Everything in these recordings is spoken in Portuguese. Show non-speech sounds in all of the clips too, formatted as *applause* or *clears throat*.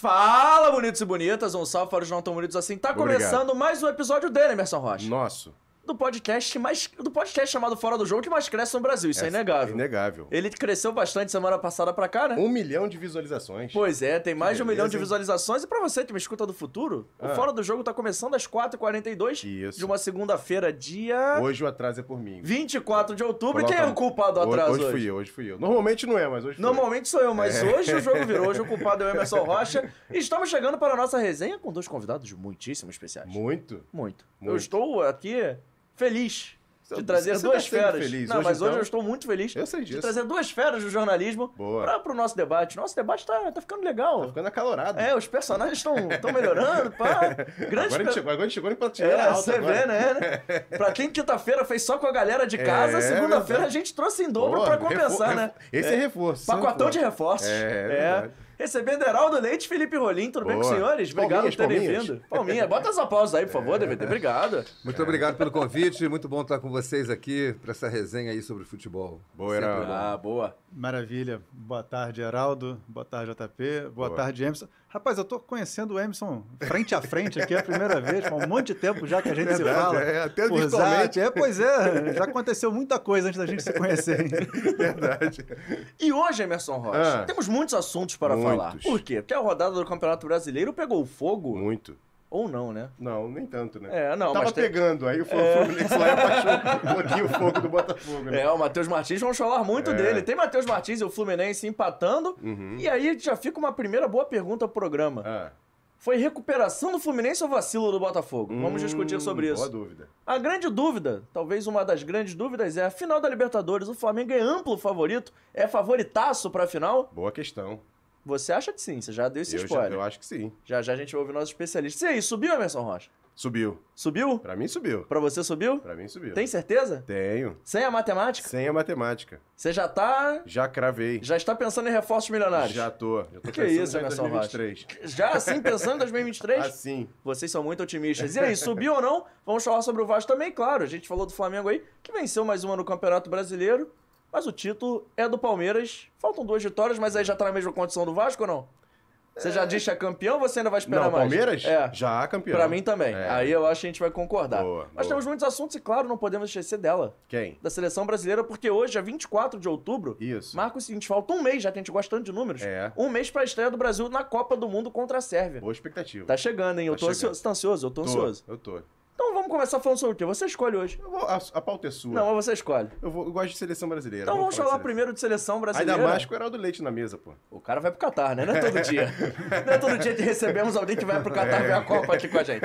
Fala, bonitos e bonitas. Um salve para os não tão bonitos assim. Tá Obrigado. começando mais um episódio dele, Emerson Rocha. Nosso. Do podcast mais. Do podcast chamado Fora do Jogo que mais cresce no Brasil. Isso é, inegável. Inegável. Ele cresceu bastante semana passada pra cá, né? Um milhão de visualizações. Pois é, tem mais de um beleza, milhão de hein? visualizações. E pra você que me escuta do futuro, o Ah. Fora do Jogo tá começando às 4h42 Isso. de uma segunda-feira, dia Hoje o atraso é por mim. 24 de outubro. E Coloca- quem é o culpado do atraso hoje? hoje? Hoje fui eu, hoje fui eu. Normalmente não é, mas hoje fui Normalmente sou eu, mas É. hoje o jogo virou. Hoje o *laughs* culpado é o Emerson Rocha. E estamos chegando para a nossa resenha com dois convidados muitíssimo especiais. eu. Muito. Muito. Eu Muito. estou aqui feliz de trazer você duas tá sempre feras. feliz. Não, Hoje, mas hoje então? eu estou muito feliz Eu sei de trazer duas feras do jornalismo para o nosso debate. Nosso debate tá, tá ficando legal. Tá ficando acalorado. É, os personagens estão melhorando, pá. *laughs* Grandes agora, a gente pe- chegou, agora a gente chegou em prateleira É, você agora. vê, né? né? *laughs* Pra quem quinta-feira fez só com a galera de casa, É, segunda-feira verdade. a gente trouxe em dobro Pô, pra compensar, refor- né? Esse é, reforço. Pacotão de reforço. reforços. É, é verdade. Recebendo Heraldo Leite e Felipe Rolim, tudo bem com os Boa. senhores? Obrigado por terem palminhas. vindo. Palminha, bota os aplausos aí, por favor, DVD. Obrigado. Muito obrigado pelo convite, muito bom estar com vocês aqui para essa resenha aí sobre futebol. Boa, Heraldo. Ah, boa. Maravilha. Boa tarde, Heraldo. Boa tarde, JP. Boa, Boa. tarde, Emerson. Rapaz, eu tô conhecendo o Emerson frente a frente aqui é a primeira vez, há um monte de tempo já que a gente se Verdade, fala. é, até por. É, pois é, já aconteceu muita coisa antes da gente se conhecer. hein? *laughs* Verdade. E hoje, Emerson Rocha, Ah. temos muitos assuntos para Muitos. falar. Por quê? Porque a rodada do Campeonato Brasileiro pegou fogo, Muito. Ou não, né? Não, nem tanto, né? É, não, Tava mas tem- pegando, aí o Fluminense lá abaixou um pouquinho o fogo do Botafogo, né? É, o Matheus Martins, vamos falar muito É. dele. Tem Matheus Martins e o Fluminense empatando. Uhum. E aí já fica uma primeira boa pergunta ao programa. Ah. Foi recuperação do Fluminense ou vacilo do Botafogo? Vamos discutir sobre Hum, isso. Boa dúvida. A grande dúvida, talvez uma das grandes dúvidas, é a final da Libertadores. O Flamengo é amplo favorito? É favoritaço pra final? Boa questão. Você acha que sim, você já deu esse Eu, já- spoiler. eu acho que sim. Já já a gente ouve nossos especialistas. E aí, subiu, Emerson Rocha? Subiu. Subiu? Pra mim subiu. Pra você subiu? Pra mim subiu. Tem certeza? Tenho. Sem a matemática? Sem a matemática. Você já tá. Já cravei. Já está pensando em reforços milionários? Já tô. Já tô Que pensando isso, já em Emerson 2023. Já assim pensando em 2023? Assim. Vocês são muito otimistas. E aí, subiu ou não? Vamos falar sobre o Vasco também, claro. A gente falou do Flamengo aí, que venceu mais uma no Campeonato Brasileiro. Mas o título é do Palmeiras. Faltam duas vitórias, mas aí já tá na mesma condição do Vasco ou não? Você já disse que é campeão ou você ainda vai esperar Não, mais? Palmeiras? É. Já campeão. Pra mim também. É. Aí eu acho que a gente vai concordar. Boa, Mas boa. temos muitos assuntos e, claro, não podemos esquecer dela. Quem? Da seleção brasileira, porque hoje, é 24 de outubro, Isso. marca o seguinte: falta um mês, já que a gente gosta tanto de números. É. Um mês pra estreia do Brasil na Copa do Mundo contra a Sérvia. Boa expectativa. Tá chegando, hein? Eu Tá tô chegando. ansioso. Você tá ansioso? Eu tô Tô, ansioso. Eu tô. Então vamos começar falando sobre o quê? Você escolhe hoje. Vou- a, a pauta é sua. Não, você escolhe. Eu, vou- eu gosto de seleção brasileira. Então vamos falar primeiro de seleção brasileira. Ainda mais com o Heraldo Leite na mesa, pô. O cara vai pro Catar, né? Não é todo dia. *laughs* Não é todo dia que recebemos alguém que vai pro Catar ver a Copa aqui com a gente.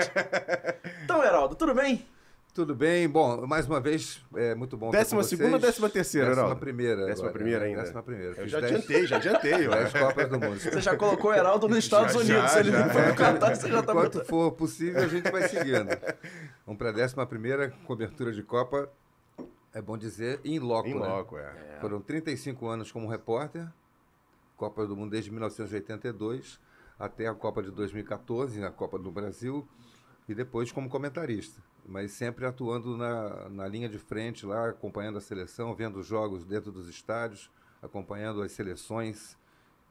Então, Heraldo, tudo bem? Tudo bem? Bom, mais uma vez, é muito bom Décima estar com segunda ou décima terceira, Décima Heraldo? primeira. Décima agora, primeira né? ainda. Décima primeira. Eu Fiz já dez- adiantei, já adiantei. *laughs* dez Copas do Mundo. Você já colocou o Heraldo nos Estados Já, Unidos. já, Se ele já. não for pro Catar, você já tá Enquanto muito... for possível, a gente vai seguindo. Vamos para a décima primeira cobertura de Copa. É bom dizer, em loco, Em né? loco, é. Foram 35 anos como repórter, Copa do Mundo desde 1982 até a Copa de 2014, na Copa do Brasil, e depois como comentarista. Mas sempre atuando na, na linha de frente lá, acompanhando a seleção, vendo os jogos dentro dos estádios, acompanhando as seleções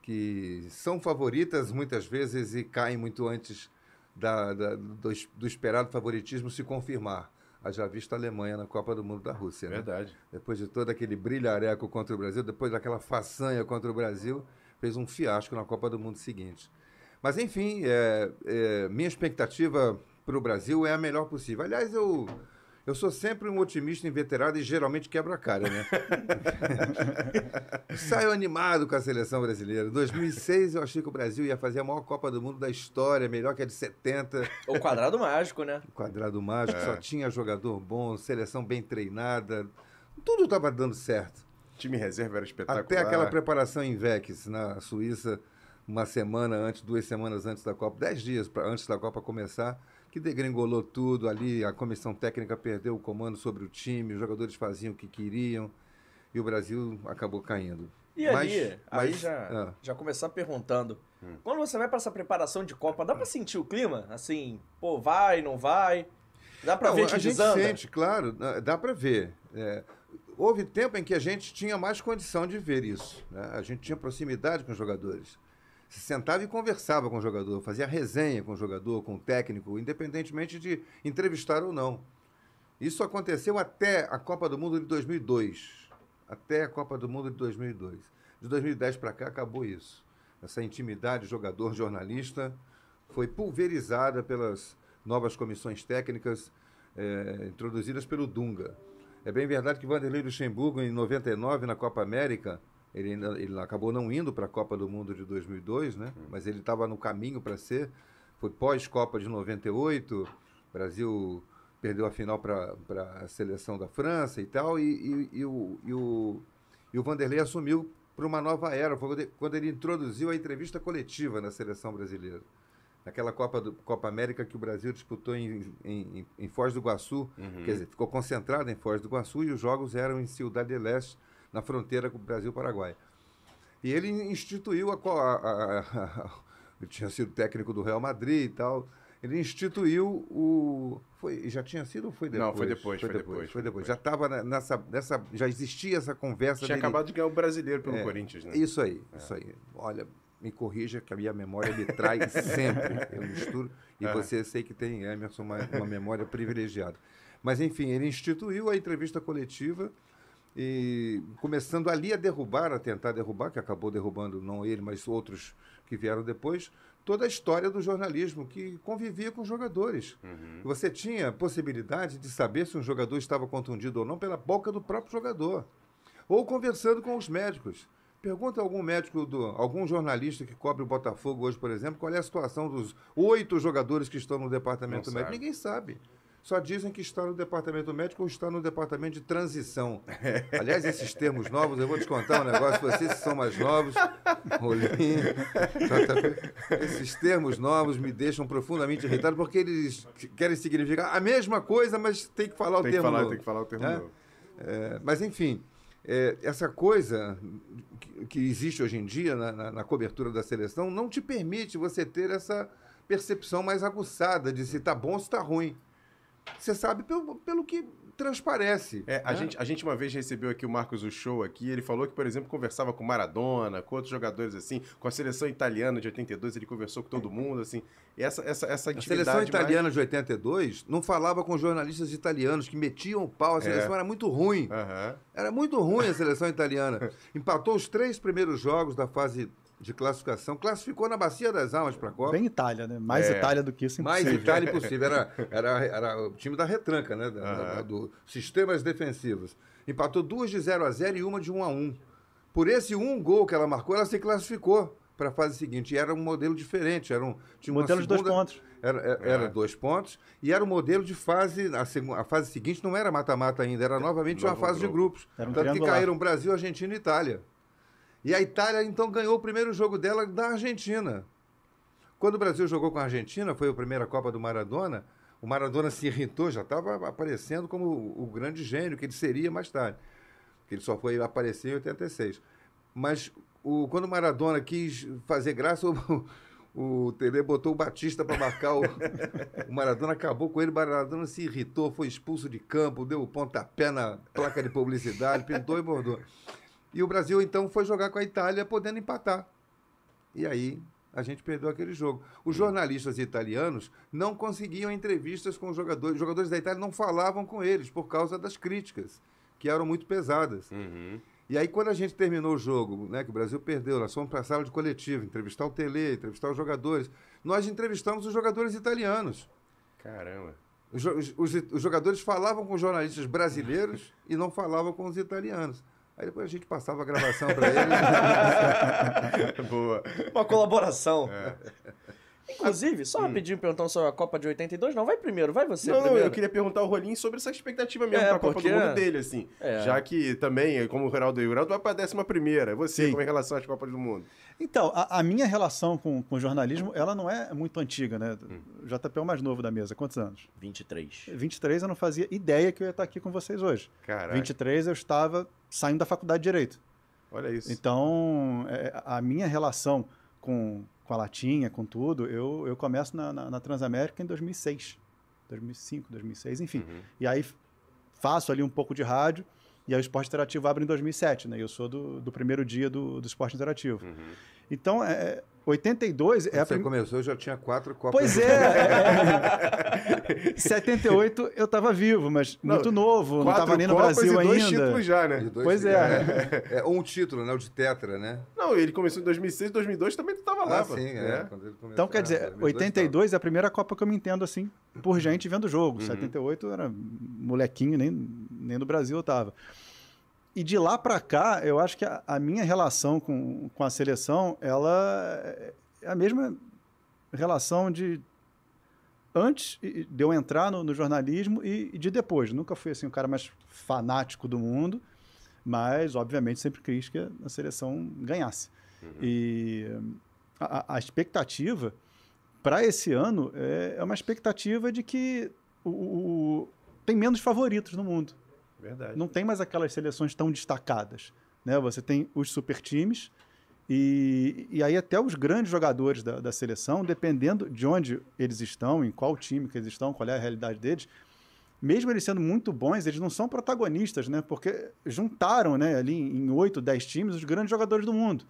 que são favoritas muitas vezes e caem muito antes da, da- do, do esperado favoritismo se confirmar. Haja vista a Alemanha na Copa do Mundo da Rússia. né? Verdade. depois de todo aquele brilhareco contra o Brasil, depois daquela façanha contra o Brasil, fez um fiasco na Copa do Mundo seguinte. Mas, enfim, é, é, minha expectativa para o Brasil é a melhor possível. Aliás, eu, eu sou sempre um otimista inveterado e geralmente quebra a cara, né? *laughs* Saio animado com a seleção brasileira. Em 2006 eu achei que o Brasil ia fazer a maior Copa do Mundo da história, melhor que a de 70. O quadrado mágico, né? Quadrado mágico, É. só tinha jogador bom, seleção bem treinada. Tudo estava dando certo. Time reserva era espetacular. Até aquela preparação em Vex, na Suíça, uma semana antes, duas semanas antes da Copa, dez dias pra, antes da Copa começar, que degringolou tudo ali, a comissão técnica perdeu o comando sobre o time, os jogadores faziam o que queriam e o Brasil acabou caindo. E Mas- ali, aí mas- já, ah. já começar perguntando. Hum. Quando você vai pra essa preparação de Copa, dá pra sentir o clima? Assim, pô, vai, não vai? Dá pra Não, ver a que gente desanda? sente, claro, dá- dá para ver. É, houve tempo em que a gente tinha mais condição de ver isso. né? A gente tinha proximidade com os jogadores. Se sentava e conversava com o jogador, fazia resenha com o jogador, com o técnico, independentemente de entrevistar ou não. Isso aconteceu até a Copa do Mundo de 2002. Até a Copa do Mundo de 2002. De 2010 para cá acabou isso. Essa intimidade jogador-jornalista foi pulverizada pelas novas comissões técnicas eh, introduzidas pelo Dunga. É bem verdade que Vanderlei Luxemburgo, em 99, na Copa América, ele, ainda- ele acabou não indo para a Copa do Mundo de 2002, né? mas ele estava no caminho para ser. Foi pós-Copa de 98, o Brasil perdeu a final para a seleção da França e tal, e, e- e o, e, o, e o Vanderlei assumiu para uma nova era, foi quando ele- introduziu a entrevista coletiva na seleção brasileira. Naquela Copa, do, Copa América que o Brasil disputou em, em, em Foz do Iguaçu, quer dizer, ficou concentrado em Foz do Iguaçu e os jogos eram em Ciudad del Este, na fronteira com o Brasil-Paraguai. E ele instituiu a, a, a- a- *laughs* tinha sido técnico do Real Madrid e tal. Ele instituiu o foi já tinha sido ou foi depois? Não, foi depois, foi depois, Foi foi depois. depois. Já estava nessa, nessa já existia essa conversa Tinha dele- acabado de ganhar o brasileiro pelo É, Corinthians, né? Isso aí, isso aí. Olha, me corrija que a minha memória me trai *laughs* sempre. Eu misturo. E É. você sei que tem, Emerson, uma, uma memória privilegiada. Mas, enfim, ele instituiu a entrevista coletiva e começando ali a derrubar, a tentar derrubar, que acabou derrubando não ele, mas outros que vieram depois, toda a história do jornalismo que convivia com os jogadores. Você tinha possibilidade de saber se um jogador estava contundido ou não pela boca do próprio jogador. Ou conversando com os médicos. Pergunta a algum médico, do, algum jornalista que cobre o Botafogo hoje, por exemplo, qual é a situação dos oito jogadores que estão no departamento Não médico. sabe. Ninguém sabe. Só dizem que está no departamento médico ou está no departamento de transição. *laughs* Aliás, esses termos novos, eu vou te contar um negócio, vocês que são mais novos, Rolinho, JP, esses termos novos me deixam profundamente irritado porque eles querem significar a mesma coisa, mas tem que falar o Tem que termo falar, novo. tem que falar o termo É? novo. É, mas, enfim, é, essa coisa que, que existe hoje em dia na, na- na cobertura da seleção não te permite você ter essa percepção mais aguçada de se está bom ou se está ruim. Você sabe pelo, pelo que transparece. É, a, né? gente, a gente uma vez recebeu aqui o Marcos Uchoa aqui, ele falou que, por exemplo, conversava com Maradona, com outros jogadores assim, com a seleção italiana de 82, ele conversou com todo mundo, assim. Essa, essa, essa A seleção mais- italiana de 82 não falava com jornalistas italianos que metiam o pau. A seleção era muito ruim. Aham. Era muito ruim a seleção italiana. *laughs* Empatou os três primeiros jogos da fase de classificação, classificou na Bacia das Almas para a Copa. Bem Itália, né? Mais É. Itália do que isso, Mais impossível. Itália impossível. Era, *laughs* era, era o time da retranca, né? Da, Aham. da- do sistemas defensivos. Empatou duas de 0 a 0 e uma de 1 a 1 Por esse um gol que ela marcou, ela se classificou para a fase seguinte. E era um modelo diferente. Era um, tinha uma Modelo de dois segunda- pontos. Era, era, era É. dois pontos. E era um modelo de fase. A, a fase seguinte não era mata-mata ainda, era novamente uma Novo fase de grupo. grupos. Era um Tanto que caíram Brasil, Argentina e Itália. E a Itália, então, ganhou o primeiro jogo dela da Argentina. Quando o Brasil jogou com a Argentina, foi a primeira Copa do Maradona, o Maradona se irritou, já estava aparecendo como o, grande gênio que ele seria mais tarde. Que ele só foi aparecer em 86. Mas o, quando o Maradona quis fazer graça, *laughs* o, o Tele botou o Batista para marcar o, *laughs* o Maradona, acabou com ele, o Maradona se irritou, foi expulso de campo, deu o pontapé na placa de publicidade, pintou e bordou. E o Brasil, então, foi jogar com a Itália, podendo empatar. E aí a gente perdeu aquele jogo. Os jornalistas italianos não conseguiam entrevistas com os jogadores. Os jogadores da Itália não falavam com eles por causa das críticas, que eram muito pesadas. Uhum. E aí, quando a gente terminou o jogo, né, que o Brasil perdeu, nós fomos para a sala de coletivo, entrevistar o Tele, entrevistar os jogadores. Nós entrevistamos os jogadores italianos. Caramba. Os, os- os jogadores falavam com os jornalistas brasileiros e não falavam com os italianos. Aí depois a gente passava a gravação para eles. *laughs* Boa. Uma colaboração. É. Inclusive, só rapidinho perguntando sobre a Copa de 82. Não, vai primeiro, vai você Não, não, primeiro. eu queria perguntar ao Rolim sobre essa expectativa mesmo É, pra Copa porque- do Mundo dele, assim. É. Já que também, como o Geraldo e o Geraldo vai pra décima primeira. Você, Sim. como é em relação às Copas do Mundo? Então, a, a minha relação com, com o jornalismo, ela não é muito antiga, né? O JP é o mais novo da mesa. Quantos anos? 23. 23 eu não fazia ideia que eu ia estar aqui com vocês hoje. Caraca, 23 eu estava saindo da faculdade de Direito. olha isso. Então, é, a minha relação com, com a Latinha, com tudo, eu, eu começo na, na, na Transamérica em 2006. 2005, 2006, enfim. Uhum. E aí faço ali um pouco de rádio, e aí o Esporte Interativo abre em 2007, né? E eu sou do, do primeiro dia do, do Esporte Interativo. Uhum. Então, é, 82 é Quando a você primeira. começou, eu já tinha quatro Copas Pois é. *laughs* 78 eu estava vivo, mas Não, muito novo, não estava nem no Copas Brasil e dois ainda. títulos já, né? E dois- Pois é. é. *laughs* é, Um título, né? O de Tetra, né? Não, ele começou em 2006, 2002 também tu tava lá, Ah, pô. sim, é. Começou, Então, quer é, dizer, 2002 82 é a primeira Copa que eu me entendo assim, por gente vendo o jogo. Uhum. 78 eu era molequinho, nem, nem no Brasil eu tava. E de lá para cá, eu acho que a, a minha relação com, com a seleção, ela é a mesma relação de antes de eu entrar no, no jornalismo e, e de depois. Nunca fui assim o cara mais fanático do mundo, mas obviamente sempre quis que a seleção ganhasse. E a, a expectativa para esse ano é, é uma expectativa de que o, o- tem menos favoritos no mundo. Verdade. Não tem mais aquelas seleções tão destacadas. Né? Você tem os super times e, e aí até os grandes jogadores da, da seleção, dependendo de onde eles estão, em qual time que eles estão, qual é a realidade deles, mesmo eles sendo muito bons, eles não são protagonistas, né? Porque juntaram, né, ali em 8, 10 times os grandes jogadores do mundo,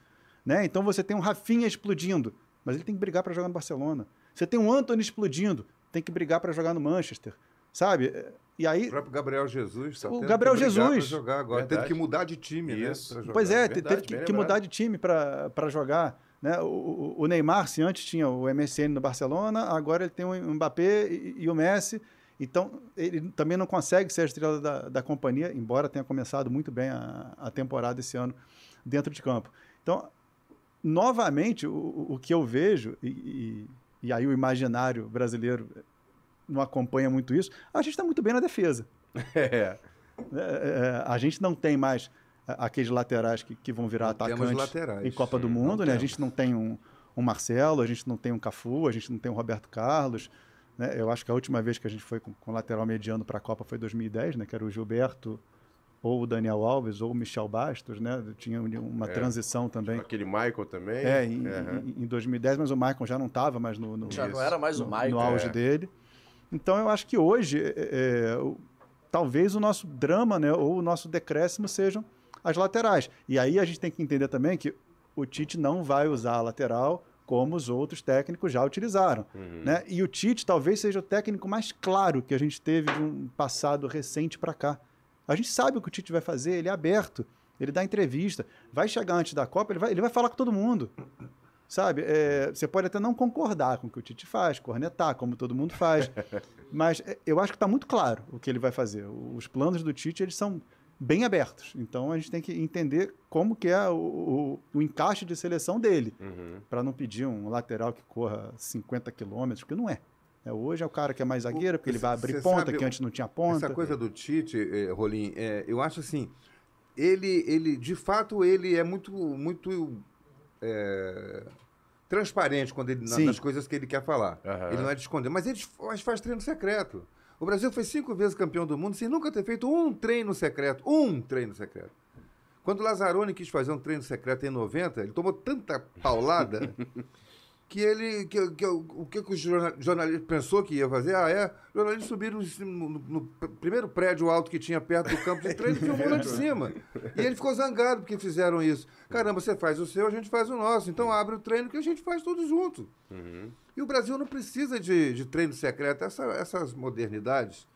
né? Então você tem um Rafinha explodindo, mas ele tem que brigar para jogar no Barcelona. Você tem um Anthony explodindo, tem que brigar para jogar no Manchester, sabe? E aí O próprio Gabriel Jesus. tá O Gabriel Jesus. jogar agora. Verdade. Teve que mudar de time, Isso. né? pra jogar. Pois é, Verdade, teve que, que mudar de time para jogar. Né? O, o- Neymar, se antes tinha o MSN no Barcelona, agora ele tem o Mbappé e, e o Messi. Então, ele também não consegue ser a estrela da, da companhia, embora tenha começado muito bem a, a temporada esse ano dentro de campo. Então, novamente, o, o- o que eu vejo, e, e, e aí o imaginário brasileiro não acompanha muito isso, a gente está muito bem na defesa. *laughs* É. É, é, a gente não tem mais a- aqueles laterais que, que vão virar Não temos atacantes laterais. em Copa do Sim, Mundo, não né? A temos. gente não tem um, um Marcelo, a gente não tem um Cafu, a gente não tem um Roberto Carlos. né? Eu acho que a última vez que a gente foi com, com lateral mediano para a Copa foi 2010, né? Que era o Gilberto ou o Daniel Alves ou o Michel Bastos, né? Tinha um- uma É. transição também. Aquele Michael também. É, em, Aham. em- em 2010, mas o Michael já não estava mais no, no, Já Isso. não era mais o Michael. no auge é. dele. Então eu acho que hoje é, é, o- talvez o nosso drama, né, ou o nosso decréscimo sejam as laterais. E aí a gente tem que entender também que o Tite não vai usar a lateral como os outros técnicos já utilizaram. Uhum. Né? E o Tite talvez seja o técnico mais claro que a gente teve de um passado recente para cá. A gente sabe o que o Tite vai fazer, ele é aberto, ele dá entrevista, vai chegar antes da Copa, ele vai, ele vai falar com todo mundo. Sabe? É, você pode até não concordar com o que o Tite faz, cornetar, como todo mundo faz, *laughs* mas é, eu acho que está muito claro o que ele vai fazer. Os planos do Tite eles são bem abertos, então a gente tem que entender como que é o, o- o encaixe de seleção dele Uhum. para não pedir um lateral que corra 50 quilômetros, porque não é. É, Hoje é o cara que é mais zagueiro, porque ele vai abrir Você ponta, sabe, que antes não tinha ponta. Essa coisa do Tite, eh, Rolim, eh, eu acho assim, ele, ele, de fato, ele é muito, muito eh, transparente quando ele, na- nas coisas que ele quer falar. Aham. Ele não é de esconder, mas ele faz, faz treino secreto. O Brasil foi cinco vezes campeão do mundo sem nunca ter feito um treino secreto. Um treino secreto. Quando o Lazzaroni quis fazer um treino secreto em 90, ele tomou tanta paulada *laughs* que ele. Que, que- o que, que o jorna- jornalista pensou que ia fazer? Ah, é? Os jornalistas subiram no, no pr- primeiro prédio alto que tinha perto do campo de treino e filmou lá de *laughs* cima. E ele ficou zangado porque fizeram isso. Caramba, você faz o seu, a gente faz o nosso. Então abre o treino que a gente faz todos juntos. Uhum. E o Brasil não precisa de, de treino secreto. Essa- essas modernidades,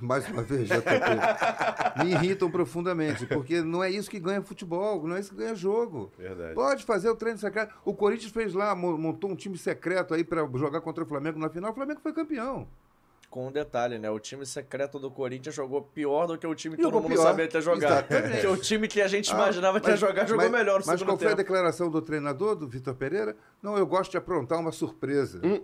mais uma vez, já tô- *laughs* me irritam profundamente, porque não é isso que ganha futebol, não é isso que ganha jogo. Verdade. Pode fazer o treino secreto. O Corinthians fez lá, mo- montou um time secreto aí para jogar contra o Flamengo na final. O Flamengo foi campeão. Com um detalhe, né? O time secreto do Corinthians jogou pior do que o time que Jogou todo mundo pior. sabia ter jogado. Porque o time que a gente Ah, imaginava que ia mas- jogar jogou mas- melhor no Mas qual foi a tempo. declaração do treinador, do Vitor Pereira? Não, eu gosto de aprontar uma surpresa. Hum.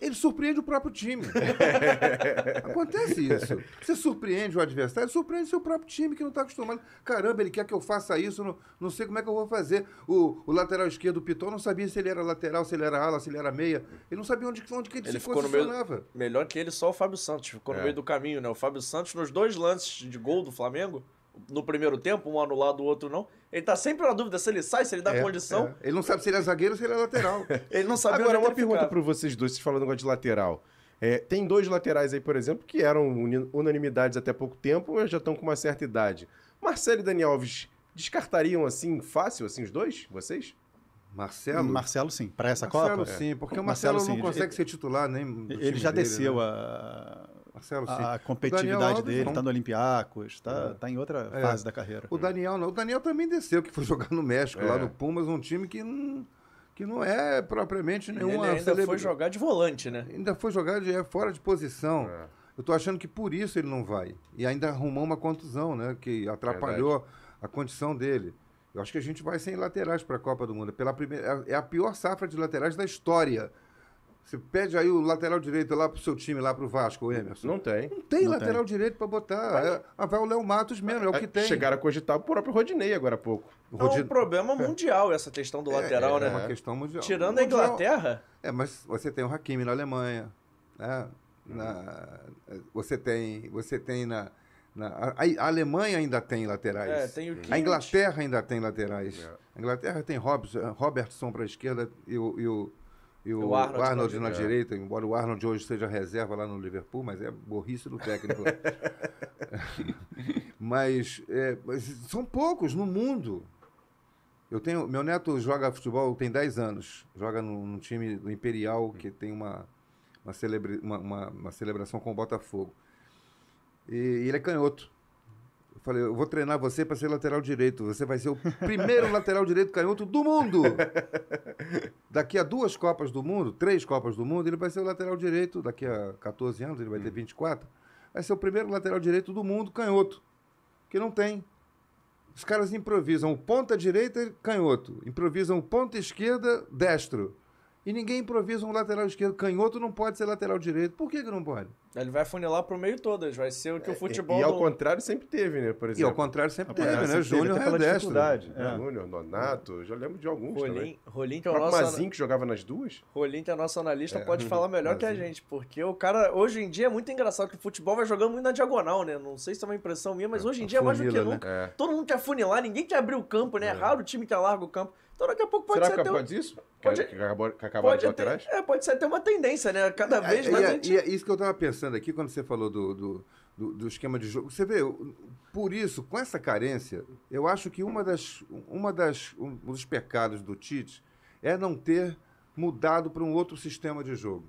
Ele surpreende o próprio time. *laughs* Acontece isso. Você surpreende o adversário, surpreende seu próprio time que não está acostumado. Caramba, ele quer que eu faça isso, não, não sei como é que eu vou fazer. O, o lateral esquerdo, o Piton, não sabia se ele era lateral, se ele era ala, se ele era meia. Ele não sabia onde, onde que ele, Ele se ficou no meio. posicionava. Melhor que ele, só o Fábio Santos. Ficou no É. meio do caminho, né? O Fábio Santos, nos dois lances de gol do Flamengo, no primeiro tempo, um anulado, o outro não. Ele tá sempre na dúvida se ele sai, se ele dá É, condição. é. Ele não sabe se ele é zagueiro ou se ele é lateral. *laughs* Ele não sabia Agora, onde é uma pergunta para vocês dois, vocês falando agora de lateral. É, tem dois laterais aí, por exemplo, que eram unanimidades até pouco tempo, mas já estão com uma certa idade. Marcelo e Dani Alves descartariam assim fácil, assim, os dois? Vocês? Marcelo? Marcelo, sim. Para essa Marcelo, Copa? sim, porque o Marcelo, Marcelo, sim, não consegue ele- ser titular nem. do Ele time já dele, desceu né? a, Marcelo, sim. a competitividade Alves, dele, não. tá no Olympiacos, tá, tá em outra É. fase da carreira. O Daniel não. O Daniel também desceu, que foi *laughs* jogar no México, lá É. no Pumas, um time que não, que não é propriamente E nenhuma. ele ainda celebra- foi jogar de volante, né? Ainda foi jogar de, é, fora de posição. É. Eu tô achando que por isso ele não vai. E ainda arrumou uma contusão, né? Que atrapalhou a condição dele. Eu acho que a gente vai sem laterais para a Copa do Mundo. Pela primeira, é a pior safra de laterais da história. Você pede aí o lateral direito lá pro seu time, lá pro Vasco, o Emerson. Não tem. Não tem Não lateral direito para botar. É, ah, vai o Léo Matos mesmo, é o que tem. Chegaram a cogitar o próprio Rodinei agora há pouco. O É um Rodin- problema *laughs* mundial essa questão do lateral, é, né? É uma questão mundial. Tirando a Mundial- Inglaterra, É, mas você tem o Hakimi na Alemanha, né? Na- você tem, você tem na, na a, a Alemanha ainda tem laterais. é, tem o Kimmich. A Inglaterra ainda tem laterais. É. A Inglaterra tem Robson, Robertson para a esquerda e o, e o, e o O Arnold Arnold, na na direita. embora o Arnold hoje seja reserva lá no Liverpool, mas é burrice do técnico. *laughs* mas, é, mas são poucos no mundo. Eu tenho, meu neto joga futebol tem 10 anos, joga num, num time do Imperial que tem uma, uma, celebre, uma, uma- uma celebração com o Botafogo. E, ele é canhoto. Eu falei, eu vou treinar você para ser lateral direito. Você vai ser o primeiro *laughs* lateral direito canhoto do mundo. *laughs* Daqui a duas Copas do Mundo, três Copas do Mundo, ele vai ser o lateral direito. Daqui a 14 anos, ele vai ter 24. Vai ser o primeiro lateral direito do mundo canhoto. Que não tem. Os caras improvisam o ponta direita canhoto, improvisam o ponta esquerda destro. E ninguém improvisa um lateral esquerdo. Canhoto não pode ser lateral direito. Por que, que não pode? Ele vai funilar pro meio todas. Vai ser o que o futebol. E ao não- contrário sempre teve, né? Por E exemplo. ao contrário sempre teve, né? sempre Júnior é destro. dificuldade. É. Júnior, Nonato, já lembro de alguns também. Rolim, Rolim, que O é o próprio nosso. Mazinho que jogava nas duas. Rolim, que é nosso analista, É, pode falar melhor que a gente, porque o cara, hoje em dia, é muito engraçado que o futebol vai jogando muito na diagonal, né? Não sei se é uma impressão minha, mas hoje em dia é mais do que Funila, né? nunca. É. Todo mundo quer funilar, ninguém quer abrir o campo, né? É raro o time que alarga o campo. Então daqui a pouco pode Será ser que até é um- por disso? pode- que, que acabou, que acabaram pode até, laterais? é, pode ser até uma tendência, né? Cada vez É, mais e, a é, gente... e é isso que eu estava pensando aqui quando você falou do, do, do- do esquema de jogo. Você vê, por isso, com essa carência, eu acho que uma das, uma das, um dos pecados do Tite é não ter mudado para um outro sistema de jogo.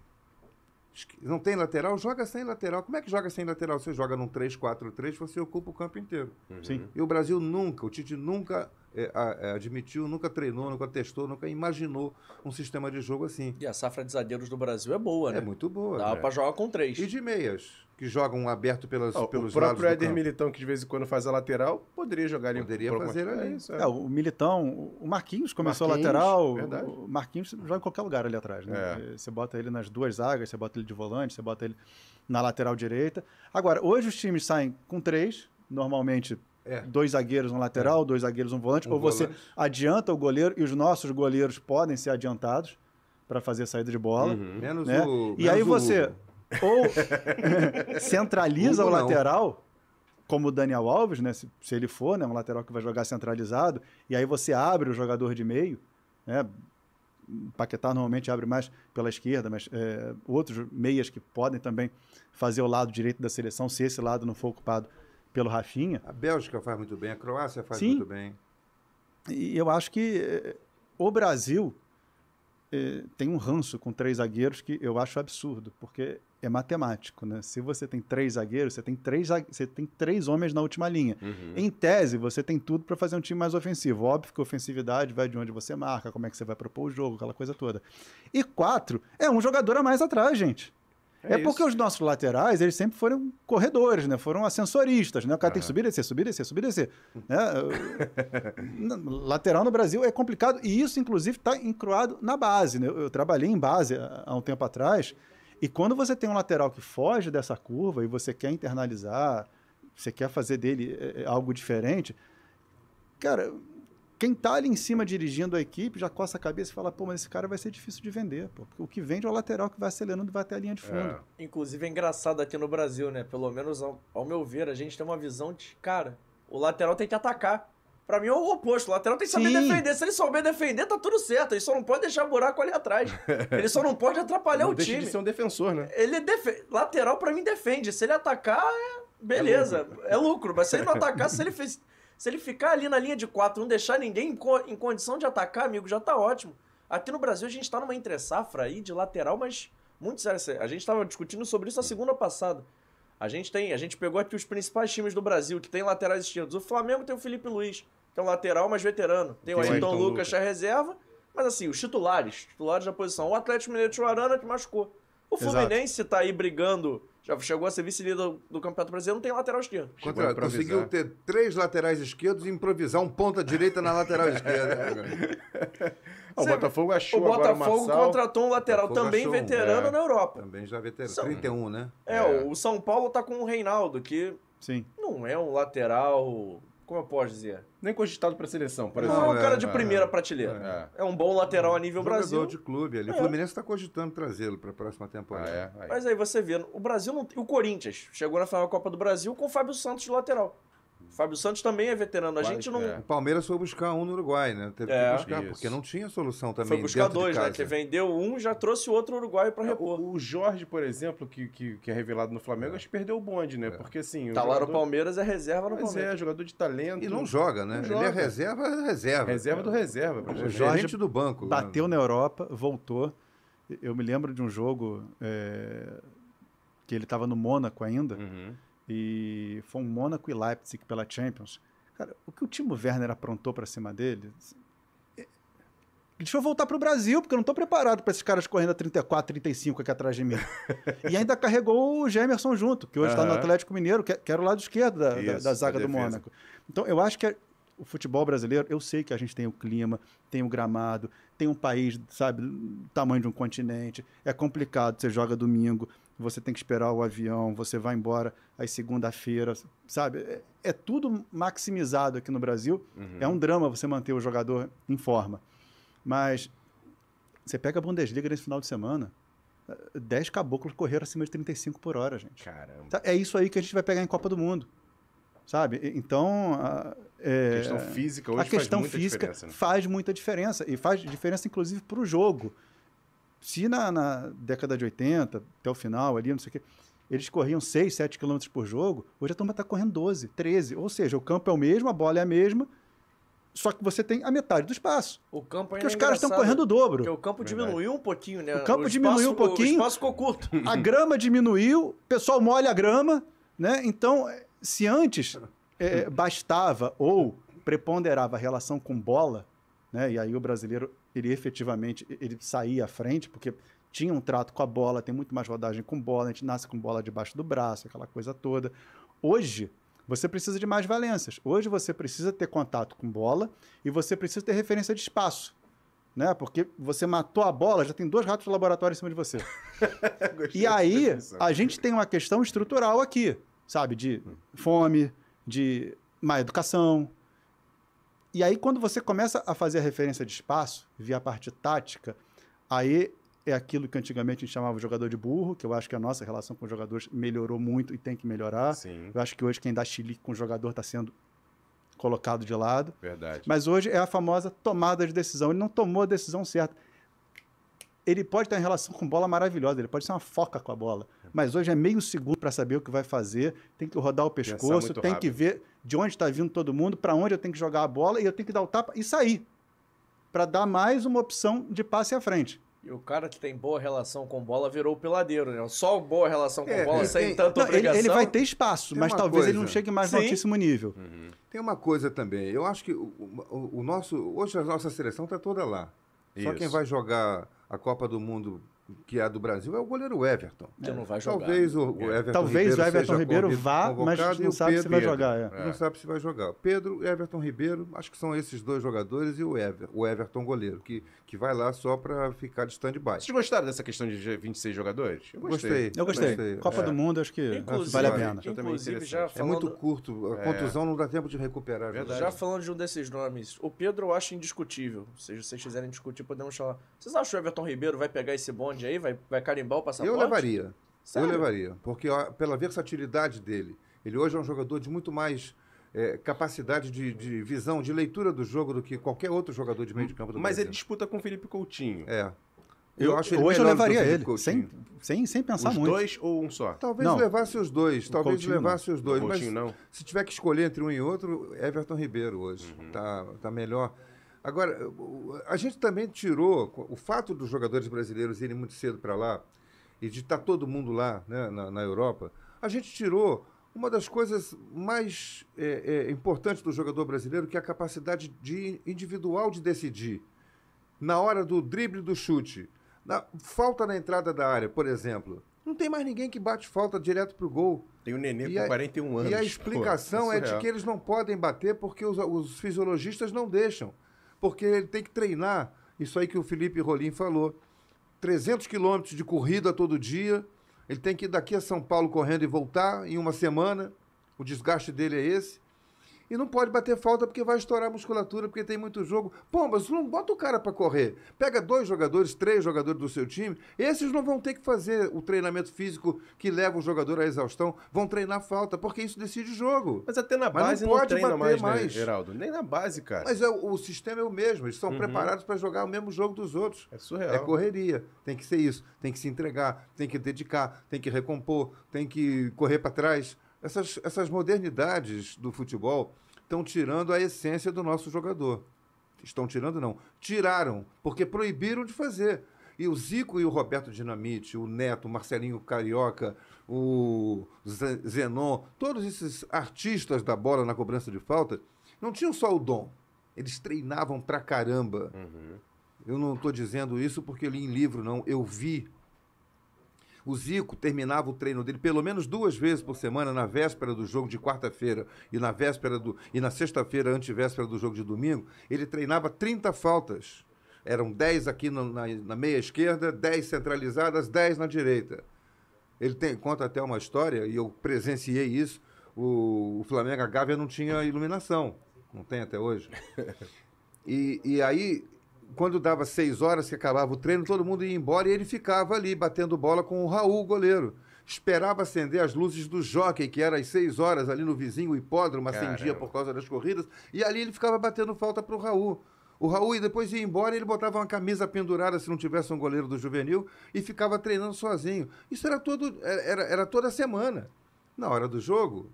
Não tem lateral? Joga sem lateral. Como é que joga sem lateral? Você joga num 3-4-3, você ocupa o campo inteiro. Sim. E o Brasil nunca, o Tite nunca é, a- é, admitiu, nunca treinou, nunca testou, nunca imaginou um sistema de jogo assim. E a safra de zagueiros do Brasil é boa, né? É muito boa. Dá né? pra jogar com três. E de meias, que jogam aberto pelas, Ó, pelos o lados próprio do Éder campo. Militão, que de vez em quando faz a lateral, poderia jogar ali. Poderia alguma- fazer É ali. isso, é. É, o Militão, o Marquinhos começou Marquinhos, lateral. verdade. O Marquinhos joga em qualquer lugar ali atrás, né? É. Você bota ele nas duas zagas, você bota ele de volante, você bota ele na lateral direita. Agora, hoje os times saem com três, normalmente É. dois zagueiros, um lateral, dois zagueiros, um volante, Um ou você volante. adianta o goleiro e os nossos goleiros podem ser adiantados para fazer saída de bola. Uhum. Menos né? o. E menos aí o você Hugo. ou *laughs* centraliza Hugo o não. lateral, como o Daniel Alves, né? Se, se ele for, né? Um lateral que vai jogar centralizado, e aí você abre o jogador de meio, né? Paquetá normalmente abre mais pela esquerda, mas é, outros meias que podem também fazer o lado direito da seleção, se esse lado não for ocupado pelo Rafinha. A Bélgica faz muito bem, a Croácia faz Sim. muito bem. E eu acho que eh, o Brasil eh, tem um ranço com três zagueiros que eu acho absurdo, porque é matemático, né? Se você tem três zagueiros, você tem três, você tem três homens na última linha. Uhum. Em tese, você tem tudo para fazer um time mais ofensivo. Óbvio que a ofensividade vai de onde você marca, como é que você vai propor o jogo, aquela coisa toda. E quatro é um jogador a mais atrás, gente. É, É porque os nossos laterais, eles sempre foram corredores, né? Foram ascensoristas, né? O cara tem que subir, descer, subir, descer, subir, descer. Né? Lateral no Brasil é complicado e isso, inclusive, está encruado na base, né? Eu, eu trabalhei em base há, um tempo atrás e quando você tem um lateral que foge dessa curva e você quer internalizar, você quer fazer dele é, é, algo diferente, cara, quem tá ali em cima dirigindo a equipe já coça a cabeça e fala, pô, mas esse cara vai ser difícil de vender, pô. Porque o que vende é o lateral que vai acelerando e vai até a linha de fundo. É. Inclusive é engraçado aqui no Brasil, né? Pelo menos ao, ao meu ver, a gente tem uma visão de, cara, o lateral tem que atacar. Pra mim é o oposto, o lateral tem que saber Sim. defender. Se ele souber defender, tá tudo certo. Ele só não pode deixar buraco ali atrás. *laughs* Ele só não pode atrapalhar Não o deixa time. de ser um defensor, né? Ele defe... Lateral pra mim defende. Se ele atacar, é... beleza. É lucro. Mas se ele não atacar, se ele fez... Se ele ficar ali na linha de quatro, não deixar ninguém em, co- em condição de atacar, amigo, já tá ótimo. Aqui no Brasil a gente tá numa entre-safra aí de lateral, mas muito sério. A gente tava discutindo sobre isso a segunda passada. A gente tem, a gente pegou aqui os principais times do Brasil que tem laterais esquerdos. O Flamengo tem o Felipe Luiz, que é um lateral, mas veterano. Tem o Tem o Ayrton Lucas, Lucas. que é reserva. Mas assim, os titulares, titulares da posição. O Atlético Mineiro de Arana que machucou. O Exato. Fluminense tá aí brigando, já chegou a ser vice-líder do, do Campeonato Brasileiro, não tem lateral esquerdo. Contra, conseguiu ter três laterais esquerdos e improvisar um ponta direita na lateral esquerda. *laughs* Ah, o Você- Botafogo achou o Botafogo Marçal. contratou um lateral Botafogo também achou um, veterano é. na Europa. Também já veterano. São- 31, né? É, É. o São Paulo tá com o Reinaldo, que Sim. não é um lateral, como eu posso dizer? Nem cogitado pra seleção, por Não, exemplo. é um cara de é, primeira é. prateleira. É. É. um bom lateral a nível Jogador Brasil. de clube ali. É. O Fluminense está cogitando trazê-lo para a próxima Ah, temporada. é? Aí. Mas aí você vê, o Brasil não. O Corinthians chegou na final da Copa do Brasil com o Fábio Santos de lateral. O Fábio Santos também é veterano. A gente não. é. O Palmeiras foi buscar um no Uruguai, né? Teve É. que buscar, Isso. porque não tinha solução também Foi buscar dois, né? Que vendeu um já trouxe o outro uruguaio pra repor. O, o Jorge, por exemplo, que, que, que é revelado no Flamengo, acho que perdeu o bonde, né? Porque assim. o Tá lá no jogador- Palmeiras, é reserva no Mas Palmeiras. é, jogador de talento. E não joga, né? Não Ele é reserva, é reserva. Reserva do reserva. O. Jorge do banco. né? Bateu na Europa, voltou. Eu me lembro de um jogo é, que ele estava no Mônaco ainda. Uhum. E foi um Mônaco e Leipzig pela Champions. Cara, o que o Timo Werner aprontou pra cima dele. é- Deixa eu voltar pro Brasil, porque eu não tô preparado pra esses caras correndo a 34, 35 aqui atrás de mim. e ainda carregou o Gemerson junto, que hoje está no Aham. Atlético Mineiro, que, que era o lado esquerdo da, Isso, da zaga da do defesa. Mônaco. Então, eu acho que é- o futebol brasileiro, eu sei que a gente tem o clima, tem o gramado, tem um país, sabe, do tamanho de um continente. É complicado, você joga domingo, você tem que esperar o avião, você vai embora aí segunda-feira, sabe? É, é tudo maximizado aqui no Brasil. Uhum. É um drama você manter o jogador em forma. Mas você pega a Bundesliga nesse final de semana, eh, 10 caboclos correram acima de 35 por hora, gente. Caramba. Tá? É isso aí que a gente vai pegar em Copa do Mundo. Sabe? Então. a- é, A questão física hoje a questão faz muita física diferença. né? faz muita diferença. E faz diferença, inclusive, para o jogo. Se na, na década de 80, até o final ali, não sei o quê, eles corriam 6, 7 km por jogo, hoje a turma está correndo 12, 13. Ou seja, o campo é o mesmo, a bola é a mesma, só que você tem a metade do espaço. O campo ainda Porque os é caras estão correndo o dobro. Porque o campo Verdade. diminuiu um pouquinho, né? O campo espaço- diminuiu um pouquinho. O espaço ficou curto. *laughs* A grama diminuiu, o pessoal molha a grama, né? Então, se antes eh, *laughs* bastava ou preponderava a relação com bola, né? E aí o brasileiro, ele efetivamente, ele saía à frente, porque tinha um trato com a bola, tem muito mais rodagem com bola, a gente nasce com bola debaixo do braço, aquela coisa toda. Hoje, você precisa de mais valências. Hoje você precisa ter contato com bola e você precisa ter referência de espaço. Né? Porque você matou a bola, já tem dois ratos de laboratório em cima de você. *laughs* E aí, a gente tem uma questão estrutural aqui, sabe? De fome, de má educação. E aí, quando você começa a fazer a referência de espaço, via a parte tática, aí é aquilo que antigamente a gente chamava de jogador de burro, que eu acho que a nossa relação com os jogadores melhorou muito e tem que melhorar. Sim, Eu acho que hoje quem dá chilique com o jogador está sendo colocado de lado. verdade. Mas hoje é a famosa tomada de decisão. Ele não tomou a decisão certa. Ele pode ter uma relação com bola maravilhosa, ele pode ser uma foca com a bola. Mas hoje é meio segundo para saber o que vai fazer, tem que rodar o pescoço, tem que rápido. ver de onde está vindo todo mundo, para onde eu tenho que jogar a bola e eu tenho que dar o tapa e sair. Para dar mais uma opção de passe à frente. E o cara que tem boa relação com boa virou o peladeiro, né? Só boa relação com É, bola, é, sem tem- tanta Não, ele, obrigação. ele vai ter espaço, Tem mas talvez ele não coisa. chegue mais no Sim. altíssimo nível. Uhum. Tem uma coisa também. Eu acho que o, o- o nosso. Hoje a nossa seleção está toda lá. Só Isso. quem vai jogar a Copa do Mundo, que é a do Brasil, é o goleiro Everton. Que não vai jogar. Talvez o, o É. Everton Talvez Ribeiro o Everton seja Ribeiro vá, mas e não sabe se Pedro vai Pedro. jogar. é. É. Não sabe se vai jogar. Pedro, Everton Ribeiro, acho que são esses dois jogadores e o, Ever, o Everton goleiro, que, que vai lá só para ficar de stand-by. Vocês gostaram dessa questão de 26 jogadores? Eu Gostei. Eu gostei. Gostei. Copa É. do Mundo, acho que Inclusive, vale a pena. Inclusive já interessante. É falando, muito curto, a É. contusão não dá tempo de recuperar. Verdade. já falando de um desses nomes, o Pedro eu acho indiscutível. Se vocês quiserem discutir, podemos falar. Vocês acham que o Everton Ribeiro vai pegar esse bonde aí? Vai, vai carimbar o passaporte? Eu levaria. Sério? Eu levaria. Porque ó, pela versatilidade dele, ele hoje é um jogador de muito mais é, capacidade de, de visão, de leitura do jogo do que qualquer outro jogador de meio de campo do Mas Brasil. ele disputa com o Felipe Coutinho. É. Eu, acho ele hoje eu levaria ele, Coutinho. sem, sem, sem pensar Os muito. dois ou um só? Talvez Não. levasse os dois, O talvez Coutinho levasse os dois, O mas Coutinho não? se tiver que escolher entre um e outro, Everton Ribeiro hoje Uhum. tá, tá melhor. Agora, a gente também tirou o fato dos jogadores brasileiros irem muito cedo para lá e de estar todo mundo lá né, na, na Europa, a gente tirou uma das coisas mais é, é, importantes do jogador brasileiro, que é a capacidade de individual de decidir na hora do drible do chute, na falta na entrada da área, por exemplo. Não tem mais ninguém que bate falta direto pro gol. Tem o Nenê E com a- 41 anos. E a pô, explicação é de que eles não podem bater porque os, os fisiologistas não deixam. Porque ele tem que treinar. Isso aí que o Felipe Rolim falou. 300 quilômetros de corrida todo dia. Ele tem que ir daqui a São Paulo correndo e voltar em uma semana. O desgaste dele é esse. E não pode bater falta porque vai estourar a musculatura, porque tem muito jogo. Pô, mas não bota o cara para correr. Pega dois jogadores, três jogadores do seu time. Esses não vão ter que fazer o treinamento físico que leva o jogador à exaustão. Vão treinar falta, porque isso decide o jogo. Mas até na Mas não base não, pode treina bater mais, mais. né, Geraldo? Nem na base, cara. Mas é, o, sistema é o mesmo. Eles Uhum. são preparados para jogar o mesmo jogo dos outros. É surreal. É correria. Tem que ser isso. Tem que se entregar, tem que dedicar, tem que recompor, tem que correr para trás. Essas, essas modernidades do futebol estão tirando a essência do nosso jogador. Estão tirando, não. Tiraram, porque proibiram de fazer. E o Zico e o Roberto Dinamite, o Neto, o Marcelinho Carioca, o Ze- Zenon, todos esses artistas da bola na cobrança de falta, não tinham só o dom. Eles treinavam pra caramba. Eu não estou dizendo isso porque li em livro, não. Eu vi. O Zico terminava o treino dele pelo menos duas vezes por semana, na véspera do jogo de quarta-feira e na véspera do e na sexta-feira, antivéspera do jogo de domingo. Ele treinava 30 faltas. Eram 10 aqui no- na, na meia esquerda, 10 centralizadas, 10 na direita. Ele tem, conta até uma história, e eu presenciei isso. O, o Flamengo, a Gávea não tinha iluminação. Não tem até hoje. *laughs* E, e aí, quando dava seis horas que acabava o treino, todo mundo ia embora e ele ficava ali batendo bola com o Raul, o goleiro. Esperava acender as luzes do jockey, que era às seis horas ali no vizinho hipódromo, acendia Caramba. por causa das corridas, e ali ele ficava batendo falta para o Raul. O Raul e depois ia embora e ele botava uma camisa pendurada se não tivesse um goleiro do juvenil e ficava treinando sozinho. Isso era, todo, era, era toda semana. Na hora do jogo,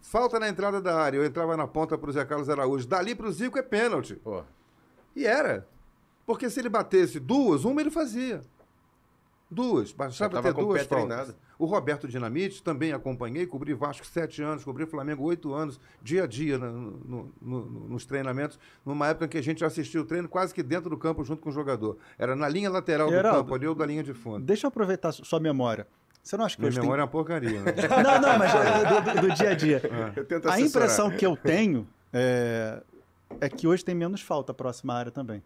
falta na entrada da área, eu entrava na ponta para o Zé Carlos Araújo. Dali para o Zico é pênalti. Pô, E era. Porque se ele batesse duas, uma ele fazia. Duas. Bastava ter com o duas pé faltas. treinado. O Roberto Dinamite também acompanhei, cobri Vasco sete anos, cobri Flamengo oito anos, dia a dia no- no- no- nos treinamentos, numa época em que a gente assistia o treino quase que dentro do campo junto com o jogador. Era na linha lateral do Geraldo, campo, ali ou da linha de fundo. Deixa eu aproveitar su- sua memória. Você não acha que Minha hoje memória é uma porcaria. Né? tem... *laughs* Não, não, mas é, do, do- do dia a dia. *laughs* eu tento A impressão que eu tenho é, é que hoje tem menos falta próxima à área também.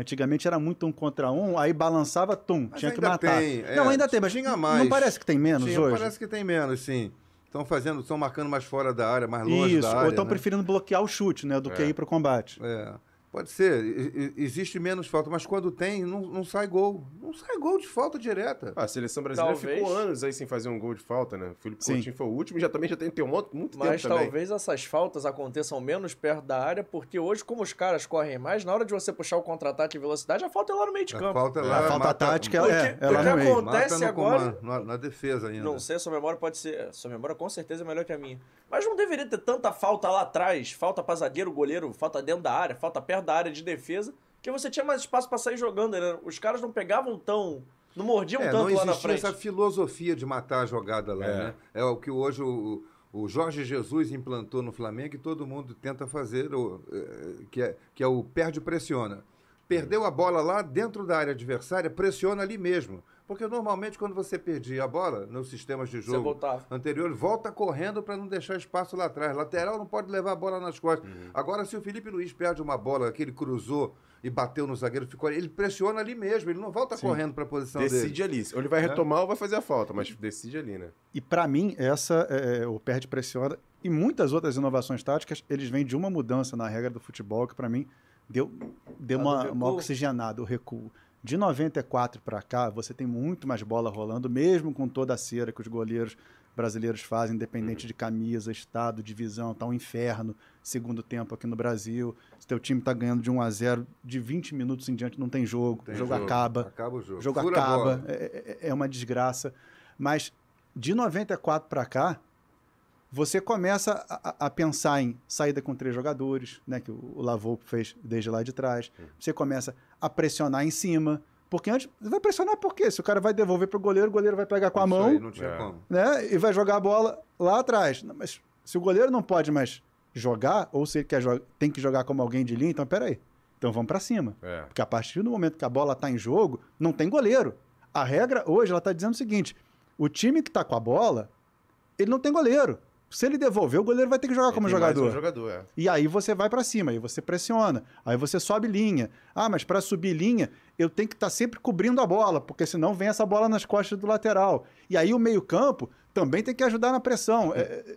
Antigamente era muito um contra um, aí balançava, tum, Mas tinha que matar. tem, é, não, ainda tem, mas tinha não mais. parece que tem menos Tinha, hoje? Parece que tem menos, sim. Estão fazendo, estão marcando mais fora da área, mais longe Isso, da área. ou estão né? preferindo bloquear o chute, né, do que É. ir pro combate. É, pode ser. Existe menos falta, mas quando tem, não, não sai gol. Não sai gol de falta direta. Ah, a seleção brasileira Talvez. ficou anos aí sem fazer um gol de falta, né? O Felipe Sim. Coutinho foi o último e já também já tem, tem um monte, muito Mas tempo também. talvez essas faltas aconteçam menos perto da área, porque hoje, como os caras correm mais, na hora de você puxar o contra-ataque de velocidade, a falta é lá no meio de A campo. falta lá. a falta mata- tática Porque- é, é porque lá no meio. acontece mata no agora- comando, na, na defesa ainda. Não sei, sua memória pode ser. Sua memória com certeza é melhor que a minha. Mas não deveria ter tanta falta lá atrás, falta pra zagueiro, goleiro, falta dentro da área, falta perto da área de defesa, que você tinha mais espaço pra sair jogando. né? Os caras não pegavam tão. Não mordiam É, tanto não lá na existia frente. essa filosofia de matar a jogada lá, É. né? É o que hoje o, o Jorge Jesus implantou no Flamengo e todo mundo tenta fazer, o, eh, que, é, que é o perde-pressiona. Perdeu a bola lá dentro da área adversária, pressiona ali mesmo. Porque normalmente quando você perdia a bola nos sistemas de jogo anterior, volta correndo para não deixar espaço lá atrás. Lateral não pode levar a bola nas costas. Uhum. Agora, se o Felipe Luiz perde uma bola que ele cruzou e bateu no zagueiro, ficou ali, ele pressiona ali mesmo, ele não volta correndo para a posição dele. Decide ali. Ou ele vai retomar ou vai fazer a falta, mas decide ali, né? E para mim, essa é, o perde pressiona e muitas outras inovações táticas, eles vêm de uma mudança na regra do futebol que para mim deu, deu do uma, uma oxigenada, o recuo. De 94 para cá, você tem muito mais bola rolando, mesmo com toda a cera que os goleiros brasileiros fazem, independente de camisa, estado, divisão, tá um inferno, segundo tempo aqui no Brasil. Se teu time tá ganhando de 1 a 0 de 20 minutos em diante não tem jogo, Tem o jogo, acaba, Acaba o jogo. jogo acaba, é, é- é uma desgraça. Mas de 94 para cá, você começa a, a- pensar em saída com três jogadores, né, que o, o Lavou fez desde lá de trás. Você começa a pressionar em cima, porque antes você vai pressionar por quê? Se o cara vai devolver pro goleiro, o goleiro vai pegar com a Isso mão, aí não tinha É. como. né, e vai jogar a bola lá atrás. Não, Mas se o goleiro não pode mais jogar, ou se ele quer tem que jogar como alguém de linha, então peraí. Então vamos para cima. É. Porque a partir do momento que a bola está em jogo, não tem goleiro. A regra hoje ela está dizendo o seguinte: o time que está com a bola, ele não tem goleiro. Se ele devolver, o goleiro vai ter que jogar como Tem mais jogador. Um jogador, é. E aí você vai para cima, aí você pressiona, aí você sobe linha. Ah, mas para subir linha, eu tenho que estar sempre cobrindo a bola, porque senão vem essa bola nas costas do lateral. E aí o meio-campo também tem que ajudar na pressão. É,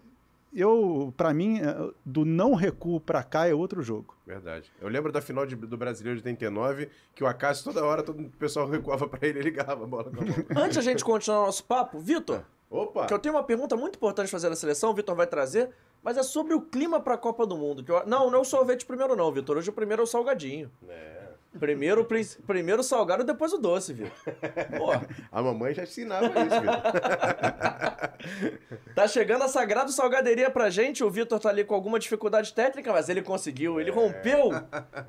eu, para mim, é, do não recuo para cá é outro jogo. Verdade. Eu lembro da final de- do Brasileiro de 89, que o Acácio toda hora, todo o pessoal recuava pra ele e ligava a bola com a mão. *laughs* Antes a gente continuar o nosso papo, Vitor, Opa! que eu tenho uma pergunta muito importante fazer na seleção, o Vitor vai trazer, mas é sobre o clima pra Copa do Mundo. que eu- Não, não é o sorvete primeiro não, Vitor. Hoje o primeiro é o salgadinho. É. Primeiro, primeiro o salgado, depois o doce. Pô, A mamãe já ensinava isso, Vitor. *laughs* tá chegando a Sagrado Salgaderia pra gente. O Vitor tá ali com alguma dificuldade técnica, mas ele conseguiu. Ele rompeu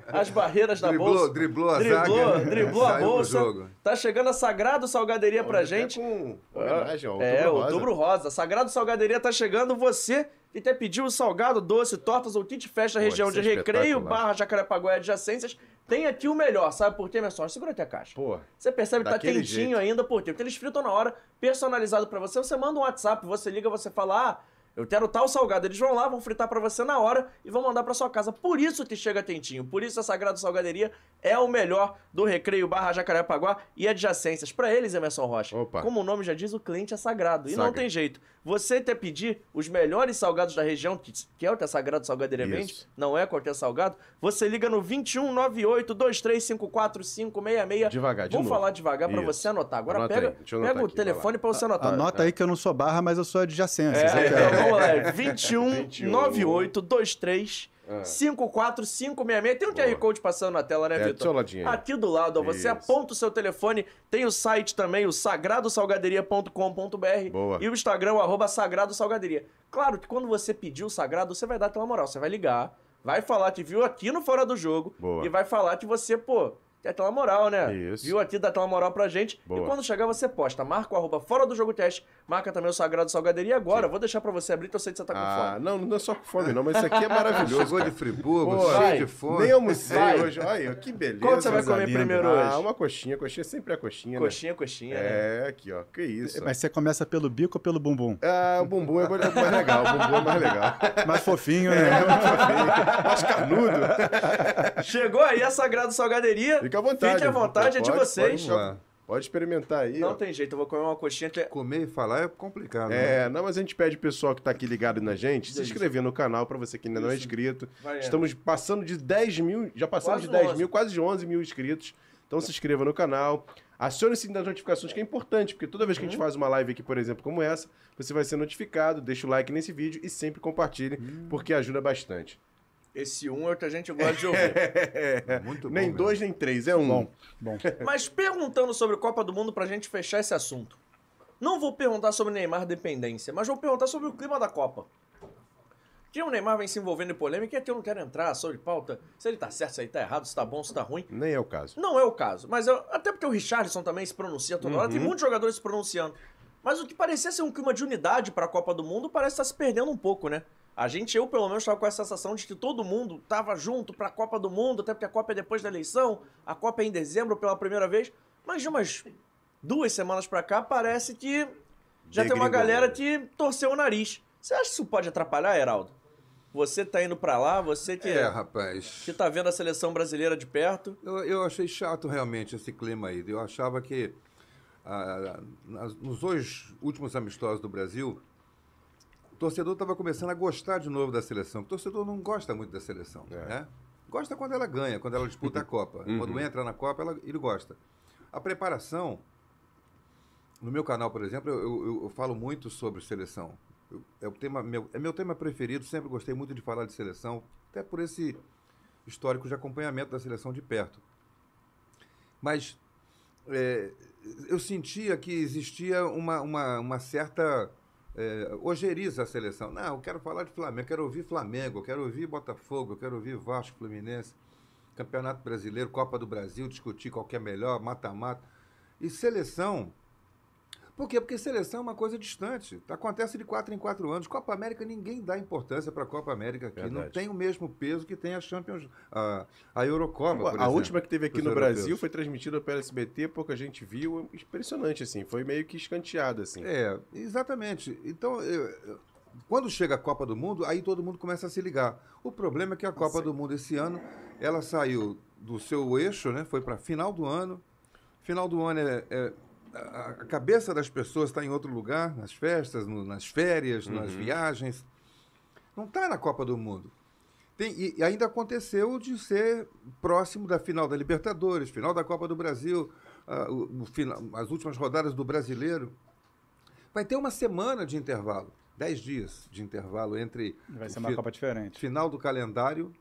as barreiras da Driblou, bolsa. driblou a driblou, zaga. driblou a bolsa. Tá chegando a Sagrado Salgaderia pra Até gente. Com homenagem É, Outubro Rosa. Outubro Rosa. Sagrado Salgaderia tá chegando. Você que até pediu o salgado, doce, tortas ou kit festa, região de Recreio, barra Jacarepaguá e adjacências, tem aqui o melhor. Sabe por quê, minha sorte? Segura até a caixa. Pô, Você percebe que tá quentinho jeito. ainda, por quê? Porque eles fritam na hora, personalizado pra você. Você manda um WhatsApp, você liga, você fala, ah, eu quero tal salgado. Eles vão lá, vão fritar pra você na hora e vão mandar pra sua casa. Por isso que chega quentinho. Por isso a Sagrado Salgaderia é o melhor do Recreio Barra Jacarepaguá e adjacências. Pra eles, Emerson Rocha, Opa. como o nome já diz, o cliente é sagrado. E não Sagra. tem jeito. Você quer pedir os melhores salgados da região, que, que é o que a Sagrado Salgaderia vende, não é qualquer salgado, você liga no 2198 2354 566 Devagar, de Vou novo. falar devagar pra Isso. você anotar. Agora Anota pega, pega o telefone pra você anotar. Anota aí que eu não sou barra, mas eu sou adjacência. É, então *laughs* vamos lá. é 21 21, 98 23 Ah. 54 566. Tem um QR. Code passando na tela, né, É, do Vitor? seu ladinho aí. Aqui do lado, ó, você Isso. aponta o seu telefone, tem o site também, o sagradosalgaderia.com.br Boa. e o Instagram, o arroba Sagrado Salgaderia. Claro que quando você pedir o Sagrado, você vai dar aquela moral, você vai ligar, vai falar que viu aqui no Fora do Jogo Boa. e vai falar que você, pô, tem aquela moral, né? Isso. Viu aqui, dá aquela moral pra gente. Boa. E quando chegar, você posta. Marca o arroba Fora do Jogo Teste, marca também o Sagrado Salgaderia. Agora, vou deixar pra você abrir, que eu sei que você tá com Ah, fome. não, não é só com fome, não, mas isso aqui é maravilhoso. Chegou de. Friburgo, Pô, cheio vai. de fome. Nem almocei Vai. hoje. Olha, que beleza. Qual que você vai comer linda. primeiro Ah, hoje? uma coxinha. Coxinha sempre é coxinha, né? Coxinha, coxinha, né? É, aqui, ó. Que isso. Mas você começa pelo bico ou pelo bumbum? Ah, o bumbum é mais mais legal. O bumbum é mais legal. Mais fofinho, né? mais carnudo. Chegou aí a Sagrado Salgaderia. Fica à vontade. Fique à vontade, é de Pode, vocês. Lá. Pode experimentar aí. Não ó. tem jeito, eu vou comer uma coxinha. que- Comer e falar é complicado. né? É, não, mas a gente pede pro pessoal que tá aqui ligado na gente se inscrever no canal pra você que ainda não é inscrito. Vai, é. Estamos passando de 10 mil, já passamos Quase de 10 11. mil, quase de 11 mil inscritos. Então se inscreva no canal. Acione o sininho das notificações, que é importante, porque toda vez que a gente Uhum. faz uma live aqui, por exemplo, como essa, você vai ser notificado, deixa o like nesse vídeo e sempre compartilhe, Hum. porque ajuda bastante. Esse um é o que a gente gosta de ouvir. *laughs* Muito bom nem mesmo. dois, nem três, é um. Bom, bom. Mas perguntando sobre Copa do Mundo pra gente fechar esse assunto. Não vou perguntar sobre Neymar dependência, mas vou perguntar sobre o clima da Copa. Que o Neymar vem se envolvendo em polêmica e aqui eu não quero entrar sobre pauta, se ele tá certo, se ele tá errado, se tá bom, se tá ruim. Nem é o caso. Não é o caso. Mas eu- até porque o Richardson também se pronuncia toda hora, tem muitos jogadores se pronunciando. Mas o que parecia ser um clima de unidade pra Copa do Mundo parece estar se perdendo um pouco, né? A gente, eu pelo menos, estava com essa sensação de que todo mundo tava junto pra Copa do Mundo, até porque a Copa é depois da eleição, a Copa é em dezembro pela primeira vez. Mas de umas duas semanas pra cá, parece que já tem uma galera que torceu o nariz. Você acha que isso pode atrapalhar, Heraldo? Você tá indo pra lá, você que, É, rapaz. que tá vendo a seleção brasileira de perto. Eu, eu achei chato realmente esse clima aí. Eu achava que ah, nos dois últimos amistosos do Brasil, torcedor estava começando a gostar de novo da seleção. O torcedor não gosta muito da seleção. É. Né? Gosta quando ela ganha, quando ela disputa a *laughs* Copa. Uhum. Quando entra na Copa, ela- ele gosta. A preparação No meu canal, por exemplo, eu, eu- eu falo muito sobre seleção. Eu- é, o tema, meu, é meu tema preferido, sempre gostei muito de falar de seleção, até por esse histórico de acompanhamento da seleção de perto. Mas é, eu sentia que existia uma, uma, uma certa é, ojeriza à seleção. Não, eu quero falar de Flamengo, eu quero ouvir Flamengo, eu quero ouvir Botafogo, eu quero ouvir Vasco, Fluminense, Campeonato Brasileiro, Copa do Brasil, discutir qual é melhor, mata-mata. E seleção. Por quê? Porque seleção é uma coisa distante. Acontece de quatro em quatro anos. Copa América, ninguém dá importância para a Copa América aqui. Não Verdade. tem o mesmo peso que tem a Champions, a, a Eurocopa. a exemplo, última que teve aqui no europeus. Brasil foi transmitida pela SBT, pouca gente viu. Impressionante, assim. Foi meio que escanteado, assim. É, exatamente. Então, eu- eu- quando chega a Copa do Mundo, aí todo mundo começa a se ligar. O problema é que a Copa do Mundo esse ano, ela saiu do seu eixo, né? Foi para final do ano. Final do ano é, é- a, a cabeça das pessoas está em outro lugar, nas festas, no- nas férias, nas viagens. Não está na Copa do Mundo. Tem- e, e ainda aconteceu de ser próximo da final da Libertadores, final da Copa do Brasil, o- o final- as últimas rodadas do Brasileiro. Vai ter uma semana de intervalo, dez dias de intervalo entre Vai ser uma fi- Copa diferente. final do calendário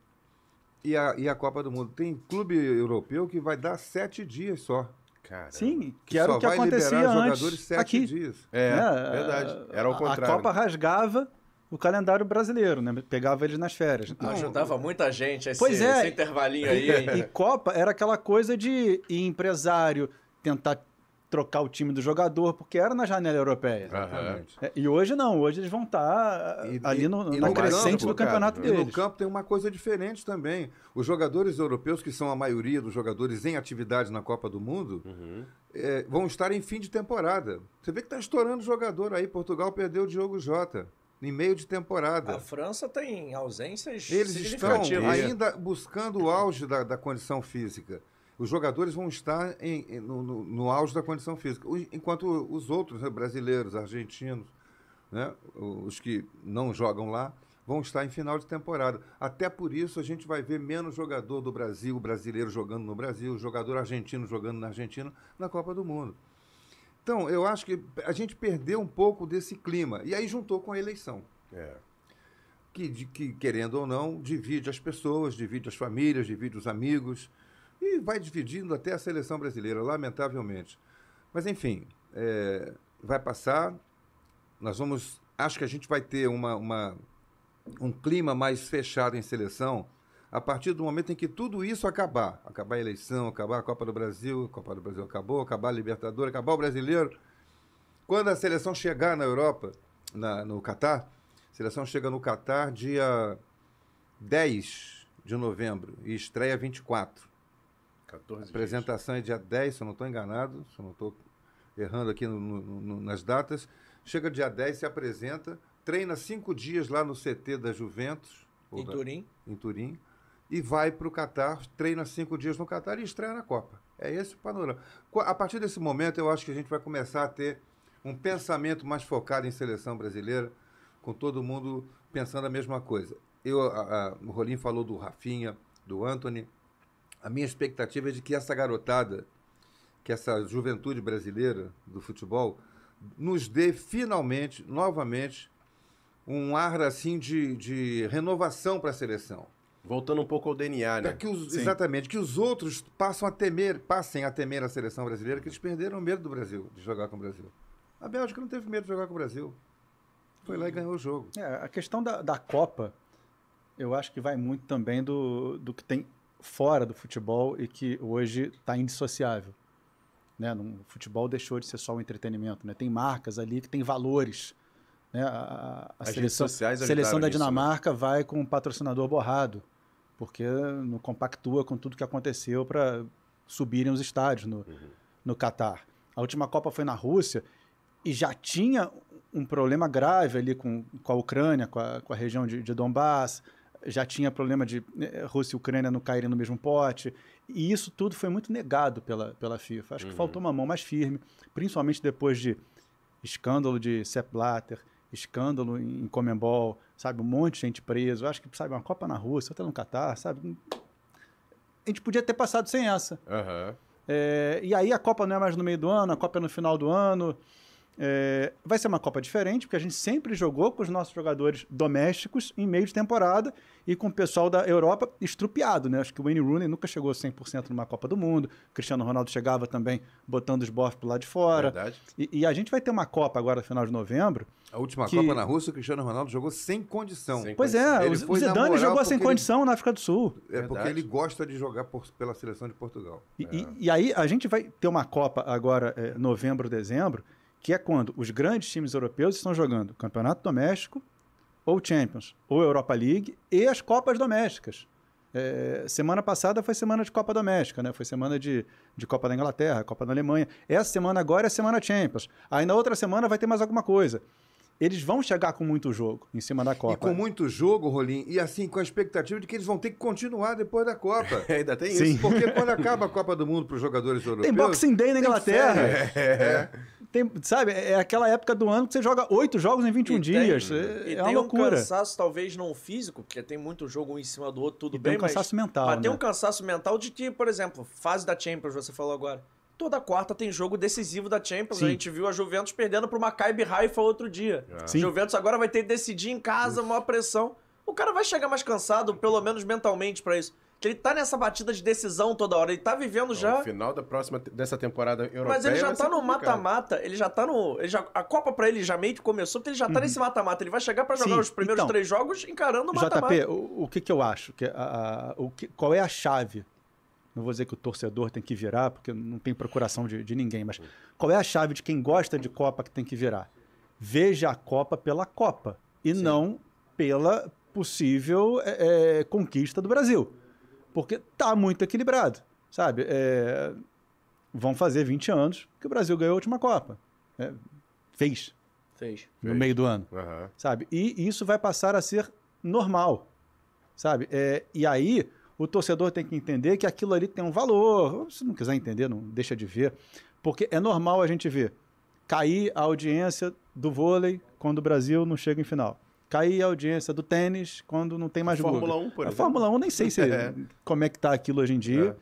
e a, e a Copa do Mundo. Tem clube europeu que vai dar sete dias só. Cara. Sim, que, Que era só o que vai acontecia antes jogadores sete aqui. dias. É, né? verdade. Era ao A- contrário. A Copa rasgava o calendário brasileiro, né? Pegava eles nas férias. Então, Ajudava muita gente esse, Pois é. esse intervalinho aí, hein? E Copa era aquela coisa de empresário, tentar trocar o time do jogador, porque era na janela europeia. Aham. É, E hoje não, hoje eles vão estar E- ali no, e na no crescente campo, do campeonato cara, E no deles. campo tem uma coisa diferente também. Os jogadores europeus, que são a maioria dos jogadores em atividade na Copa do Mundo, Uhum. eh, vão estar em fim de temporada. Você vê que está estourando jogador aí. Portugal perdeu o Diogo Jota em meio de temporada. A França tem ausências Eles estão ainda buscando o auge da, da condição física. Os jogadores vão estar em- em- no, no- no auge da condição física. Enquanto os outros, né, brasileiros, argentinos, né, os que não jogam lá, vão estar em final de temporada. Até por isso a gente vai ver menos jogador do Brasil, brasileiro jogando no Brasil, jogador argentino jogando na Argentina, na Copa do Mundo. Então, eu acho que a gente perdeu um pouco desse clima. E aí juntou com a eleição É. que, de- que, querendo ou não, divide as pessoas, divide as famílias, divide os amigos e vai dividindo até a seleção brasileira, lamentavelmente. Mas, enfim, é, vai passar. Nós vamos. Acho que a gente vai ter uma, uma- um clima mais fechado em seleção a partir do momento em que tudo isso acabar. Acabar a eleição, acabar a Copa do Brasil, a Copa do Brasil acabou, acabar a Libertadores, acabar o brasileiro. Quando a seleção chegar na Europa, na- no Catar, a seleção chega no Catar dia 10 de novembro e estreia 24. 14 dias. apresentação é dia 10, se eu não estou enganado, se eu não estou errando aqui no- no- no- nas datas. Chega dia 10, se apresenta, treina cinco dias lá no CT da Juventus, ou Em da- Turim. em Turim, e vai para o Catar, treina cinco dias no Catar e estreia na Copa. É esse o panorama. A partir desse momento, eu acho que a gente vai começar a ter um pensamento mais focado em seleção brasileira, com todo mundo pensando a mesma coisa. Eu, a- a- o Rolim falou do Rafinha, do Anthony. A minha expectativa é de que essa garotada, que essa juventude brasileira do futebol, nos dê finalmente, novamente, um ar assim de, de renovação para a seleção. Voltando um pouco ao DNA, né? Que os, exatamente, que os outros passam a temer, passem a temer a seleção brasileira, que eles perderam o medo do Brasil, de jogar com o Brasil. A Bélgica não teve medo de jogar com o Brasil. Foi lá e ganhou o jogo. É, a questão da, da Copa, eu acho que vai muito também do, do que tem fora do futebol e que hoje está indissociável. Né? Não- O futebol deixou de ser só um entretenimento. Né? Tem marcas ali que têm valores. Né? A, a- As seleção, seleção da né? Dinamarca vai com um patrocinador borrado, porque não compactua com tudo que aconteceu para subirem os estádios no, Uhum. no Catar. A última Copa foi na Rússia e já tinha um problema grave ali com, com a Ucrânia, com a, com a região de, de Donbass, já tinha problema de eh, Rússia e Ucrânia não caírem no mesmo pote, e isso tudo foi muito negado pela, pela FIFA. Acho que Uhum. faltou uma mão mais firme, principalmente depois de escândalo de Sepp Blatter, escândalo em Comembol, sabe, um monte de gente preso. Acho que, sabe, uma Copa na Rússia, outra no Catar, sabe? A gente podia ter passado sem essa. Aham. É, e aí a Copa não é mais no meio do ano, a Copa é no final do ano. É, vai ser uma Copa diferente, porque a gente sempre jogou com os nossos jogadores domésticos em meio de temporada e com o pessoal da Europa estrupiado, né? Acho que o Wayne Rooney nunca chegou 100% numa Copa do Mundo, o Cristiano Ronaldo chegava também botando os bofs pro lado de fora. Verdade. E, e a gente vai ter uma Copa agora no final de novembro. A última Que- Copa na Rússia, o Cristiano Ronaldo jogou sem condição. Sem Pois é, Ele o, foi o Zidane jogou sem porque ele- condição na África do Sul. É porque Verdade. ele gosta de jogar por- pela seleção de Portugal. E, e- e aí a gente vai ter uma Copa agora, é, novembro, dezembro, que é quando os grandes times europeus estão jogando Campeonato Doméstico, ou Champions, ou Europa League, e as Copas Domésticas. É, semana passada foi semana de Copa Doméstica, né? Foi semana de, de Copa da Inglaterra, Copa da Alemanha. Essa semana agora é semana Champions. Aí na outra semana vai ter mais alguma coisa. Eles vão chegar com muito jogo em cima da Copa. E com muito jogo, Rolim, e assim, com a expectativa de que eles vão ter que continuar depois da Copa. *laughs* Ainda tem Sim. isso. Porque quando acaba a Copa do Mundo para os jogadores europeus. Tem Boxing Day na Inglaterra. É. Tem, sabe, é aquela época do ano que você joga oito jogos em 21 E tem- dias. E é é uma tem loucura. um cansaço, talvez não físico, porque tem muito jogo um em cima do outro, tudo E bem, tem um mas- cansaço mental, Mas tem né? um cansaço mental de que, por exemplo, fase da Champions, você falou agora. Toda quarta tem jogo decisivo da Champions. Sim. A gente viu a Juventus perdendo pro Maccabi Haifa outro dia. Sim. Juventus agora vai ter que decidir em casa, maior pressão. O cara vai chegar mais cansado, pelo menos mentalmente, pra isso. Que ele tá nessa batida de decisão toda hora. Ele tá vivendo já. No final da próxima dessa temporada europeia. Mas ele já tá no mata-mata, ele já tá no. Ele já, a Copa pra ele já meio que começou, porque ele já tá nesse mata-mata. Ele vai chegar pra jogar Uhum. Sim, os primeiros então, três jogos encarando o mata-mata. JP, o, o que, que eu acho? Que a- a- o que, qual é a chave? Não vou dizer que o torcedor tem que virar, porque não tem procuração de, de ninguém, mas qual é a chave de quem gosta de Copa que tem que virar? Veja a Copa pela Copa e não pela possível é, é, conquista do Brasil. Porque tá muito equilibrado, sabe? É, vão fazer 20 anos que o Brasil ganhou a última Copa. É, fez Fez. no Fez. meio do ano Aham. sabe? E isso vai passar a ser normal, sabe? É, e aí o torcedor tem que entender que aquilo ali tem um valor. Se não quiser entender, não deixa de ver, porque é normal a gente ver cair a audiência do vôlei quando o Brasil não chega em final. Cair a audiência do tênis quando não tem mais Fórmula Guga. 1, por A exemplo. Fórmula 1 nem sei se, *laughs* É. como é que tá aquilo hoje em dia.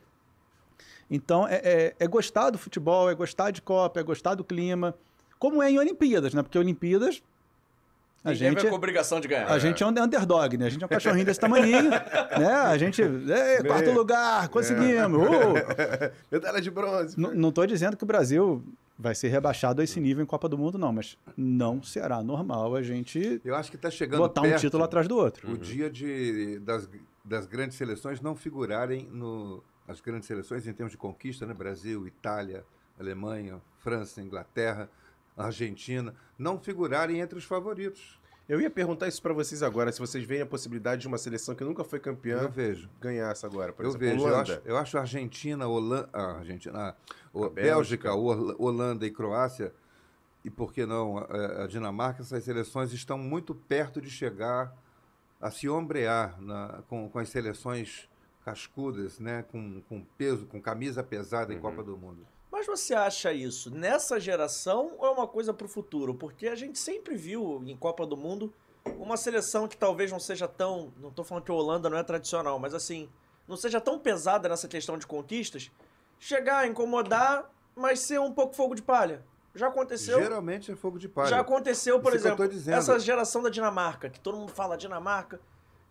Então, é, é- é gostar do futebol, é gostar de Copa, é gostar do clima, como é em Olimpíadas, né? Porque Olimpíadas, a Ninguém gente, vai com obrigação de ganhar. a gente é um underdog, né? A gente é um cachorrinho desse tamanhinho, *laughs* né? A gente, é, quarto lugar, conseguimos. uh! *laughs* Medalha de bronze. N- Não estou dizendo que o Brasil vai ser rebaixado a esse nível em Copa do Mundo, não, mas não será normal a gente Eu acho que está chegando botar um perto título atrás do outro. o dia de, das, das grandes seleções não figurarem no as grandes seleções em termos de conquista, né? Brasil, Itália, Alemanha, França, Inglaterra, Argentina, não figurarem entre os favoritos. Eu ia perguntar isso pra vocês agora, se vocês veem a possibilidade de uma seleção que nunca foi campeã Eu vejo. ganhar essa agora, por Eu exemplo, vejo, eu Holanda. acho, eu acho a Argentina, Holanda, a Argentina, a, o- Bélgica, Bélgica. Holanda e Croácia, e por que não a, a Dinamarca, essas seleções estão muito perto de chegar a se ombrear na- com, com as seleções cascudas, né, com, com peso, com camisa pesada em Uhum. Copa do Mundo. Mas você acha isso nessa geração ou é uma coisa pro futuro? Porque a gente sempre viu em Copa do Mundo uma seleção que talvez não seja tão. Não tô falando que a Holanda não é tradicional, mas assim, não seja tão pesada nessa questão de conquistas, chegar, incomodar, mas ser um pouco fogo de palha. Já aconteceu. Geralmente é fogo de palha. Já aconteceu, por Isso exemplo, essa geração da Dinamarca, que todo mundo fala Dinamarca.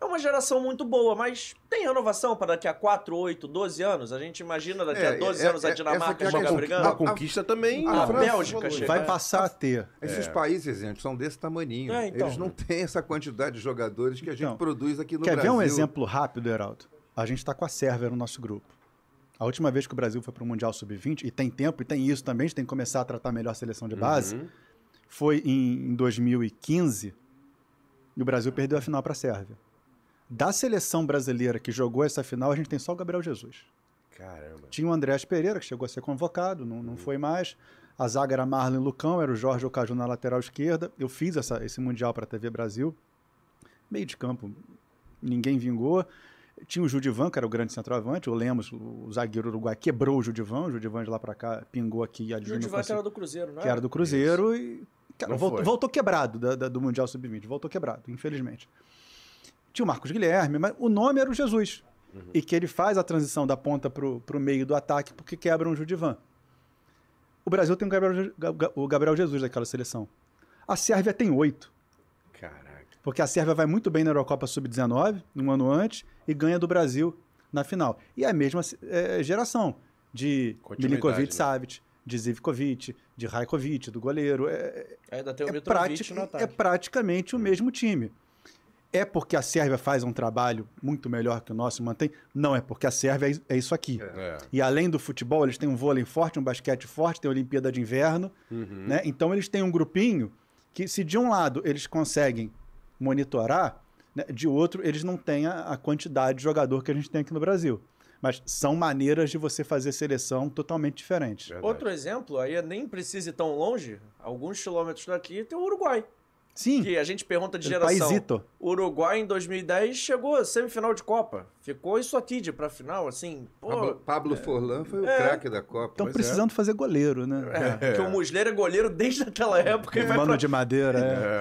É uma geração muito boa, mas tem renovação para daqui a 4, 8, 12 anos? A gente imagina daqui É, a 12 é, anos a é, Dinamarca é a chegar brigando? A conquista também. a A França Bélgica chega. Vai passar a ter. Esses países, gente, são desse tamaninho. É, então. Eles não têm essa quantidade de jogadores que a gente Então, produz aqui no Quer Brasil. ver um exemplo rápido, Heraldo? A gente está com a Sérvia no nosso grupo. A última vez que o Brasil foi para o Mundial Sub-20, e tem tempo, e tem isso também, a gente tem que começar a tratar melhor a seleção de base, Uhum. foi em, em 2015, e o Brasil perdeu a final para a Sérvia. Da seleção brasileira que jogou essa final, a gente tem só o Gabriel Jesus. Caramba. Tinha o Andrés Pereira, que chegou a ser convocado, não, não foi mais. A zaga era Marlon Lucão, era o Jorge Ocaju na lateral esquerda. Eu fiz essa- esse Mundial para a TV Brasil. Meio de campo, ninguém vingou. Tinha o Judivan, que era o grande centroavante. O Lemos, o zagueiro uruguai, quebrou o Judivan. O Judivan de lá para cá pingou aqui e ali. Júlio não Divan que era do Cruzeiro, não é? que era do Cruzeiro e cara, Não voltou, foi. voltou quebrado da- da- do Mundial Sub-20, voltou quebrado, infelizmente. Tinha o Marcos Guilherme, mas o nome era o Jesus. e que ele faz a transição da ponta para o meio do ataque porque quebra um Judivan. O Brasil tem o Gabriel, o Gabriel Jesus daquela seleção. A Sérvia tem oito. Caraca. Porque a Sérvia vai muito bem na Eurocopa Sub-19, um ano antes, e ganha do Brasil na final. E é a mesma eh, geração de Milinkovic né? Savic, de Zivkovic, de Rajkovic, do goleiro. É, é, prati- no é praticamente o mesmo time. É porque a Sérvia faz um trabalho muito melhor que o nosso, mantém? Não, é porque a Sérvia é é isso aqui. É. E além do futebol, eles têm um vôlei forte, um basquete forte, tem a Olimpíada de Inverno. Uhum. Né? Então eles têm um grupinho que, se de um lado eles conseguem monitorar, né, de outro eles não têm a, a quantidade de jogador que a gente tem aqui no Brasil. Mas são maneiras de você fazer seleção totalmente diferentes. Verdade. Outro exemplo, aí nem precisa ir tão longe, alguns quilômetros daqui, tem o Uruguai. Sim, Que a gente pergunta de El geração. paisito. O Uruguai em 2010 chegou a semifinal de Copa. Ficou isso aqui de pra final, assim. Pablo, Pô, Pablo Forlan foi o É. craque da Copa. estão Pois precisando fazer goleiro, né? é, que o Muslera é goleiro desde aquela época e vai, Mano pra, de madeira,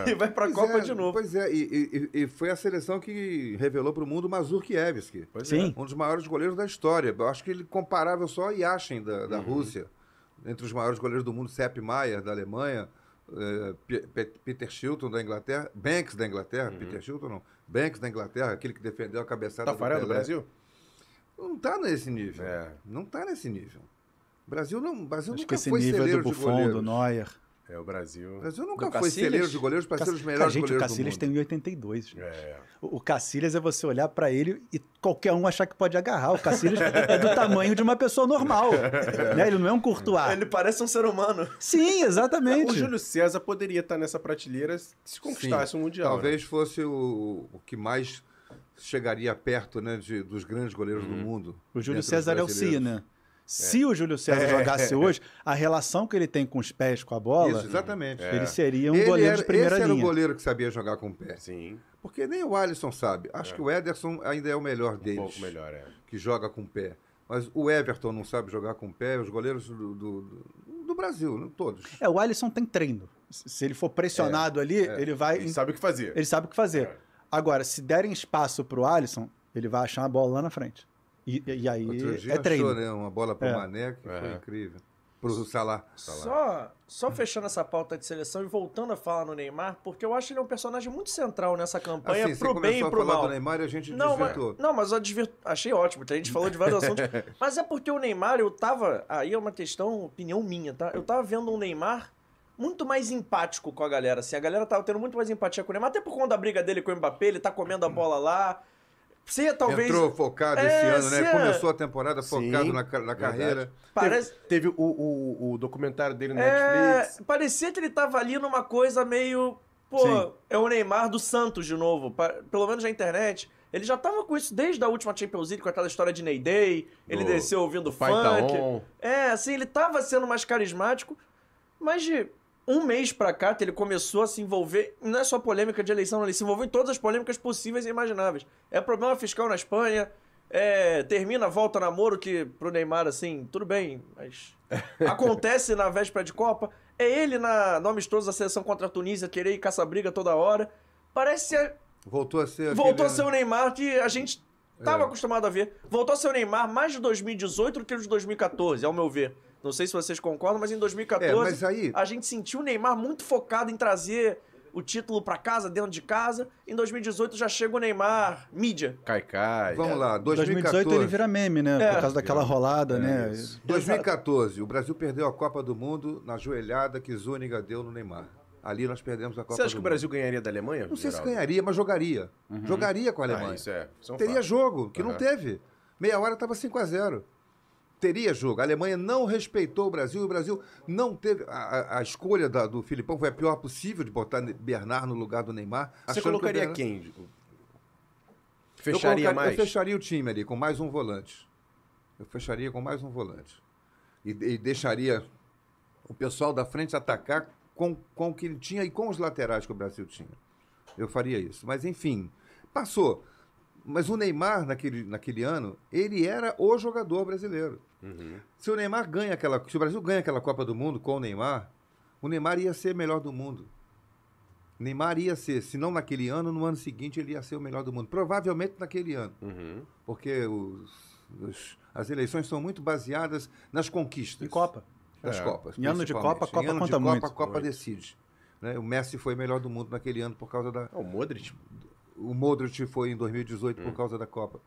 é. *laughs* e vai pra Pois Copa é, de novo. Pois é, e, e- e foi a seleção que revelou para o mundo Mazurkiewicz, Pois Sim. um dos maiores goleiros da história. Eu acho que ele comparável só a Yashin da, Uhum. da Rússia, entre os maiores goleiros do mundo, Sepp Maier da Alemanha, Peter Shilton da Inglaterra, Banks da Inglaterra, Peter Shilton não, Banks da Inglaterra, aquele que defendeu a cabeçada. Tafarel do Pelé. Brasil? Não está nesse nível. É. Não está nesse nível. Brasil não, Brasil Acho nunca que esse foi nível é do de Buffon, do Neuer. É, o Brasil. O Brasil nunca Do foi Cacilhas? celeiro de goleiros para ser os melhores gente, o goleiros do Cacilhas mundo. tem 1,82. gente. É. O o Cacilhas é você olhar pra ele e qualquer um achar que pode agarrar. O Cacilhas é do tamanho de uma pessoa normal. *laughs* né? Ele não é um Courtois. Ele parece um ser humano. Sim, exatamente. O Júlio César poderia estar nessa prateleira se conquistasse o Mundial. né? Talvez fosse o, o que mais chegaria perto né, de- dos grandes goleiros Uhum. do mundo. O Júlio César é o brasileiros. né? Se o Júlio César jogasse hoje, a relação que ele tem com os pés, com a bola, Isso, exatamente. ele seria um Ele goleiro era, de primeira esse era o linha. goleiro que sabia jogar com o pé. Sim, Porque nem o Alisson sabe. Acho que o Ederson ainda é o melhor um deles. pouco melhor, é. Que joga com o pé. Mas o Everton não sabe jogar com o pé. Os goleiros do, do, do- Brasil, não todos. É, o Alisson tem treino. Se ele for pressionado ali, ele vai. Ele sabe o que fazer. Ele sabe o que fazer. É. Agora, se derem espaço pro Alisson, ele vai achar uma bola lá na frente. E, e aí Outro dia é treino. achou, né? Uma bola pro É. Mané, que foi Aham. incrível. Pro Salah. Só, só fechando essa pauta de seleção e voltando a falar no Neymar, porque eu acho ele um personagem muito central nessa campanha, Assim, pro bem e começou a pro falar mal. do Neymar e a gente Não, mas, desvirtuou. não, mas eu achei ótimo, a gente falou de vários assuntos. *laughs* Mas é porque o Neymar, eu tava. Aí é uma questão, opinião minha, tá? Eu tava vendo um Neymar muito mais empático com a galera, assim. A galera tava tendo muito mais empatia com o Neymar, até por conta da briga dele com o Mbappé, ele tá comendo a bola lá. Você talvez. Entrou focado É, esse ano, né? é- Começou a temporada focado Sim, na, na carreira. Parece. Teve o, o, o documentário dele no É, Netflix. parecia que ele tava ali numa coisa meio. Pô, Sim. é o Neymar do Santos de novo. Pelo menos na internet. Ele já tava com isso desde a última Champions League, com aquela história de Ney Day. Ele Do- desceu ouvindo O pai funk. tá on. É, assim, ele tava sendo mais carismático, mas de um mês pra cá ele começou a se envolver, não é só polêmica de eleição, ele se envolveu em todas as polêmicas possíveis e imagináveis. É problema fiscal na Espanha, é, termina, volta namoro, que pro Neymar, assim, tudo bem, mas *laughs* acontece na véspera de Copa. É ele na, no amistoso da seleção contra a Tunísia querer ir caça-briga toda hora. Parece ser Voltou a ser. Voltou a ser o Neymar que a gente tava É. acostumado a ver. Voltou a ser o Neymar mais de 2018 do que de 2014, ao meu ver. Não sei se vocês concordam, mas em 2014 É, mas aí- a gente sentiu o Neymar muito focado em trazer o título pra casa, dentro de casa. Em 2018 já chega o Neymar mídia. Cai, cai. Vamos lá, 2018 2014. ele vira meme, né? É. Por causa daquela rolada, né? isso. 2014, o Brasil perdeu a Copa do Mundo na joelhada que Zúñiga deu no Neymar. Ali nós perdemos a Copa Você acha do que o Mundo. Brasil ganharia da Alemanha? Não sei se ganharia, mas jogaria. Jogaria com a Alemanha. Ah, isso é. Isso é um Teria fato. jogo, que não Aham. teve. Meia hora estava 5 a 0 Teria jogo. A Alemanha não respeitou o Brasil. O Brasil não teve. A, a- escolha da- do Filipão foi a pior possível de botar Bernard no lugar do Neymar. Você achando que colocaria Bernard- quem? Eu Fecharia colocaria- mais? Eu fecharia o time ali com mais um volante. Eu fecharia com mais um volante. E, e deixaria o pessoal da frente atacar com, com o que ele tinha e com os laterais que o Brasil tinha. Eu faria isso. Mas, enfim, passou. Mas o Neymar, naquele, naquele ano, ele era o jogador brasileiro. Uhum. Se o Neymar ganha aquela. Se o Brasil ganha aquela Copa do Mundo com o Neymar, o Neymar ia ser melhor do mundo. Neymar ia ser, se não naquele ano, no ano seguinte ele ia ser o melhor do mundo. Provavelmente naquele ano. Uhum. Porque os- os- as eleições são muito baseadas nas conquistas. E Copa. Das É. Copas. Em ano de. Copa, a Copa em ano conta de Copa, muito. a Copa Muito. decide. né? O Messi foi melhor do mundo naquele ano por causa da. Ah, o Modric. O Modric foi em 2018 Hum. por causa da Copa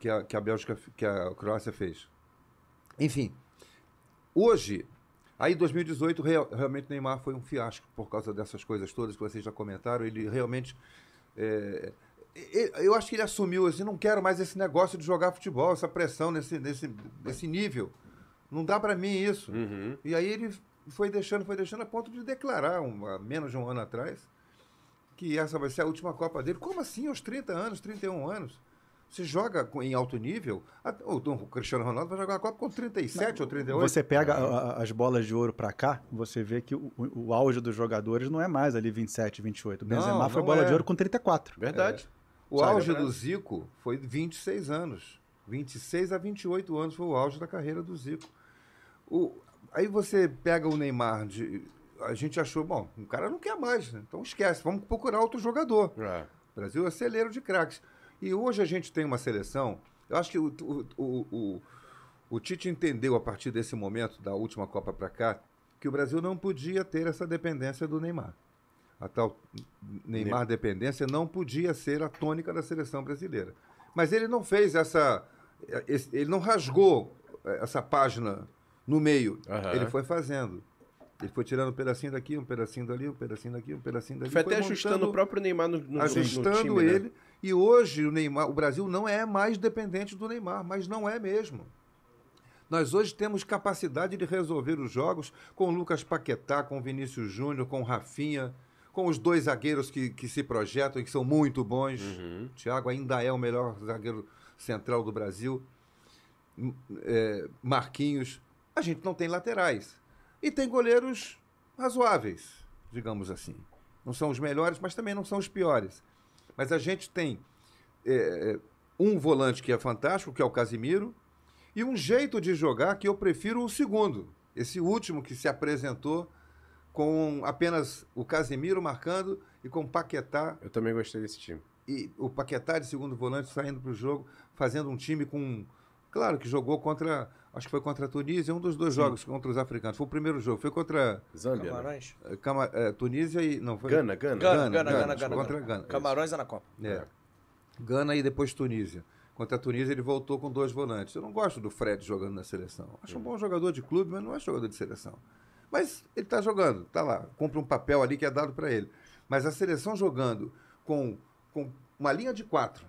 que a, que a Bélgica, que a Croácia fez. Enfim, hoje, aí 2018 real- realmente Neymar foi um fiasco por causa dessas coisas todas que vocês já comentaram. Ele realmente é, eu acho que ele assumiu assim, não quero mais esse negócio de jogar futebol, essa pressão nesse, nesse, nesse nível. Não dá para mim isso. Uhum. E aí ele foi deixando, foi deixando a ponto de declarar, um, há menos de um ano atrás, que essa vai ser a última Copa dele. Como assim, aos 30 anos, 31 anos? Você joga em alto nível? O, Cristiano Ronaldo vai jogar a Copa com 37 ou 38? Você pega a- a- as bolas de ouro pra cá, você vê que o, o- o auge dos jogadores não é mais ali 27, 28. O Não, Benzema foi não bola é. de ouro com 34. Verdade. O Sabe, auge é do. Zico foi 26 anos. 26 a 28 anos foi o auge da carreira do Zico. O- aí você pega o Neymar, de, a gente achou, bom, o cara não quer mais, né? então esquece, vamos procurar outro jogador. É. O Brasil é celeiro de craques. E hoje a gente tem uma seleção, eu acho que o, o, o, o- Tite entendeu a partir desse momento, da última Copa para cá, que o Brasil não podia ter essa dependência do Neymar. A tal Neymar dependência não podia ser a tônica da seleção brasileira. Mas ele não fez essa. Ele não rasgou eh, essa página no meio. Aham. Ele foi fazendo. Ele foi tirando um pedacinho daqui, um pedacinho dali, um pedacinho daqui, um pedacinho dali. Foi até foi ajustando montando- o próprio Neymar no, no, no- no ajustando time, né? E hoje o Neymar, o Brasil não é mais dependente do Neymar, mas não é mesmo. Nós hoje temos capacidade de resolver os jogos com o Lucas Paquetá, com o Vinícius Júnior, com o Rafinha, com os dois zagueiros que, que se projetam e que são muito bons. Uhum. O Thiago ainda é o melhor zagueiro central do Brasil. É, Marquinhos. A gente não tem laterais. E tem goleiros razoáveis, digamos assim. Não são os melhores, mas também não são os piores. Mas a gente tem é, um volante que é fantástico, que é o Casimiro, e um jeito de jogar que eu prefiro o segundo. Esse último que se apresentou com apenas o Casimiro marcando e com o Paquetá Eu também gostei desse time. e o Paquetá de segundo volante saindo para o jogo, fazendo um time com. Claro que jogou contra. Acho que foi contra a Tunísia, um dos dois jogos contra os africanos. Foi o primeiro jogo, foi contra Zâmbia, né? Camarões? Cama- eh, Tunísia e. Não, foi. Gana, Gana. Gana, Gana, Gana, Gana, Gana, Gana. contra Gana. Gana, Camarões é na Copa. É. Gana e depois Tunísia. Contra a Tunísia ele voltou com dois volantes. Eu não gosto do Fred jogando na seleção. Acho um bom jogador de clube, mas não é jogador de seleção. Mas ele está jogando, está lá, cumpre um papel ali que é dado para ele. Mas a seleção jogando com, com uma linha de quatro,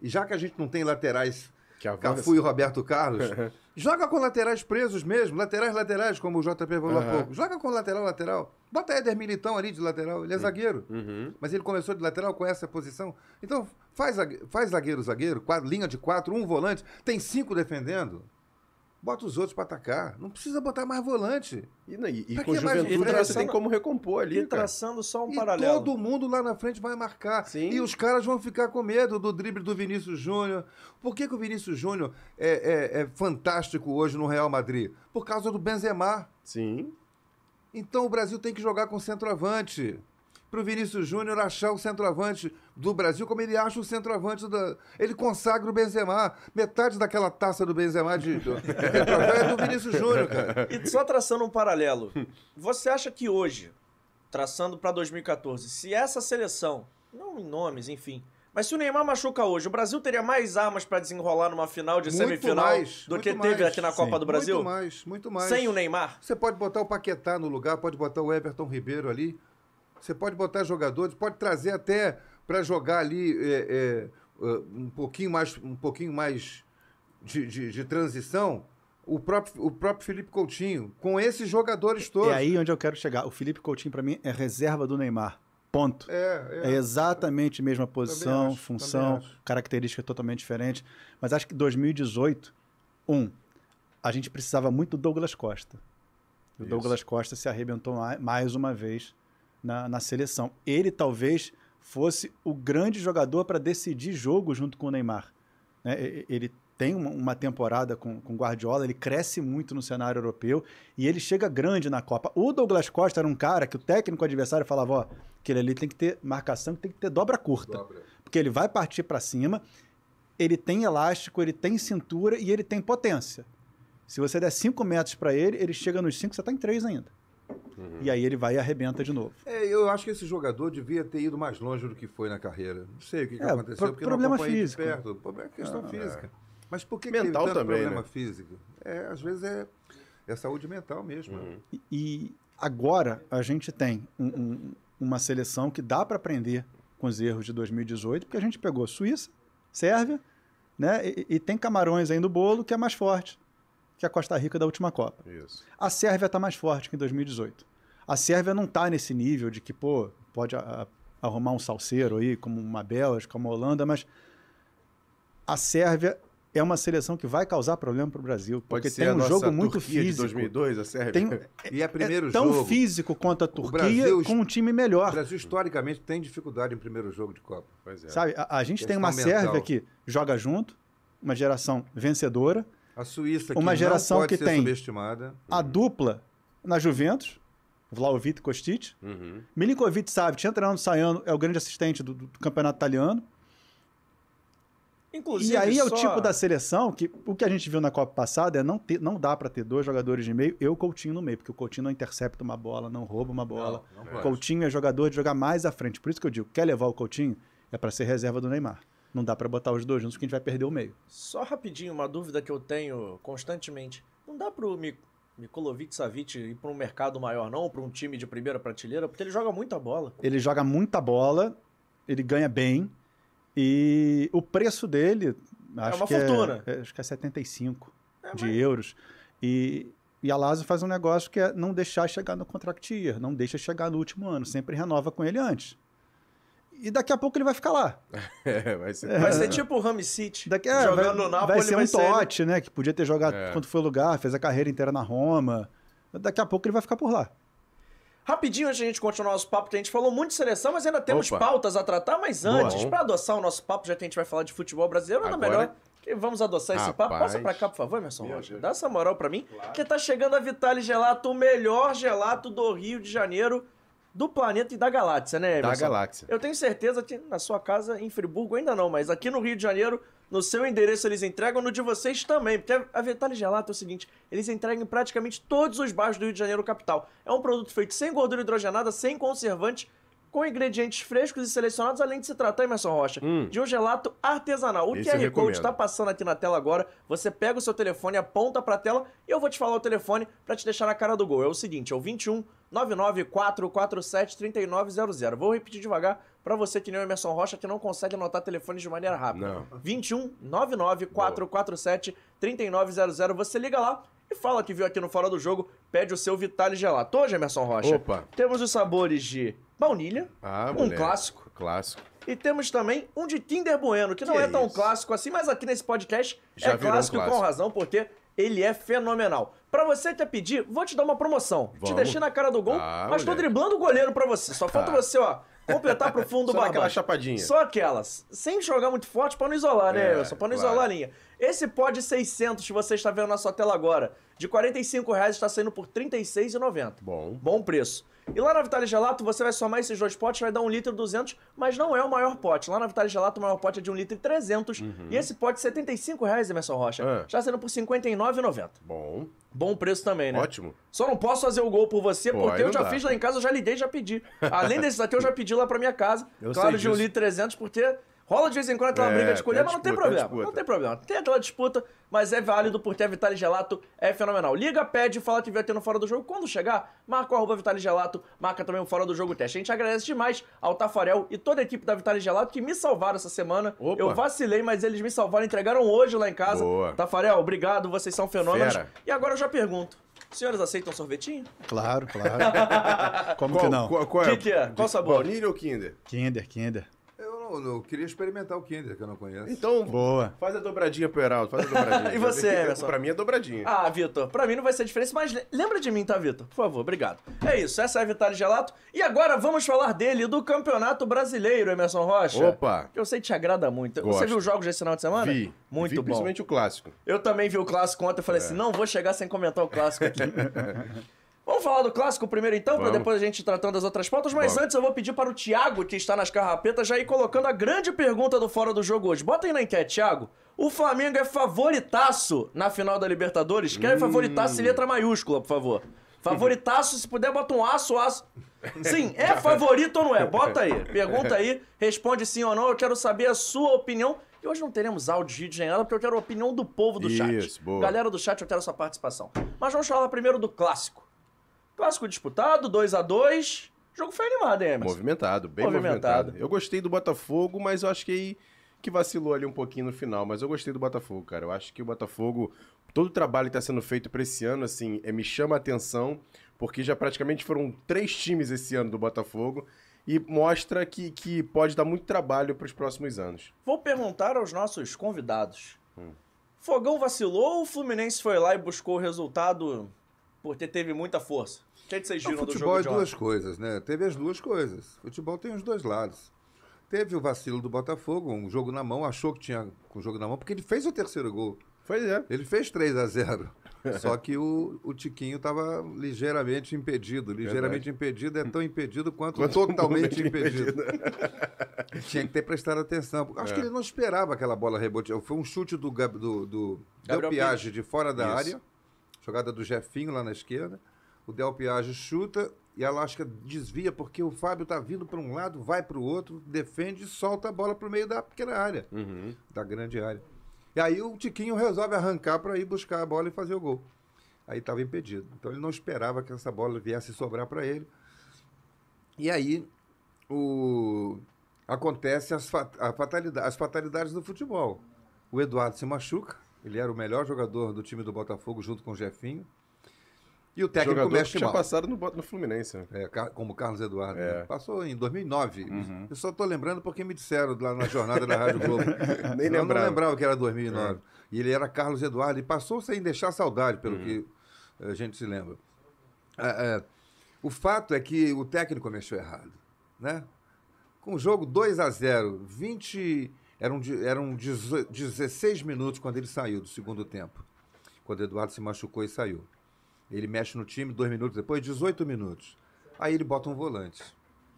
e já que a gente não tem laterais. Cafu e Roberto Carlos, *laughs* joga com laterais presos mesmo, laterais laterais, como o JP falou há Aham. pouco. Joga com lateral lateral. Bota Éder Militão ali de lateral, ele é zagueiro. Uhum. Mas ele começou de lateral com essa posição. Então, faz, faz zagueiro, zagueiro, quadro, linha de quatro, um volante, tem cinco defendendo. Bota os outros para atacar. Não precisa botar mais volante. E, e- e com que mais juventude você tem como recompor ali, E cara. traçando só um e paralelo. todo mundo lá na frente vai marcar. Sim. E os caras vão ficar com medo do drible do Vinícius Júnior. Por que, que o Vinícius Júnior é, é- é fantástico hoje no Real Madrid? Por causa do Benzema. Sim. Então o Brasil tem que jogar com centroavante. Para o Vinícius Júnior achar o centroavante do Brasil, como ele acha o centroavante da. Ele consagra o Benzema. Metade daquela taça do Benzema de, do, *laughs* é do Vinícius Júnior, cara. E só traçando um paralelo, você acha que hoje, traçando pra 2014, se essa seleção, não em nomes, enfim, mas se o Neymar machuca hoje, o Brasil teria mais armas pra desenrolar numa final de Muito semifinal mais, do que teve mais. aqui na Copa Sim. do Brasil? Muito mais, muito mais. Sem o Neymar? Você pode botar o Paquetá no lugar, pode botar o Everton Ribeiro ali. Você pode botar jogadores, pode trazer até para jogar ali é, é, uh, um pouquinho mais, um pouquinho mais de, de- de transição. O próprio, o próprio Felipe Coutinho, com esses jogadores todos. É aí onde eu quero chegar. O Felipe Coutinho, pra mim, é reserva do Neymar. Ponto. É, É exatamente a mesma posição, acho, função, característica totalmente diferente. Mas acho que 2018, um, a gente precisava muito do Douglas Costa. O Isso. Douglas Costa se arrebentou ma- mais uma vez na, na seleção. Ele talvez fosse o grande jogador para decidir jogo junto com o Neymar. né? Ele tem uma, temporada com, com Guardiola, ele cresce muito no cenário europeu e ele chega grande na Copa. O Douglas Costa era um cara que o técnico adversário falava, ó, que ele ali tem que ter marcação, tem que ter dobra curta. Dobra. Porque ele vai partir para cima, ele tem elástico, ele tem cintura e ele tem potência. Se você der 5 metros para ele, ele chega nos 5, você tá em 3 ainda. E aí ele vai e arrebenta de novo. É, eu acho que esse jogador devia ter ido mais longe do que foi na carreira. Não sei o que, que É, aconteceu, pro- porque problema não acompanhei físico. de perto. Problema é questão Ah, física. Mas por que, Mental que teve tanto também, problema né? físico? É, às vezes é, é saúde mental mesmo. Uhum. E- E agora a gente tem um- um- uma seleção que dá para aprender com os erros de 2018, porque a gente pegou Suíça, Sérvia, né? E, e tem Camarões aí no bolo que é mais forte que a Costa Rica da última Copa. Isso. A Sérvia está mais forte que em 2018. A Sérvia não está nesse nível de que, pô, pode a- a- arrumar um salseiro aí, como uma Bélgica, como a Holanda, mas a Sérvia é uma seleção que vai causar problema para o Brasil, Pode porque ser tem um jogo muito Turquia de físico. 2002, a Sérvia. Tem, *laughs* E é primeiro é tão jogo. físico quanto a Turquia, Brasil- com um time O melhor. Brasil, historicamente, tem dificuldade em primeiro jogo de Copa. Pois é. Sabe, a, a gente tem uma mental. Sérvia que joga junto, uma geração vencedora, A Suíça, que Uma geração não pode que ser tem- subestimada. a dupla na Juventus, Vlahovic e Kostic, Uhum. Milinkovic Savic, entrando, saindo, é o grande assistente do, do campeonato italiano. Inclusive, E aí é o só- tipo da seleção que o que a gente viu na Copa passada é não, ter, não dá pra ter dois jogadores de meio, eu Coutinho no meio, porque o Coutinho não intercepta uma bola, não rouba uma bola. Não, não O. Coutinho é jogador de jogar mais à frente. Por isso que eu digo, quer levar o Coutinho é pra ser reserva do Neymar. Não dá pra botar os dois juntos que a gente vai perder o meio. Só rapidinho, uma dúvida que eu tenho constantemente. Não dá pro Mi- Mikolovic Savic ir pra um mercado maior, não? Pra um time de primeira prateleira? Porque ele joga muita bola. Ele joga muita bola, ele ganha bem e o preço dele acho uma que fortuna. É, é, acho que é 75 É, de mas- euros. E, e a Lazio faz um negócio que é não deixar chegar no contract year, não deixa chegar no último ano, sempre renova com ele antes. E daqui a pouco ele vai ficar lá. *laughs* É, vai ser. Vai ser tipo o Rami City. Daqui, é, jogando vai, no Napoli, vai ser um ele. Totti, né? Que podia ter jogado É. quando foi lugar, fez a carreira inteira na Roma. Daqui a pouco ele vai ficar por lá. Rapidinho, antes de a gente continuar nosso papo, que a gente falou muito de seleção, mas ainda temos Opa. pautas a tratar. Mas antes, pra adoçar o nosso papo, já que a gente vai falar de futebol brasileiro, nada Agora- melhor que vamos adoçar esse papo. Rapaz. Passa pra cá, por favor, Emerson Meu Rocha. Deus. Dá essa moral pra mim, que tá chegando a Vitale Gelato, o melhor gelato do Rio de Janeiro, do planeta e da galáxia, né, Da Emerson? galáxia. Eu tenho certeza que na sua casa, em Friburgo, ainda não, mas aqui no Rio de Janeiro, no seu endereço eles entregam, no de vocês também. Porque a Vitale Gelato é o seguinte, eles entregam em praticamente todos os bairros do Rio de Janeiro capital. É um produto feito sem gordura hidrogenada, sem conservante, com ingredientes frescos e selecionados, além de se tratar, Emerson Rocha, Hum. de um gelato artesanal. O Esse QR Code está passando aqui na tela agora. Você pega o seu telefone, aponta pra tela e eu vou te falar o telefone pra te deixar na cara do gol. É o seguinte, é o 21 99447 3900. Vou repetir devagar pra você que nem o Emerson Rocha que não consegue anotar telefones de maneira rápida. Não. 21 99447 3900. Você liga lá e fala que viu aqui no Fora do Jogo, pede o seu Vitale Gelato. Hoje, Emerson Rocha, Opa. temos os sabores de baunilha, Ah, um moleque. clássico, Clássico. e temos também um de Kinder Bueno, que não Que é tão clássico assim, mas aqui nesse podcast Já é virou um clássico, com clássico. razão, porque ele é fenomenal. Pra você quer pedir, vou te dar uma promoção. Te Vamos. deixei na cara do gol, Ah, mas tô driblando o goleiro pra você. Só falta Ah. você, ó, completar pro fundo *laughs* do Só chapadinha. Só aquelas. Sem jogar muito forte pra não isolar, né, É, Wilson? Pra não claro. isolar a linha. Esse pod 600 que você está vendo na sua tela agora, de 45 reais, está saindo por R$ 36,90. Bom. Bom preço. E lá na Vitale Gelato, você vai somar esses dois potes, vai dar 1 litro e 200, mas não é o maior pote. Lá na Vitale Gelato, o maior pote é de 1 litro e 300. E esse pote, 75 reais, Emerson Rocha, Uhum. Ah. já sendo por R$ 59,90. Bom. Bom preço também, né? Ótimo. Só não posso fazer o gol por você, Pô, porque eu já dá. fiz lá em casa, eu já liguei, já pedi. Além desses aqui, eu já pedi lá pra minha casa. *laughs* Eu claro, de 1 disso. litro e 300, porque rola de vez em quando aquela É, briga de colher, mas não tem problema. disputa. Não tem problema. Tem aquela disputa, mas é válido porque a Vitale Gelato é fenomenal. Liga, pede, fala que ter no Fora do Jogo. Quando chegar, marca o arroba Vitale Gelato, marca também o Fora do Jogo Teste. A gente agradece demais ao Tafarel e toda a equipe da Vitale Gelato que me salvaram essa semana. Opa. Eu vacilei, mas eles me salvaram, entregaram hoje lá em casa. Boa. Tafarel, obrigado, vocês são fenômenos. Fera. E agora eu já pergunto. Senhores aceitam sorvetinho? Claro, claro. *laughs* Como que não? Qual, qual Que que é? Qual sabor? Baunilha ou Kinder? Kinder, Kinder. Eu não eu queria experimentar o Kinder, que eu não conheço. Então, Boa. faz a dobradinha pro Heraldo, faz a dobradinha. *laughs* E você, Emerson? Pra mim é dobradinha. Ah, Vitor, pra mim não vai ser diferença, mas le- lembra de mim, tá, Vitor? Por favor, obrigado. É isso, essa é a Vitale Gelato. E agora vamos falar dele, do Campeonato Brasileiro, Emerson Rocha. Opa! Que eu sei que te agrada muito. Você Gosto. viu os jogos desse final de semana? Vi. Muito Vi bom. principalmente o clássico. Eu também vi o clássico ontem, eu falei assim, não vou chegar sem comentar o clássico aqui. *laughs* Vamos falar do clássico primeiro então, para depois a gente ir tratando das outras pautas, mas Vamos. antes eu vou pedir para o Thiago, que está nas carrapetas, já ir colocando a grande pergunta do Fora do Jogo hoje. Bota aí na enquete, Thiago. O Flamengo é favoritaço na final da Libertadores? Quer favoritaço em letra maiúscula, por favor. Favoritaço, se puder, bota um aço, aço. Sim, é *laughs* favorito ou não é? Bota aí. Pergunta aí, responde sim ou não. Eu quero saber a sua opinião. E hoje não teremos áudio, vídeo nem nada, porque eu quero a opinião do povo do chat. Isso, boa. Galera do chat, eu quero a sua participação. Mas vamos falar primeiro do clássico. Clássico disputado, 2 a 2 O jogo foi animado, hein, Emerson? Movimentado, bem Movimentado. movimentado. Eu gostei do Botafogo, mas eu acho que que vacilou ali um pouquinho no final. Mas eu gostei do Botafogo, cara. Eu acho que o Botafogo, todo o trabalho que está sendo feito para esse ano, assim, é, me chama a atenção, porque já praticamente foram três times esse ano do Botafogo. E mostra que, que pode dar muito trabalho para os próximos anos. Vou perguntar aos nossos convidados. Hum. Fogão vacilou ou o Fluminense foi lá e buscou o resultado porque teve muita força? O que, que vocês viram do futebol jogo é duas coisas, né? Teve as duas coisas. Futebol tem os dois lados. Teve o vacilo do Botafogo, um jogo na mão, achou que tinha com o jogo na mão, porque ele fez o terceiro gol. Pois é. Ele fez 3 a 0 *laughs* Só que o, o Tiquinho estava ligeiramente impedido. Ligeiramente impedido é tão impedido quanto, Quanto totalmente totalmente impedido. *laughs* Tinha que ter prestado atenção. Acho É. que ele não esperava aquela bola rebotear. Foi um chute do, do, do Gabriel Piage de fora da Isso. área. Jogada do Jefinho lá na esquerda. O Del Piage chuta e a Lasca desvia porque o Fábio tá vindo para um lado, vai para o outro, defende e solta a bola para o meio da pequena área, Uhum. da grande área. E aí o Tiquinho resolve arrancar para ir buscar a bola e fazer o gol. Aí estava impedido. Então ele não esperava que essa bola viesse sobrar para ele. E aí o... acontece as, fa- a fatalidade- as fatalidades do futebol. O Eduardo se machuca, ele era o melhor jogador do time do Botafogo junto com o Jefinho. E o técnico Jogador que mexe tinha mal. passado no, no Fluminense. né? É, como Carlos Eduardo. É. né? Passou em 2009. Uhum. Eu só estou lembrando porque me disseram lá na jornada da Rádio Globo. *laughs* Nem Eu lembrava. não lembrava que era 2009. E ele era Carlos Eduardo. E passou sem deixar saudade, pelo Uhum. que a gente se lembra. É, é, o fato é que o técnico mexeu errado. Né? Com o jogo 2 a 0 20... Eram, eram 18 16 minutos quando ele saiu do segundo tempo. Quando o Eduardo se machucou e saiu. Ele mexe no time, dois minutos depois, 18 minutos. Aí ele bota um volante.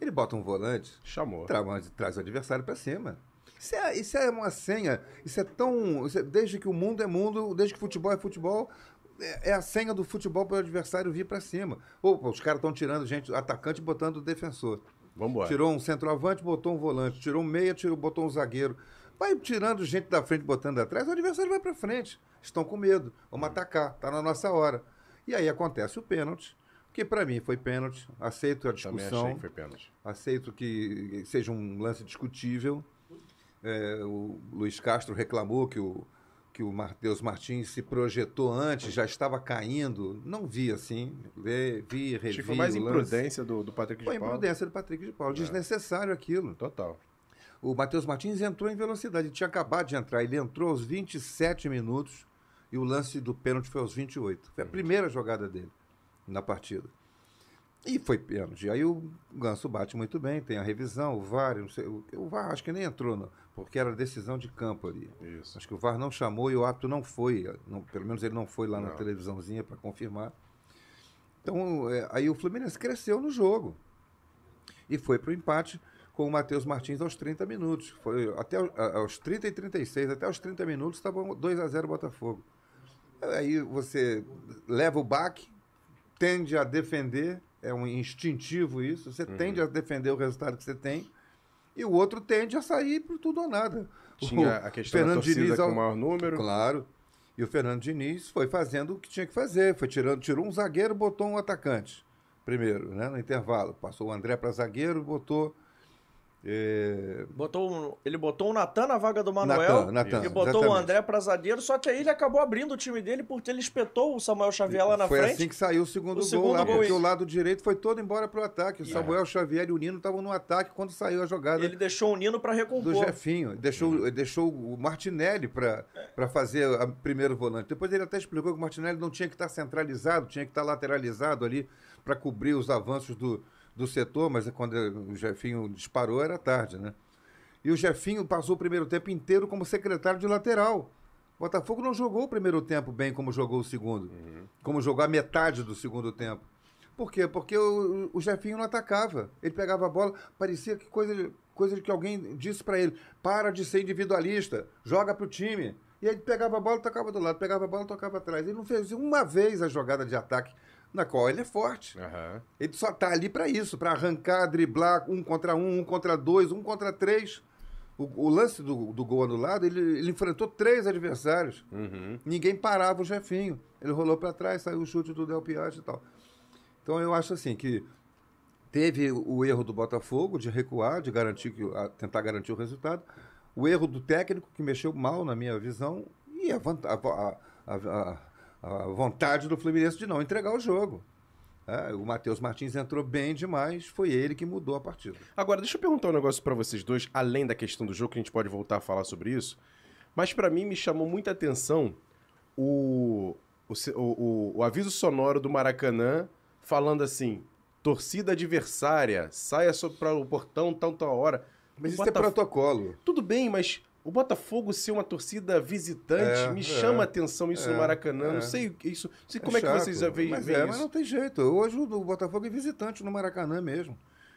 Ele bota um volante, Chamou. tra- traz o adversário para cima. Isso é, isso é uma senha. Isso é tão. isso é- desde que o mundo é mundo, desde que futebol é futebol, é, é a senha do futebol para o adversário vir para cima. Opa, os caras estão tirando gente, atacante e botando o defensor. Vambora. Tirou um centroavante, botou um volante. Tirou um meia, tirou, botou um zagueiro. Vai tirando gente da frente, botando atrás, o adversário vai para frente. Estão com medo. Vamos atacar. Está na nossa hora. E aí acontece o pênalti, que para mim foi pênalti. Aceito a Também achei discussão. que foi pênalti. Aceito que seja um lance discutível. É, o Luiz Castro reclamou que o, que o Matheus Martins se projetou antes, já estava caindo. Não vi assim. Vi, vi revi Acho que foi mais imprudência do, do Patrick Foi de Paula. imprudência do Patrick de Paulo. Desnecessário aquilo. Total. O Matheus Martins entrou em velocidade. Ele tinha acabado de entrar. Ele entrou aos 27 minutos e o lance do pênalti foi aos 28. Foi a primeira jogada dele na partida. E foi pênalti. Aí o Ganso bate muito bem, tem a revisão, o VAR, não sei, o, VAR acho que nem entrou, não, porque era decisão de campo ali. Isso. Acho que o VAR não chamou e o árbitro não foi. não- pelo menos ele não foi lá na Não. televisãozinha para confirmar. Então, é, aí o Fluminense cresceu no jogo. E foi para o empate com o Matheus Martins aos 30 minutos. Foi até aos 30 e 36, até os 30 minutos estava 2 a 0 Botafogo. Aí você leva o baque, tende a defender, é um instintivo isso, você tende a defender o resultado que você tem, e o outro tende a sair por tudo ou nada. Tinha O a questão Fernando da torcida Diniz com o maior número. Claro. E o Fernando Diniz foi fazendo o que tinha que fazer. Foi tirando, tirou um zagueiro, botou um atacante. Primeiro, né, no intervalo. Passou o André para zagueiro, botou É, Botou, ele botou o Natan na vaga do Manuel Natan, Natan, e botou o exatamente. André pra zagueiro, só que aí ele acabou abrindo o time dele porque ele espetou o Samuel Xavier lá na foi frente. assim que saiu o segundo O gol segundo lá, gol, porque e- o lado direito foi todo embora pro ataque. O E- Samuel Xavier e o Nino estavam no ataque quando saiu a jogada Ele deixou o Nino pra do recompor. Jefinho. Deixou, deixou o Martinelli para fazer o primeiro volante. Depois ele até explicou que o Martinelli não tinha que estar centralizado, tinha que estar lateralizado ali para cobrir os avanços do, do setor, mas quando o Jefinho disparou era tarde, né? E o Jefinho passou o primeiro tempo inteiro como secretário de lateral. O Botafogo não jogou o primeiro tempo bem como jogou o segundo. Como jogou a metade do segundo tempo. Por quê? Porque o, o Jefinho não atacava. Ele pegava a bola, parecia que coisa, coisa de que alguém disse para ele: para de ser individualista, joga pro time. E aí ele pegava a bola e tocava do lado, pegava a bola e tocava atrás. Ele não fez uma vez a jogada de ataque na qual ele é forte. Aham. Ele só tá ali para isso, para arrancar, driblar um contra um, um contra dois, um contra três. O, o lance do, do gol anulado, ele, ele enfrentou três adversários. Uhum. Ninguém parava o Jefinho. Ele rolou para trás, saiu o chute do Del Piatti e tal. Então eu acho assim que teve o erro do Botafogo de recuar, de garantir que, tentar garantir o resultado. O erro do técnico, que mexeu mal, na minha visão, e a, a- a- a- a vontade do Fluminense de não entregar o jogo. É, o Matheus Martins entrou bem demais, foi ele que mudou a partida. Agora, deixa eu perguntar um negócio pra vocês dois, além da questão do jogo, que a gente pode voltar a falar sobre isso. Mas pra mim me chamou muita atenção o, o, o, o- aviso sonoro do Maracanã falando assim: torcida adversária, saia para o portão tal, tal hora. Mas isso é Botaf- protocolo. Tudo bem, mas o Botafogo ser uma torcida visitante É, me é, chama a atenção isso no é, Maracanaã. é. Não sei isso. Não sei É como é que vocês já veem, mas veem é, isso. mas não tem jeito. Hoje o o Botafogo é visitante no Maracanã mesmo.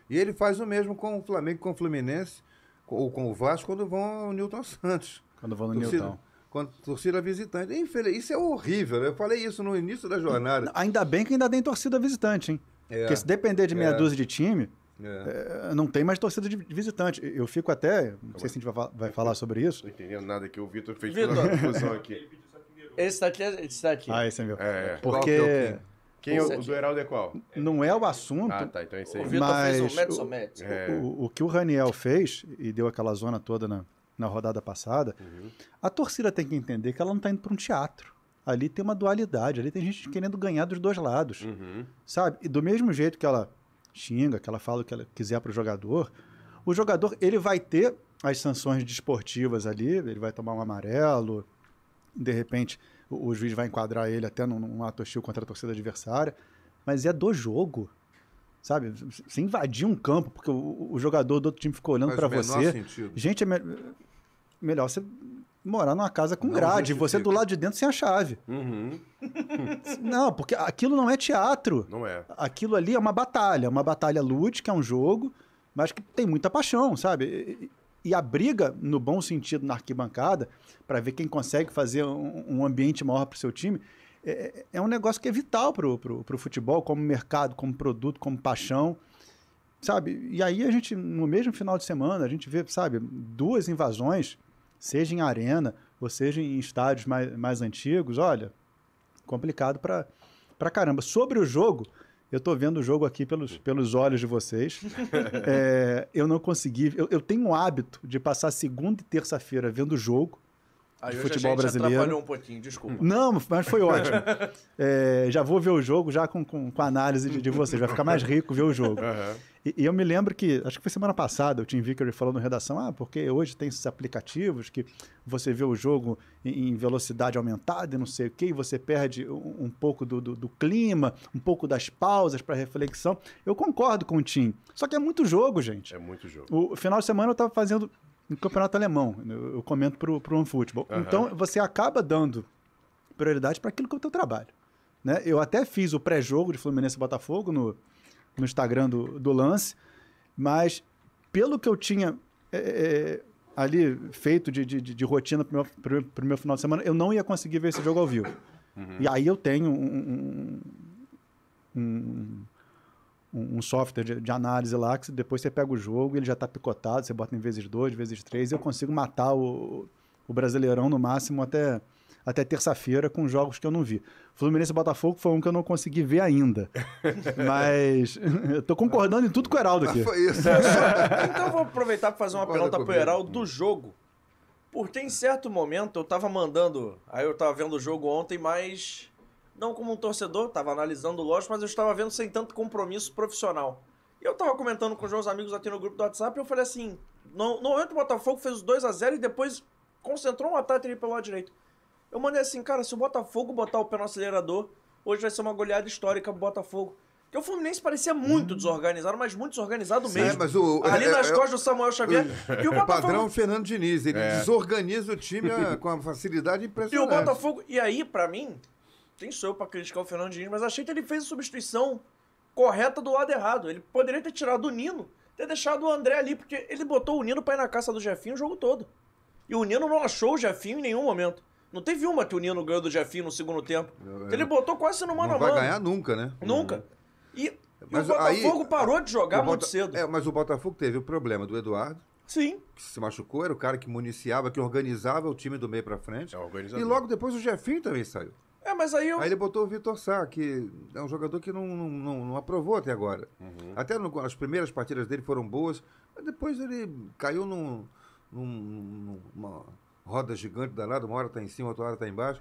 E ele faz o mesmo com o Flamengo, com o Fluminense, com- ou com o Vasco, quando vão ao Newton Santos. Quando vou no Torcida, Newton. quando, torcida visitante. Infeliz, isso é horrível. Eu falei isso no início da jornada. Ainda bem que ainda tem torcida visitante, hein? É, Porque se depender de meia É. dúzia de time, é. é, não tem mais torcida de visitante. Eu fico até. Não sei se a gente vai, vai falar sobre isso. Não entendendo nada que o Vitor fez Vitor. toda a confusão aqui. *laughs* Esse daqui é esse daqui. Ah, esse é meu. É. Qual Porque que é o Quem é o, o do Heraldo é qual? não é o assunto. Ah, tá. Então é esse o aí. Vitor fez o Metso o- Metso. É. O, o que o Raniel fez e deu aquela zona toda na, na rodada passada, a torcida tem que entender que ela não está indo para um teatro. Ali tem uma dualidade, ali tem gente querendo ganhar dos dois lados, Uhum. sabe? E do mesmo jeito que ela xinga, que ela fala o que ela quiser para o jogador, o jogador ele vai ter as sanções desportivas ali, ele vai tomar um amarelo, de repente o, o juiz vai enquadrar ele até num, num ato hostil contra a torcida adversária, mas é do jogo. Sabe? Você invadir um campo porque o, o jogador do outro time ficou olhando para você. sentido. Gente, é me- melhor você morar numa casa com Não grade, e você do lado de dentro sem a chave. Uhum. *laughs* Não, porque aquilo não é teatro. Não é. Aquilo ali é uma batalha, uma batalha lúdica, é um jogo, mas que tem muita paixão, sabe? E, e a briga, no bom sentido, na arquibancada, para ver quem consegue fazer um, um ambiente maior para o seu time, é, é um negócio que é vital para o futebol, como mercado, como produto, como paixão, sabe? E aí a gente, no mesmo final de semana, a gente vê, sabe, duas invasões, seja em arena, ou seja em estádios mais, mais antigos, olha, complicado para pra caramba. Sobre o jogo, eu tô vendo o jogo aqui pelos, pelos olhos de vocês. *laughs* É, eu não consegui. Eu, eu tenho o hábito de passar segunda e terça-feira vendo o jogo. Aí de futebol brasileiro. atrapalhou um pouquinho, desculpa. Não, mas foi ótimo. *laughs* É, já vou ver o jogo já com, com, com a análise de, de vocês. Vai ficar mais rico ver o jogo. Aham. E, e eu me lembro que, acho que foi semana passada, o Tim Vickery falou no redação, ah, porque hoje tem esses aplicativos que você vê o jogo em, em velocidade aumentada e não sei o quê, e você perde um, um pouco do, do- do clima, um pouco das pausas para reflexão. Eu concordo com o Tim. Só que é muito jogo, gente. É muito jogo. O final de semana eu estava fazendo um campeonato alemão, eu, eu comento para o OneFootball. Aham. Então você acaba dando prioridade para aquilo que é o teu trabalho. Né? Eu até fiz o pré-jogo de Fluminense e Botafogo no, no Instagram do, do Lance, mas pelo que eu tinha é, é, ali feito de, de, de rotina para o meu, pro meu final de semana, eu não ia conseguir ver esse jogo ao vivo. E aí eu tenho um, um, um, um software de, de análise lá, que depois você pega o jogo, ele já está picotado, você bota em vezes dois, vezes três, e eu consigo matar o, o Brasileirão no máximo até, até terça-feira com jogos que eu não vi. Fluminense e Botafogo foi um que eu não consegui ver ainda. *laughs* Mas eu tô concordando em tudo com o Heraldo aqui. Foi isso. *laughs* Então eu vou aproveitar para fazer uma Concorda pergunta pro comigo. Heraldo do jogo. Porque em certo momento eu tava mandando. Aí eu tava vendo o jogo ontem, mas. Não como um torcedor, tava analisando lógico, mas eu estava vendo sem tanto compromisso profissional. E eu tava comentando com os meus amigos aqui no grupo do WhatsApp e eu falei assim: no, no momento o Botafogo fez os 2 a 0 e depois concentrou um ataque ali pelo lado direito. Eu mandei assim, cara, se o Botafogo botar o pé no acelerador, hoje vai ser uma goleada histórica pro Botafogo. Porque o Fluminense parecia muito desorganizado, mas muito desorganizado mesmo. É, mas o- Ali é- nas é- costas do Samuel Xavier. e o O Botafogo. padrão Fernando Diniz, ele desorganiza o time *laughs* com uma facilidade E o impressionante. Botafogo. E aí, pra mim, quem sou eu pra criticar o Fernando Diniz, mas achei que ele fez a substituição correta do lado errado. Ele poderia ter tirado o Nino, ter deixado o André ali, porque ele botou o Nino pra ir na caça do Jefinho o jogo todo. E o Nino não achou o Jefinho em nenhum momento. Não teve uma que o Nino ganhou do Jefinho no segundo tempo. Ele botou quase no mano Não a vai mano. ganhar nunca, né? Nunca. E, e Mas o Botafogo aí- parou de jogar muito Bota- cedo. É, mas o Botafogo teve o problema do Eduardo, Sim. que se machucou, era o cara que municiava, que organizava o time do meio pra frente. É. E logo depois o Jefinho também saiu. É, mas aí eu. Aí ele botou o Vitor Sá, que é um jogador que não, não, não, não aprovou até agora. Uhum. Até no- as primeiras partidas dele foram boas, mas depois ele caiu num, num- numa roda gigante danada, uma hora tá em cima, outra hora tá embaixo.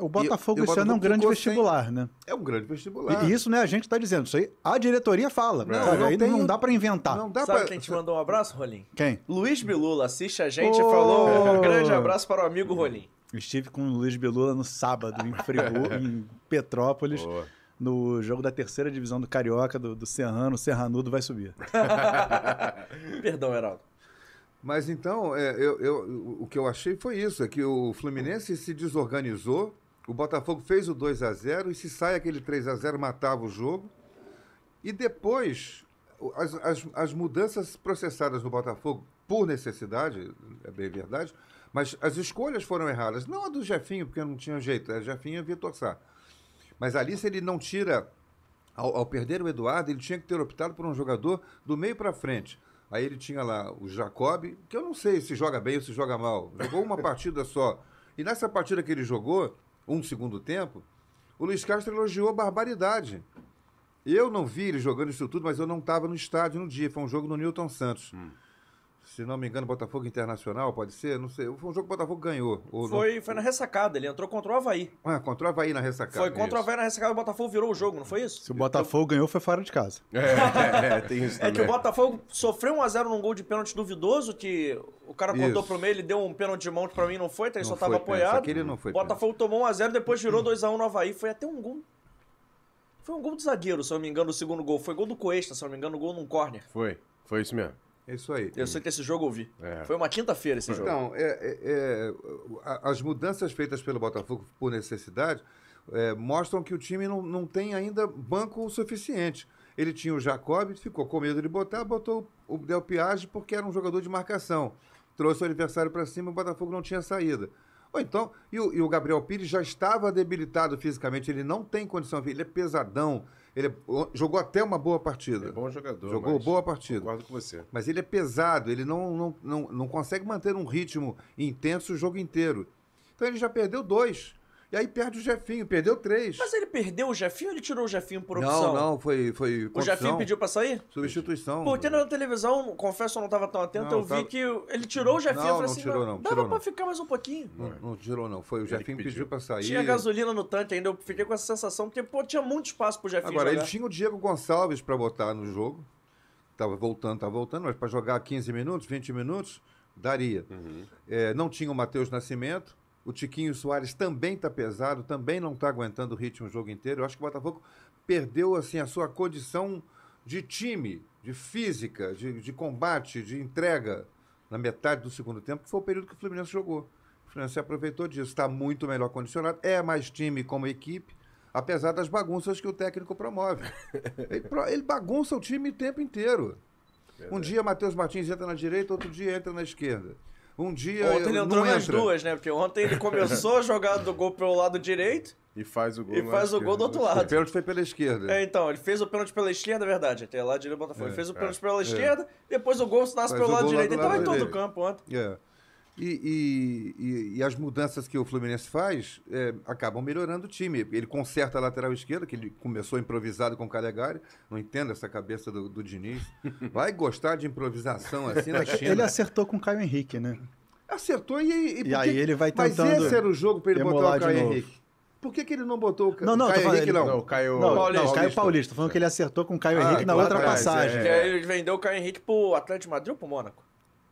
O Botafogo esse ano é um grande ficou sem- vestibular, né? É um grande vestibular. E isso, né, a gente tá dizendo. Isso aí a diretoria fala. Não, sabe? não aí tem- não dá pra inventar. Não dá Sabe pra... quem te mandou um abraço, Rolim? Quem? Luiz Bilula assiste a gente e Ô! falou um grande abraço para o amigo Rolim. Estive com o Luiz Belula no sábado, em Friburgo, *laughs* em Petrópolis, Boa. no jogo da terceira divisão do Carioca, do, do Serrano. O Serranudo vai subir. *laughs* Perdão, Heraldo. Mas então, é, eu, eu- o que eu achei foi isso: é que o Fluminense se desorganizou, o Botafogo fez o 2 a 0 e se sai aquele 3 a 0 matava o jogo. E depois, as, as, as mudanças processadas no Botafogo, por necessidade, é bem verdade, mas as escolhas foram erradas. Não a do Jefinho, porque não tinha jeito, a Jefinho e Vitor Sá. Mas ali, se ele não tira ao, ao perder o Eduardo, ele tinha que ter optado por um jogador do meio para frente. Aí ele tinha lá o Jacob, que eu não sei se joga bem ou se joga mal. Jogou uma *laughs* partida só. E nessa partida que ele jogou, um segundo tempo, o Luiz Castro elogiou a barbaridade. Eu não vi ele jogando isso tudo, mas eu não estava no estádio no dia. Foi um jogo no Newton Santos. Se não me engano, Botafogo Internacional, pode ser? Não sei. Foi um jogo que o Botafogo ganhou. Ou não- Foi, foi na ressacada, ele entrou contra o Havaí. Ah, contra o Havaí na ressacada. Foi contra o Isso. Havaí na ressacada, o Botafogo virou o jogo, não foi isso? Se o Botafogo ganhou, foi fora de casa. É, é, tem isso *laughs* É também. que o Botafogo sofreu 1x0 num gol de pênalti duvidoso, que o cara cortou Isso. pro meio, ele deu um pênalti de mão que pra mim não foi, então ele Não só tava foi pênalti, apoiado. aquele não foi O Botafogo tomou 1x0, depois virou 2x1 no Havaí. Foi até um gol. Foi um gol de zagueiro, se eu não me engano, o segundo gol. Foi gol do Coesta, se eu não me engano, gol num corner. Foi, foi isso mesmo. É isso aí. Eu sei que esse jogo eu vi. É. Foi uma quinta-feira esse jogo. Então, é- é- é, as mudanças feitas pelo Botafogo por necessidade é, mostram que o time não, não tem ainda banco o suficiente. Ele tinha o Jacob, ficou com medo de botar, botou o Del Piage porque era um jogador de marcação. Trouxe o adversário para cima, o Botafogo não tinha saída. Ou então, e o, e o Gabriel Pires já estava debilitado fisicamente, ele não tem condição, ele é pesadão, ele é- jogou até uma boa partida. É bom jogador. Jogou mas boa partida. Concordo com você. Mas ele é pesado, ele não, não, não, não consegue manter um ritmo intenso o jogo inteiro. Então ele já perdeu dois. E aí perde o Jefinho, perdeu três. Mas ele perdeu o Jefinho ou ele tirou o Jefinho por não, opção? não, foi, foi O Jefinho pediu pra sair? substituição. Porque na televisão, confesso, eu não tava tão atento, Não, eu vi tava- que ele tirou o Jefinho. Não, eu falei não assim, tirou, não, dava tirou pra não. ficar mais um pouquinho. Não, não tirou, não. Foi o Ele Jefinho que pediu pediu. para sair. Tinha gasolina no tanque ainda, eu fiquei com essa sensação, porque, pô, tinha muito espaço pro Jefinho Agora, jogar. ele tinha o Diego Gonçalves para botar no jogo. Tava voltando, tava voltando, mas para jogar 15 minutos, 20 minutos, daria. É, não tinha o Matheus Nascimento. O Tiquinho Soares também está pesado, também não está aguentando o ritmo o jogo inteiro. Eu acho que o Botafogo perdeu assim a sua condição de time, de física, de, de combate, de entrega na metade do segundo tempo, que foi o período que o Fluminense jogou. O Fluminense se aproveitou disso, está muito melhor condicionado, é mais time como equipe, apesar das bagunças que o técnico promove. *laughs* ele, ele bagunça o time o tempo inteiro. Um dia Matheus Martins entra na direita, outro dia entra na esquerda. Um dia Ontem ele entrou nas entra. duas, né? Porque ontem ele começou a jogar do gol pelo lado direito E faz o gol. e faz o gol do outro O lado. pênalti foi pela esquerda. É, então, ele fez o pênalti pela esquerda, é verdade. Até lá direito Botafogo. É, ele fez o é. pênalti pela esquerda, depois o gol nasce Faz pelo o lado direito. lado em todo o campo ontem. É. E, e- e- e as mudanças que o Fluminense faz é, acabam melhorando o time. Ele conserta a lateral esquerda, que ele começou improvisado com o Calegari. Não entendo essa cabeça do, do Diniz. *laughs* Vai gostar de improvisação assim na China. Ele acertou com o Caio Henrique, né? Acertou e, e, E por aí ele vai Mas tentando esse era o jogo para ele botar o Caio. Henrique. Por que, que ele não botou o Ca- Não, não, Caio falando- Henrique, não? Não, o Caio Não, Paulista. não, Caio Paulista. Tô falando que ele acertou com o Caio Ah, Henrique na outra atrás, passagem. é. Que aí ele vendeu o Caio Henrique pro Atlético de Madrid ou pro Mônaco?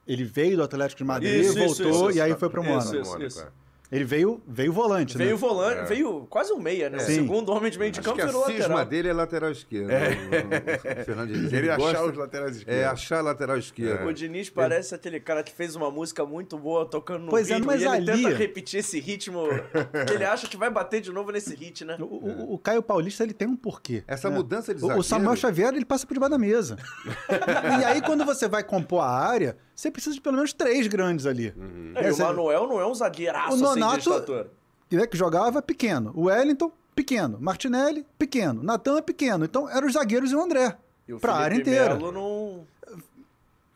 Ele veio do Atlético de Madrid, Isso, isso, voltou isso, e aí isso. foi pro Isso, Mônaco. isso. Mônaco, é. Ele veio, veio volante, Veio né? volante, veio quase um meia, né? O Sim. segundo homem de meio de Acho campo que a virou cisma lateral. dele é lateral esquerdo. O, o Fernando *laughs* Diniz. Ele achar os laterais esquerdos. É, achar a lateral esquerda. O Diniz parece aquele cara que fez uma música muito boa tocando no Pois é, ritmo mas e ele ali- tenta repetir esse ritmo que ele acha que vai bater de novo nesse hit, né? O, o- o Caio Paulista ele tem um porquê. Essa né? mudança de O- zagueiro... O Samuel Xavier ele passa por debaixo da mesa. *laughs* e aí, quando você vai compor a área, você precisa de pelo menos três grandes ali. É, e É, o Manuel não é um zagueiraço O assim Nonato- né, que jogava pequeno. O Wellington, pequeno. Martinelli, pequeno. Natan, pequeno. Então, eram os zagueiros e o André. E o pra Felipe área inteira. Melo não...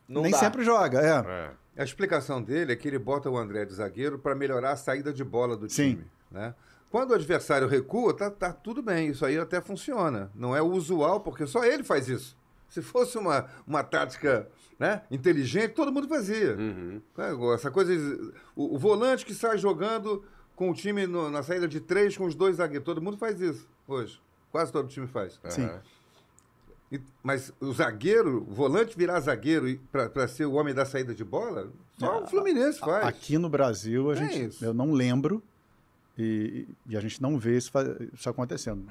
não Nem dá. sempre joga, é. É. A explicação dele é que ele bota o André de zagueiro para melhorar a saída de bola do Sim. time. Né? Quando o adversário recua, tá, tá tudo bem. Isso aí até funciona. Não é o usual, porque só ele faz isso. Se fosse uma, uma tática né, inteligente, todo mundo fazia. Uhum. É, Essa coisa. O, o volante que sai jogando com o time no- na saída de três com os dois zagueiros. Todo mundo faz isso hoje. Quase todo time faz. Sim. Aham. E- mas o zagueiro, o volante virar zagueiro para ser o homem da saída de bola, só o Fluminense faz. Aqui no Brasil, a É gente, isso. eu não lembro e, e a gente não vê isso, isso acontecendo.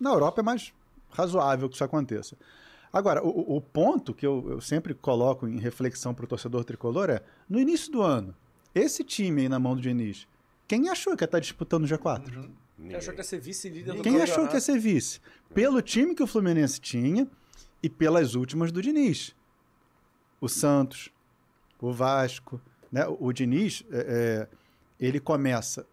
Na Europa é mais razoável que isso aconteça. Agora, o, o ponto que eu, eu sempre coloco em reflexão para o torcedor tricolor é: no início do ano, esse time aí na mão do Diniz, quem achou que ia estar disputando o G4? Quem achou que ia ser vice-líder do Quem achou campeonato? que ia ser vice? Pelo time que o Fluminense tinha e pelas últimas do Diniz. O Santos, o Vasco. Né? O, o Diniz, é, é, ele começa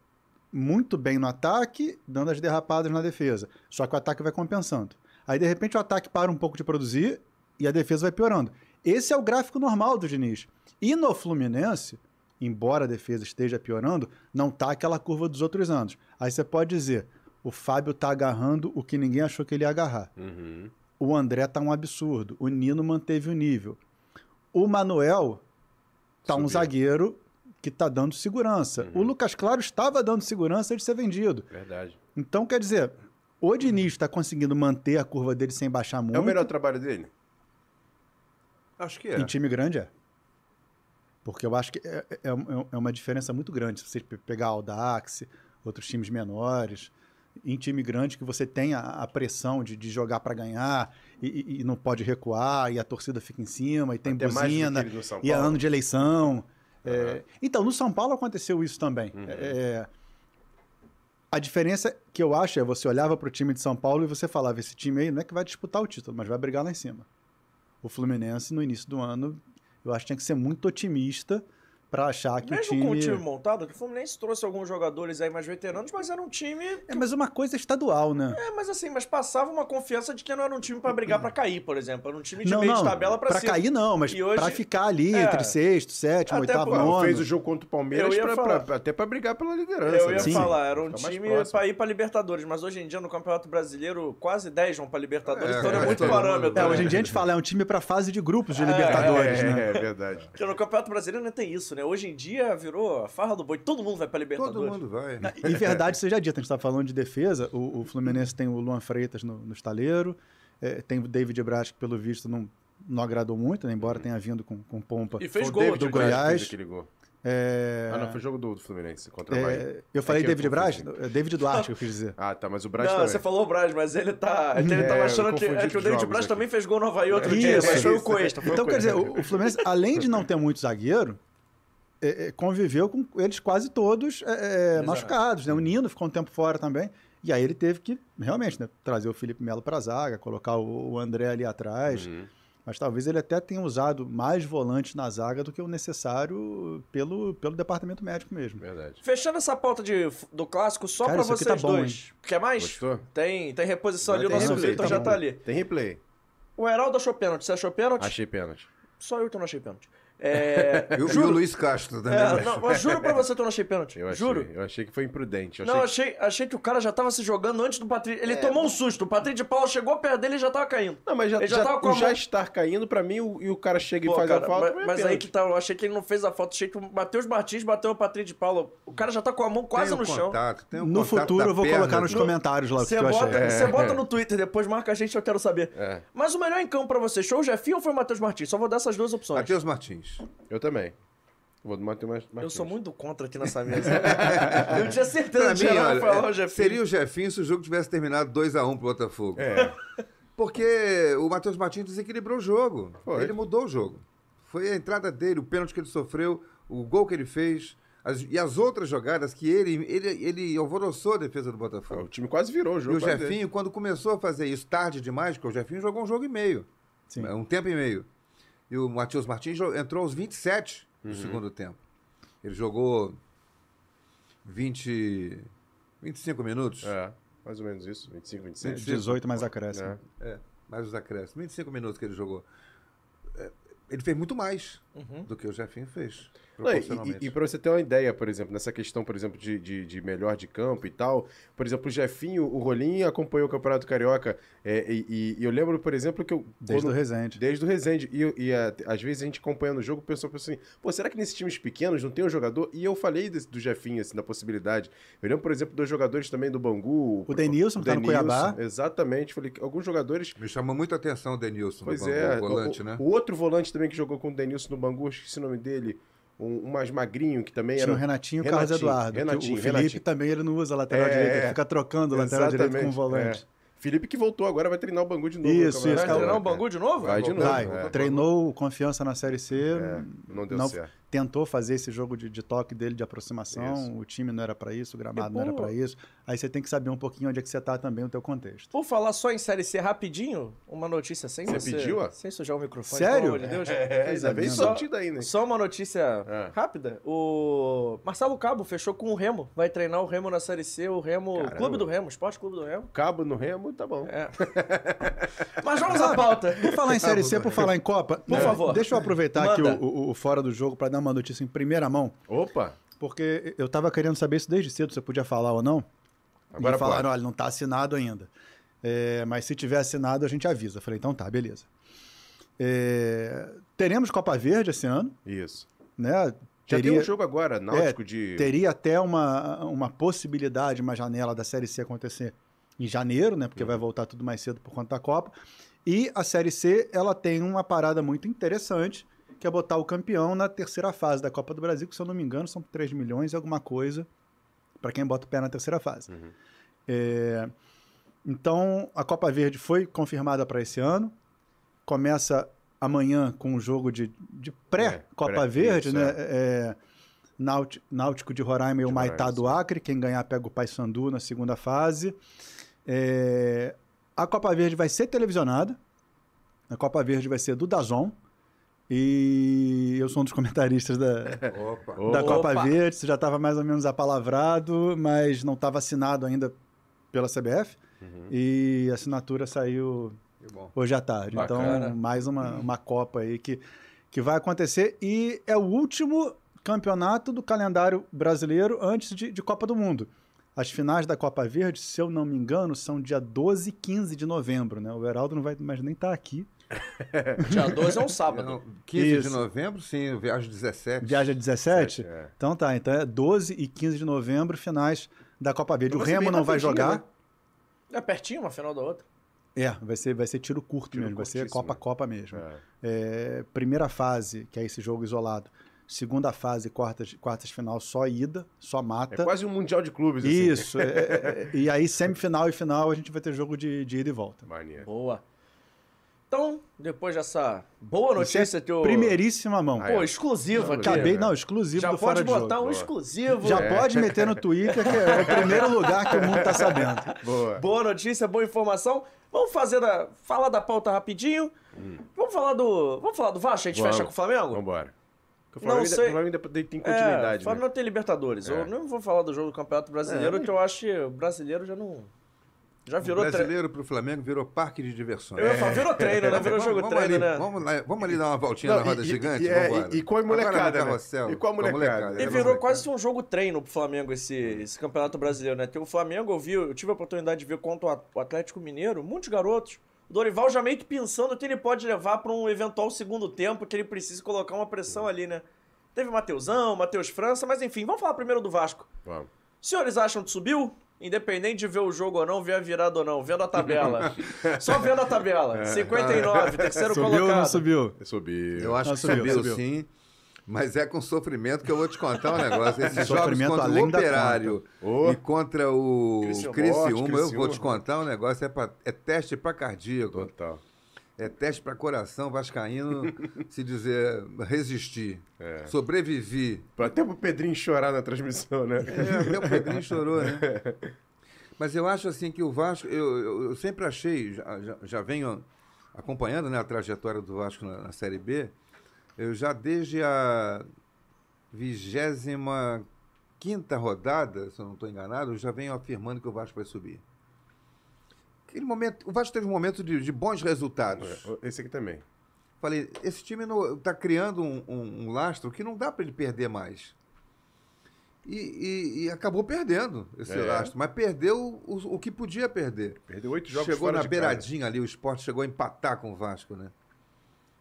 muito bem no ataque, dando as derrapadas na defesa. Só que o ataque vai compensando. Aí, de repente, o ataque para um pouco de produzir e a defesa vai piorando. Esse é o gráfico normal do Diniz. E no Fluminense, embora a defesa esteja piorando, não tá aquela curva dos outros anos. Aí você pode dizer, o Fábio tá agarrando o que ninguém achou que ele ia agarrar. Uhum. O André tá um absurdo. O Nino manteve o nível. O Manuel tá um zagueiro que tá dando segurança. O Lucas Claro estava dando segurança de ser vendido. Verdade. Então, quer dizer, o Diniz está conseguindo manter a curva dele sem baixar muito. É o melhor trabalho dele? Acho que é. Em time grande é. Porque eu acho que é, é- é um- é uma diferença muito grande. Se você pe- pegar Audax, outros times menores, em time grande que você tem a, a pressão de, de jogar para ganhar e, e- não pode recuar, e a torcida fica em cima, e tem Até buzina, e é ano de eleição. É, então, no São Paulo aconteceu isso também. Uhum. É, a diferença que eu acho é você olhava para o time de São Paulo e você falava: esse time aí não é que vai disputar o título, mas vai brigar lá em cima. O Fluminense, no início do ano, eu acho que tinha que ser muito otimista para achar que Mesmo o time. com o time montado, que o Fluminense trouxe alguns jogadores aí mais veteranos, mas era um time. É, mas uma coisa é estadual, né? É, mas assim, mas passava uma confiança de que não era um time pra brigar pra cair, por exemplo. Era um time de não, meio não. de tabela pra, pra cima. cair, não, mas hoje- pra ficar ali É. entre sexto, sétimo, Até oitavo, nono. Fez o jogo contra o Palmeiras pra- falar. pra- até pra brigar pela liderança. Eu ia né? Sim. falar, era um Fica time próximo. pra ir pra Libertadores, mas hoje em dia no Campeonato Brasileiro quase 10 vão pra Libertadores, É, então é é, muito é, parâmetro. É, né? hoje em dia a gente fala, é um time pra fase de grupos de Libertadores, é, né? É, é verdade. Porque no Campeonato Brasileiro não tem isso, né? Hoje em dia virou a farra do boi, todo mundo vai pra Libertadores. Todo mundo vai. E verdade seja dita, a gente estava falando de defesa, o, o Fluminense tem o Luan Freitas no, no estaleiro, é, tem o David Braz, que pelo visto não, não agradou muito, né, embora tenha vindo com, com pompa. E fez Foi o gol, David do que Goiás. fez aquele gol. É, Ah, não, foi jogo do, do Fluminense contra o é, Bahia. eu falei É que eu David Braz? É David Duarte que *laughs* eu quis dizer. Ah, tá, mas o Braz Não, também. você falou o Braz, mas ele tá. *laughs* Ele É, tava eu achando que, é que o David Braz aqui. também fez gol no Havaí outro dia, Isso, mas foi o. Cuesta. Então, o quer dizer, o, o Fluminense, além de não ter muito zagueiro, é, é, conviveu com eles quase todos é, é, machucados. Né? O Nino ficou um tempo fora também. E aí ele teve que, realmente, né, trazer o Felipe Melo para a zaga, colocar o, o André ali atrás. Uhum. Mas talvez ele até tenha usado mais volante na zaga do que o necessário pelo, pelo departamento médico mesmo. Verdade. Fechando essa pauta de, do clássico, só isso aqui vocês tá bom, dois. Quer mais? Gostou? Tem, tem reposição ali, o Tem nosso replay, Vitor tá já bom. tá ali. Tem replay. O Heraldo achou pênalti. Você achou pênalti? Achei pênalti. Só eu que não achei pênalti. É, E o, e o juro, Luiz Castro também. é, não, mas juro pra você que eu não achei pênalti. Eu achei, Juro. eu achei que foi imprudente. Eu Não, achei... achei, achei que o cara já tava se jogando antes do Patrick. Ele tomou um susto. O Patrick de Paula chegou perto dele e já tava caindo. Não, mas já, Ele já já- tava com já estar caindo, pra mim, o- e o cara chega e Pô, faz cara, a falta. mas, é mas aí que tá, eu achei que ele não fez a falta. Achei que o Matheus Martins bateu o Patrick de Paula. O cara já tá com a mão quase Tem no chão. contato, tem o No contato futuro eu vou perna colocar nos do- comentários lá o que Você eu achei. bota, É. você bota no Twitter, depois marca a gente, eu quero saber. É. Mas o melhor em campo pra você, show o Jefinho ou foi o Matheus Martins? Só vou dar essas duas opções. Matheus Martins. Eu também. Vou do Matheus Eu sou muito contra aqui nessa mesa. *laughs* eu tinha certeza olha, o é, Jefinho. seria o Jefinho se o jogo tivesse terminado 2x1 pro Botafogo. É. Porque o Matheus Martins desequilibrou o jogo. Foi. Ele mudou o jogo. Foi a entrada dele, o pênalti que ele sofreu, o gol que ele fez. as- e as outras jogadas que ele, ele, ele alvoroçou a defesa do O Botafogo. time quase virou o E jogo. o quase dele. Jefinho, quando começou a fazer isso tarde demais, porque o Jefinho jogou um jogo e meio. Sim. Um tempo e meio. E o Matheus Martins entrou aos 27 Uhum. do segundo tempo. Ele jogou 20, 25 minutos. É, mais ou menos isso. 25, 26. 18 mais acréscimo. É. É, mais os acréscimos. 25 minutos que ele jogou. É, ele fez muito mais do que o Jefinho fez. Não, e, proporcionalmente. e, e pra você ter uma ideia, por exemplo, nessa questão, por exemplo, de, de, de melhor de campo e tal, por exemplo, o Jefinho, o Rolim acompanhou o Campeonato Carioca, é, e, e- eu lembro, por exemplo, que eu... Desde o Resende. Desde o Resende. E, e a- às vezes a gente acompanhando o jogo, o pessoal pensa assim, pô, será que nesses times pequenos não tem um jogador? E eu falei desse- do Jefinho, assim, da possibilidade. Eu lembro, por exemplo, dos jogadores também do Bangu. O Denilson, que tá no Cuiabá. Exatamente. Falei que alguns jogadores... Me chamou muito a atenção o Denilson, Pois Bangu, é, o volante, o, né? o outro volante também que jogou com o Denilson no Bangu, esqueci o nome dele, um, um mais magrinho que também Tinha era... o Renatinho e o Carlos Renatinho, Eduardo. que Renatinho, o Felipe Renatinho. também ele não usa lateral É, direito, ele é. fica trocando lateral direito com o volante. é. Felipe que voltou agora vai treinar o Bangu de novo. no Isso, isso, Vai treinar o. Bangu de novo? Vai de novo. Vai, é. treinou confiança na Série C, É, não deu certo. Tentou fazer esse jogo de, de toque dele de aproximação, Isso. o time não era pra isso, o gramado não era pra isso. Aí você tem que saber um pouquinho onde é que você tá também no teu contexto. Por falar só em Série C rapidinho, uma notícia sem Você você... pediu, ó? Sem sujar o microfone, Sério? pelo amor de Deus. É, ainda bem aí, né? Só uma notícia É. rápida. O Marcelo Cabo fechou com o Remo. Vai treinar o Remo na Série C, o Remo... Caramba. Clube do Remo, Esporte Clube do Remo. Cabo no Remo, tá bom. É. *laughs* Mas vamos à pauta. Por falar em Série C, por falar em Copa, Por né, favor. deixa eu aproveitar aqui Manda. o, o- o Fora do Jogo para dar uma notícia em primeira mão, Opa! porque eu tava querendo saber isso desde cedo, se você podia falar ou não. Agora e falaram, olha, não tá assinado ainda. É, mas se tiver assinado, a gente avisa. Eu falei, então tá, beleza. É, teremos Copa Verde esse ano, Isso. né? Já Teria, tem um jogo agora, Náutico de... teria até uma, uma possibilidade, uma janela da Série C acontecer em janeiro, né? Porque vai voltar tudo mais cedo por conta da Copa. E a Série C, ela tem uma parada muito interessante, que é botar o campeão na terceira fase da Copa do Brasil, que se eu não me engano são 3 milhões e alguma coisa para quem bota o pé na terceira fase. É, então, a Copa Verde foi confirmada para esse ano. Começa amanhã com um jogo de, de pré-Copa É, pré, Verde, né? É, Náuti- Náutico de Roraima e o Maitá do Acre. Quem ganhar pega o Paysandu na segunda fase. É, a Copa Verde vai ser televisionada. A Copa Verde vai ser do Dazon. E eu sou um dos comentaristas da, *laughs* Opa. da Opa. Copa Verde, isso já estava mais ou menos apalavrado, mas não estava assinado ainda pela CBF. E a assinatura saiu hoje à tarde. Bacana. Então, mais uma, uma Copa aí que, que vai acontecer. E é o último campeonato do calendário brasileiro antes de, de Copa do Mundo. As finais da Copa Verde, se eu não me engano, são dia 12 e 15 de novembro. Né? O Heraldo não vai mais nem estar aqui. *laughs* Dia 12 é um *laughs* sábado. Não, 15 de Isso. novembro, sim, eu viajo 17. Viaja 17? É. Então tá, então é 12 e 15 de novembro, finais da Copa Verde. O Vai ser Remo não vai jogar. né? É pertinho uma final da outra. É, vai ser, vai ser tiro curto Tiro mesmo, vai ser. Copa-Copa mesmo. É. É, primeira fase, que é esse jogo isolado. Segunda fase, quartas, quartas final, só ida, só É mata. quase um mundial de clubes, assim. Isso. é, é, é, e aí, semifinal e final, a gente vai ter jogo de, de ida e volta. Maneiro. Boa. Então, depois dessa boa é notícia que eu... Primeiríssima mão. É. Pô, exclusiva aqui. Acabei, né? não, exclusivo Já do pode Fora de botar um exclusivo. Já É. pode meter no Twitter, que é o primeiro lugar que o mundo tá sabendo. *laughs* Boa. Boa notícia, boa informação. Vamos fazer da, falar da pauta rapidinho. Vamos falar do, vamos falar do Vasco, a gente Hum. Vamos. fecha com o Flamengo? Vambora. Porque o Não Flamengo, ainda- sei. o Flamengo ainda tem É, continuidade, o Flamengo né? não tem Libertadores. É. Eu não vou falar do jogo do Campeonato Brasileiro, É, que eu acho que o brasileiro já não. Já O virou treino. brasileiro pro Flamengo virou parque de diversões. Eu ia falar, virou treino, né? Virou Vamos- jogo vamos treino, ali, né? Vamos, lá, vamos ali dar uma voltinha Não, na roda e- gigante? e- é, e- com a molecada, né? carrossel, E com a molecada. E É, virou quase um jogo treino pro Flamengo esse, esse campeonato brasileiro, né? Tem o Flamengo, eu vi, eu tive a oportunidade de ver contra o At- o Atlético Mineiro, muitos garotos. O Dorival já meio que pensando que ele pode levar pra um eventual segundo tempo, que ele precisa colocar uma pressão ali, né? Teve Mateusão, Matheus França, mas enfim, vamos falar primeiro do Vasco. Vamos. Senhores acham que subiu? Independente de ver o jogo ou não, ver a virada ou não, vendo a tabela. *laughs* Só vendo a tabela. 59, *laughs* terceiro Subiu ou não colocado. subiu? Subiu. Eu acho Ah, que subiu, subiu, subiu. sim. Mas é com sofrimento que eu vou te contar um negócio. Esses jogos Sofrimento contra o além da Operário conta. e contra o Criciúma. Criciúma, eu vou te contar um negócio. É, pra- é teste para cardíaco, Total. É teste para coração vascaíno *laughs* se dizer resistir. É. Sobrevivi. Até pro Pedrinho chorar na transmissão, né? É, até o Pedrinho chorou, né? *laughs* Mas eu acho assim que o Vasco, eu, eu, eu sempre achei, já, já, venho acompanhando né, a trajetória do Vasco na, na Série B, eu já desde a vigésima quinta rodada, se eu não estou enganado, eu já venho afirmando que o Vasco vai subir. Aquele momento, o Vasco teve um momento de, de bons resultados. Esse aqui também. Falei, esse time está criando um, um- um lastro que não dá para ele perder mais. E, e- e acabou perdendo esse É. lastro, mas perdeu o, o que podia perder. Perdeu oito jogos chegou na beiradinha ali, o esporte chegou a empatar com o Vasco, né?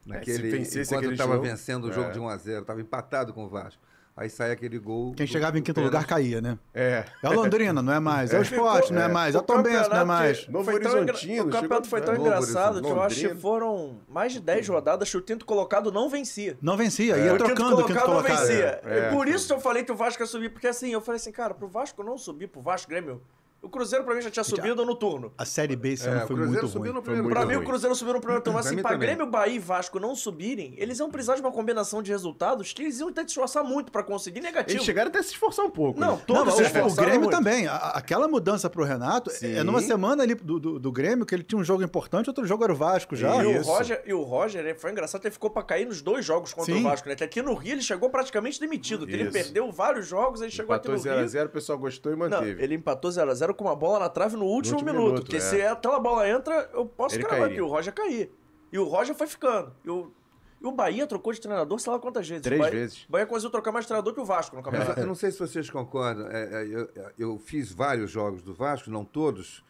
Naquele, É, se vencesse enquanto estava vencendo o jogo é. de 1x0, estava empatado com o Vasco. Aí sai aquele gol. Quem do- chegava em quinto lugar caía, né? É. É o Londrina, não é mais. É o Esporte, não é mais. É o Tombense, não é mais. Novo Horizontino, O campeonato foi tão é, engraçado que eu acho que foram mais de 10 rodadas que o quinto colocado não vencia. Não vencia, ia o trocando o quinto não colocado. vencia. É, é. E por isso que eu falei que o Vasco ia subir, porque assim, eu falei assim, cara, pro Vasco não subir, pro Vasco Grêmio. O Cruzeiro pra mim já tinha subido no turno. A Série B esse É, ano o foi Cruzeiro muito subiu ruim. no primeiro Pra mim, o Cruzeiro subiu no primeiro *laughs* turno. Pra Assim, pra também. Grêmio, Bahia e Vasco não subirem, eles iam precisar de uma combinação de resultados que eles iam ter que se esforçar muito pra conseguir negativo. Eles chegaram até a se esforçar um pouco. Não, né? todos Não, se mas o- o Grêmio muito. também. A- aquela mudança pro Renato Sim. é numa semana ali do, do, do Grêmio, que ele tinha um jogo importante, outro jogo era o Vasco já. E o, Isso. Roger, e o Roger, né, foi engraçado, ele ficou pra cair nos dois jogos contra Sim. o Vasco, né? Que aqui no Rio ele chegou praticamente demitido, ele perdeu vários jogos, ele chegou Empatou aqui no Rio. 0x0, o pessoal gostou e Não, manteve. ele empatou 0x0 com uma bola na trave no último, último minuto. minuto, Porque é. se aquela bola entra, eu posso Ele que o Roger cair. E o Roger foi ficando. E o, e o Bahia trocou de treinador, sei lá quantas vezes. Três o Bahia, vezes. O Bahia conseguiu trocar mais treinador que o Vasco no campeonato. eu não sei se vocês concordam. é, é, eu, eu fiz vários jogos do Vasco, não todos,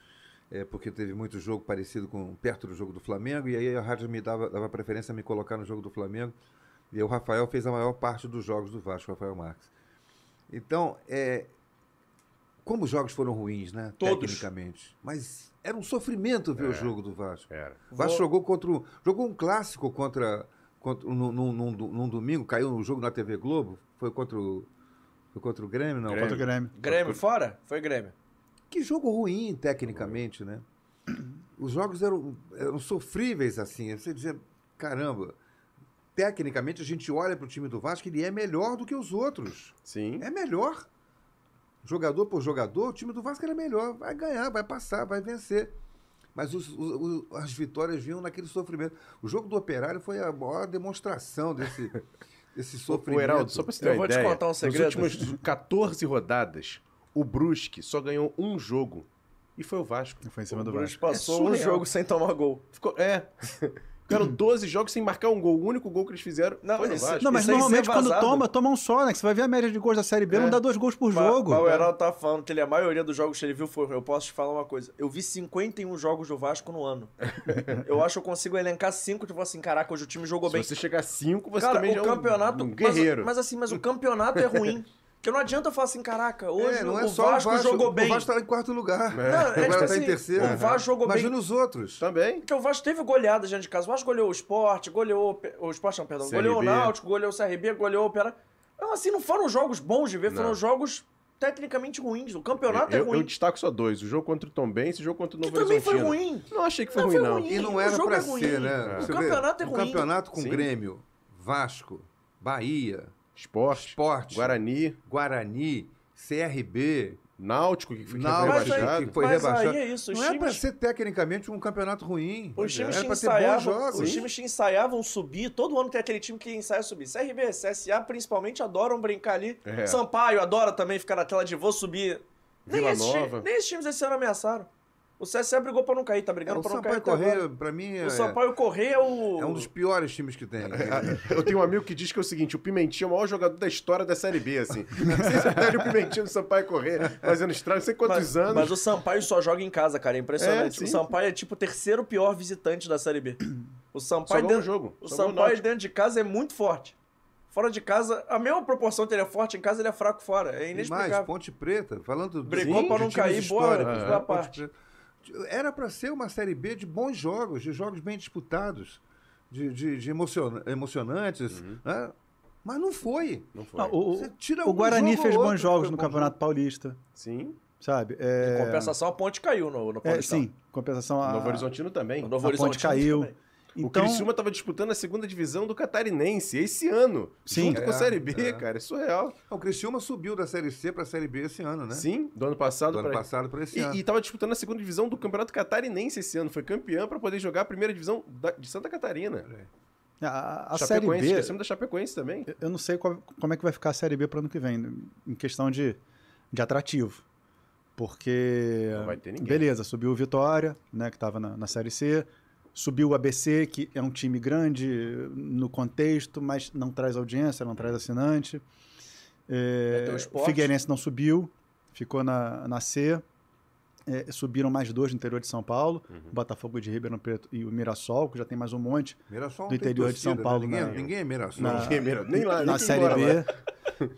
é, porque teve muito jogo parecido com perto do jogo do Flamengo, e aí a rádio me dava, dava preferência a me colocar no jogo do Flamengo. E aí o Rafael fez a maior parte dos jogos do Vasco, o Rafael Marques. Então, é, como os jogos foram ruins, né? Todos. Tecnicamente. Mas era um sofrimento ver o jogo do Vasco. Era. O Vasco Vou- jogou contra um, jogou um clássico contra, contra num, num, num, num domingo, caiu um jogo na TV Globo, foi contra o, foi contra o Grêmio, não? Contra o Grêmio. Grêmio fora? Foi Grêmio. Que jogo ruim, tecnicamente, né? Os jogos eram, eram sofríveis, assim. Você dizia, caramba, tecnicamente a gente olha para o time do Vasco, ele é melhor do que os outros. Sim. É melhor. Jogador por jogador, o time do Vasco era melhor. Vai ganhar, vai passar, vai vencer. Mas os- os- os- as vitórias vinham naquele sofrimento. O jogo do Operário foi a maior demonstração desse, *laughs* desse O sofrimento. Heraldo, só pra você ter Eu vou te contar um segredo. Nos últimos 14 rodadas, o Brusque só ganhou um jogo. E foi o Vasco. Foi em cima O do Vasco. passou É um jogo sem tomar gol. Ficou, é. *laughs* Ficaram 12 jogos sem marcar um gol. O único gol que eles fizeram Não, foi no isso- Vasco. Não, mas Isso aí normalmente ser quando vazado. toma, toma um só, né? Que você vai ver a média de gols da Série B, É. não dá dois gols por jogo. Mas o Heraldo tá falando que ele, a maioria dos jogos que ele viu foi. Eu posso te falar uma coisa. Eu vi 51 jogos do Vasco no ano. *laughs* eu acho que eu consigo elencar 5 e falar assim: caraca, hoje o time jogou Se bem. você chegar a 5, você Cara, também já o é um- campeonato. um mas- guerreiro. Mas, assim, mas o campeonato é ruim. *laughs* Porque não adianta eu falar assim, caraca, hoje É, não é o, só Vasco jogou bem. O Vasco está em quarto lugar. Não, é Agora tipo está assim, em terceiro. o Vasco jogou Imagina bem. os outros. Também. Porque o Vasco teve goleadas dentro de casa. O Vasco goleou o Sport, goleou o o Sport, não, perdão, CRB. goleou o Náutico, goleou o CRB, goleou o Opera. Não, assim, não foram jogos bons de ver, foram Não. jogos tecnicamente ruins. O campeonato é eu, eu ruim. destaco só dois. O jogo contra o Tom Benz e o jogo contra o Que Novo também foi Horizontino. ruim. Não achei que foi Não, ruim, foi não. ruim. E não o era para é ser, né? O campeonato vê, é ruim. campeonato com Sim. Grêmio, Vasco, Bahia, Esporte, Sport, Guarani, Guarani, CRB, Náutico, que foi, Náutico, aí- rebaixado. que foi mas rebaixado. aí é isso, não para times- ser tecnicamente um campeonato ruim. Os times era que para ter bons ensaiavam, jogos. os times que ensaiavam subir, todo ano tem aquele time que ensaia subir. CRB, CSA principalmente adoram brincar ali. É. Sampaio adora também ficar na tela de vou subir. Nem Vila esses, ti- Nova. nem esses times esse ano ameaçaram. O CSA brigou pra não cair, tá É, brigando o pra não cair Sampaio agora. Correia, pra mim, é, O Sampaio Correia é o... é um dos piores times que tem. *laughs* Eu tenho um amigo que diz que é o seguinte: o Pimentinha é o maior jogador da história da Série B, assim. Não sei se pega o Pimentinha do Sampaio correr, fazendo estrago, não sei quantos Mas, anos. mas o Sampaio só joga em casa, cara. É impressionante. É, o. Sampaio é tipo o terceiro pior visitante da Série B. O Sampaio, um dentro, jogo. o Sampaio dentro de casa é muito forte. Fora de casa, a mesma proporção que ele é forte em casa, ele é fraco fora. É inexplicável. Ponte Preta, falando Brigou Sim, pra não cair, boa, boa né? parte. Ponte Preta. Era pra ser uma Série B de bons jogos, de jogos bem disputados, de, de, de emociona- emocionantes, né? mas não foi. Não foi. Não, o, Você tira o um Guarani jogo fez ou bons outro, jogos no bom Campeonato Paulista, Sim. sabe? Em É, compensação, a ponte caiu no, no é, sim, compensação. A, Novo Horizontino também. O Novo a Horizonte ponte caiu. também. O Então, Criciúma tava disputando a segunda divisão do Catarinense esse ano. Sim. Junto com a É, Série B, é. cara. É surreal. O Criciúma subiu da Série C pra Série B esse ano, né? Sim, do ano passado Do ano pra- passado para esse ano. E, e tava disputando a segunda divisão do Campeonato Catarinense esse ano. Foi campeão pra poder jogar a primeira divisão da- de Santa Catarina. a, a Série Chapecoense, B, esquecemos da Chapecoense também. eu não sei qual- como é que vai ficar a Série B para ano que vem, em questão de, de atrativo. Porque. Não vai ter ninguém. Beleza, subiu o Vitória, né, que estava na, na Série C. Subiu o ABC, que é um time grande no contexto, mas não traz audiência, não traz assinante. É, ter o. Figueirense não subiu, ficou na, na C. É, subiram mais dois no interior de São Paulo, Uhum. o Botafogo de Ribeirão Preto e o Mirassol, que já tem mais um monte Mirassol do interior de São torcida, né? Paulo, Ninguém, na- ninguém é Mirassol. na- Ninguém mira- nem lá, nem na Série B. lá.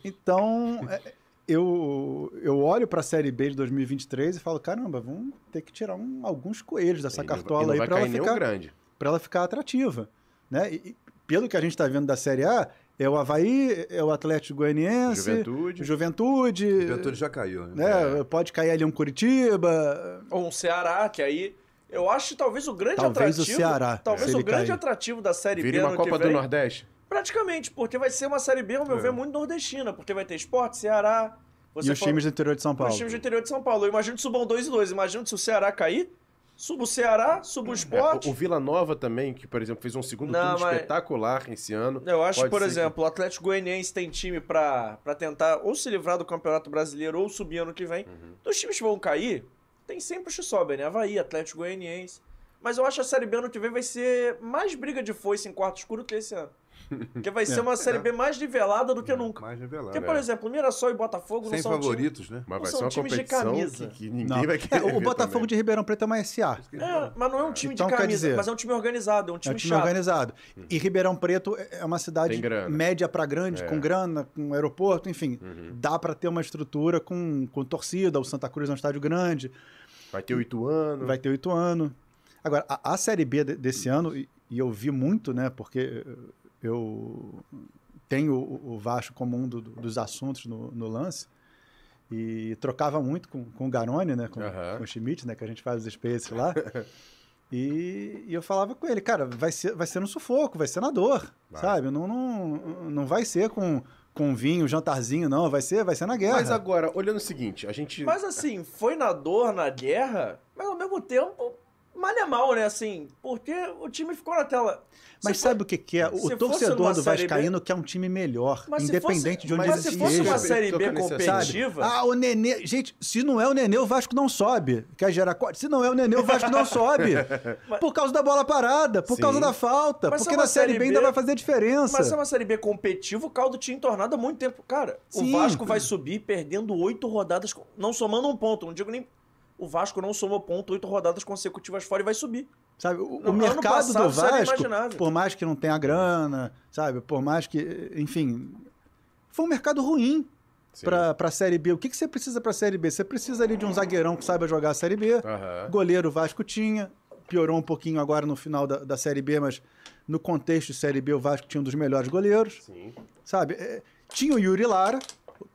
Então, é, eu, eu olho para a Série B de 2023 e falo, caramba, vamos ter que tirar um- alguns coelhos dessa cartola não aí para ela, ficar- grande. pra ela ficar atrativa. Né? E, e pelo que a gente está vendo da Série A, é o Havaí, é o Atlético Goianiense, Juventude. Juventude, O Juventude já caiu. Né? né? pode cair ali um Curitiba, Ou um Ceará, que aí. Eu acho que talvez o grande Talvez o atrativo. Ceará, Talvez o grande cair. atrativo da Série Vire B uma ano Copa que do. Nordeste. Praticamente, porque vai ser uma Série B, ao meu É. ver, muito nordestina, porque vai ter esporte, Ceará. Você e os falou- times do interior de São Paulo. Os times do interior de São Paulo. Eu imagino que subam dois e dois. Imagino que se o Ceará cair, suba o Ceará, suba o É, esporte. o, o Vila Nova também, que, por exemplo, fez um segundo Não, turno mas- espetacular esse ano. Eu acho, Pode por ser que- exemplo, o Atlético Goianiense tem time pra, pra tentar ou se livrar do Campeonato Brasileiro ou subir ano que vem. Uhum. Dos times que vão cair, tem sempre os que sobem, né? Havaí, Atlético Goianiense. Mas eu acho que a Série B ano que vem vai ser mais briga de foice em quarto escuro que esse ano. *laughs* Porque vai ser uma Série B mais nivelada do que nunca. Mais revelado. Porque, por é. exemplo, Mirassol e Botafogo Sem não são favoritos, né? Mas Não vai são ser uma times de competição camisa. que, que ninguém Não. vai querer É, o Botafogo também. de Ribeirão Preto é uma SA. É, mas não é um time Então, de camisa, dizer- mas é um time organizado, é um É um time, time chato. organizado. E Ribeirão Preto é uma cidade média para grande, É. com grana, com aeroporto, enfim. Uhum. Dá para ter uma estrutura com, com torcida. O Santa Cruz é um estádio grande, Vai ter o Ituano. vai ter oito anos. Agora, a, a Série B de- desse ano, e, e eu vi muito, né? Porque eu tenho o, o Vasco como um do- dos assuntos no, no lance. E trocava muito com, com o Garone, né? Com, Aham. com o Schmidt, né? Que a gente faz os spaces lá. *laughs* E, e eu falava com ele, cara, vai ser, vai ser no sufoco, vai ser na dor, Vai. sabe? Não, não, não vai ser com, com vinho, jantarzinho, não. Vai ser, vai ser na guerra. Mas agora, olhando o seguinte, a gente. Mas assim, foi na dor, na guerra, mas ao mesmo tempo, mal é mal, né? Assim, porque o time ficou na tela. Mas Se sabe o que, que é? se O torcedor do Série B- Vascaíno quer um time melhor, Mas se independente fosse- de onde mas ele se fosse esteja. uma Série B competitiva, Ah, o Nenê. Gente, se não é o Nenê, o Vasco não sobe. Quer gerar corte? Se não é o Nenê, o Vasco não sobe. *laughs* Por causa da bola parada, por Sim. causa da falta. Mas porque é na Série B ainda vai fazer diferença. mas é uma Série B competitiva, o caldo tinha entornado há muito tempo. Cara, Sim. o Vasco vai subir perdendo oito rodadas, não somando um ponto, não digo nem... O Vasco não somou ponto oito rodadas consecutivas fora e vai subir. Sabe, o, o No ano mercado passado, do Vasco, por mais que não tenha grana, sabe, por mais que, enfim, foi um mercado ruim para a Série B. O que, que você precisa para a Série B? Você precisa ali de um zagueirão que saiba jogar a Série B. Aham. Goleiro o Vasco tinha, piorou um pouquinho agora no final da, da Série B, mas no contexto de Série B o Vasco tinha um dos melhores goleiros, Sim. sabe? É, tinha o Yuri Lara,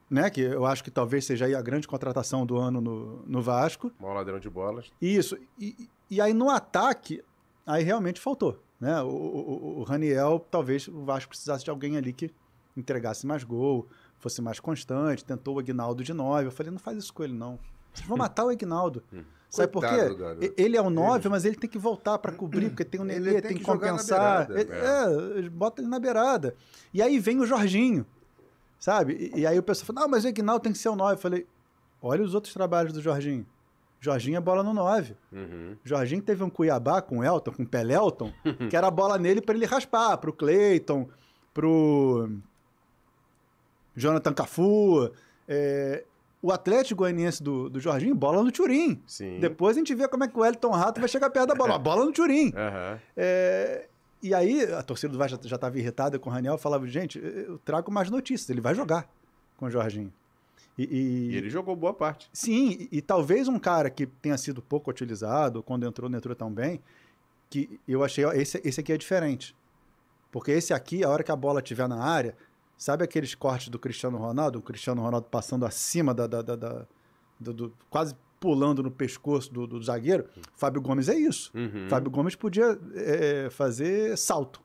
né, que eu acho que talvez seja aí a grande contratação do ano no, no Vasco. Maior ladrão de bolas. Isso. E, e aí no ataque, aí realmente faltou. Né? O, o, o Raniel, talvez o Vasco precisasse de alguém ali que entregasse mais gol, fosse mais constante, tentou o Aguinaldo de 9. Eu falei, não faz isso com ele, não. Vocês vão matar o Aguinaldo. *laughs* Sabe por quê? Ele é o 9, mas ele tem que voltar para cobrir, porque tem o Nenê, tem tem, que compensar. beirada. Ele- é, bota ele na beirada. E aí vem o Jorginho, sabe? E, e aí o pessoal fala, não, mas o Aguinaldo tem que ser o 9. Eu falei, olha os outros trabalhos do Jorginho. Jorginho é bola no 9. Uhum. Jorginho teve um Cuiabá com o Elton, com o Pelelton, *laughs* que era a bola nele para ele raspar, pro Cleiton, pro Jonathan Cafu. é, o Atlético Goianiense do, do Jorginho, bola no Turim. Sim. Depois a gente vê como é que o Elton Rato vai chegar perto da bola. *laughs* Bola no Turim. Aham. É, e aí a torcida do Vasco já estava irritada com o Raniel, falava, gente, eu trago mais notícias, ele vai jogar com o Jorginho. E, e- E ele jogou boa parte. Sim, e, e talvez um cara que tenha sido pouco utilizado, quando entrou, não entrou tão bem, que eu achei, ó, esse, esse aqui é diferente. Porque esse aqui, a hora que a bola estiver na área, sabe aqueles cortes do Cristiano Ronaldo? O Cristiano Ronaldo passando acima da. da- da- da- do- do- quase pulando no pescoço do, do zagueiro. Fábio Gomes é isso. Uhum. Fábio Gomes podia é, fazer salto.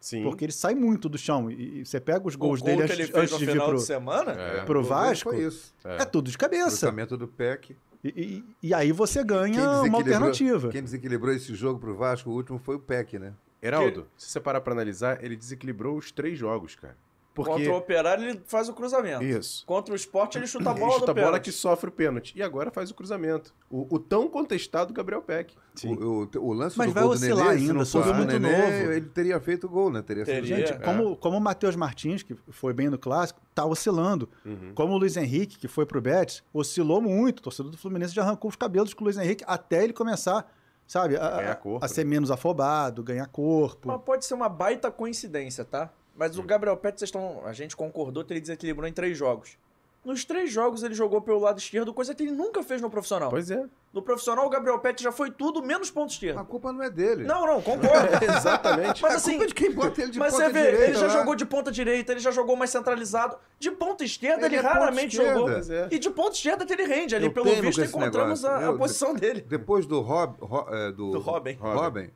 Sim. Porque ele sai muito do chão. E, e você pega os O gols gol dele que antes, ele fez antes no de vir final pro, de semana, É. pro O Vasco. Foi isso. É. É tudo de cabeça. Cruzamento do PEC. E, e- e aí você ganha Quem uma desequilibrou- alternativa. Quem desequilibrou esse jogo pro Vasco, o último foi o PEC, né? Heraldo, se você parar pra analisar, ele desequilibrou os três jogos, cara. Porque... contra o Operário ele faz o cruzamento. Isso. Contra o Sport ele chuta a Ele bola chuta do a bola pênalti. que sofre o pênalti. E agora faz o cruzamento. O, o tão contestado Gabriel Peck. Sim. O, o- o lance Mas do vai gol do oscilar Nenê, se ainda, não subiu fosse muito Nenê, novo. ele teria feito o gol, né? Teria sido Teria. Gente, É. como, como o Matheus Martins, que foi bem no clássico, tá oscilando. Uhum. Como o Luiz Henrique, que foi pro Betis, oscilou muito. O torcedor do Fluminense já arrancou os cabelos com o Luiz Henrique até ele começar, sabe, a, corpo, a ser menos afobado, ganhar corpo. Mas pode ser uma baita coincidência, tá? Mas Hum. o Gabriel Pet, vocês estão. A gente concordou que ele desequilibrou em três jogos. Nos três jogos ele jogou pelo lado esquerdo, coisa que ele nunca fez no profissional. Pois é. No profissional, o Gabriel Pet já foi tudo menos ponto esquerdo. A culpa não é dele. Não, não, concordo. *laughs* Exatamente. Mas a assim, culpa é de quem bota ele de mas ponta você vê, direita ele já lá. jogou de ponta direita, ele já jogou mais centralizado. De ponta esquerda, ele, Ele é raramente esquerda. jogou. É. E de ponta esquerda que ele rende. Ali, Eu pelo visto, encontramos a, a Eu- posição dele. Depois do, Rob, Ro- é, do, Do Robin. Robin,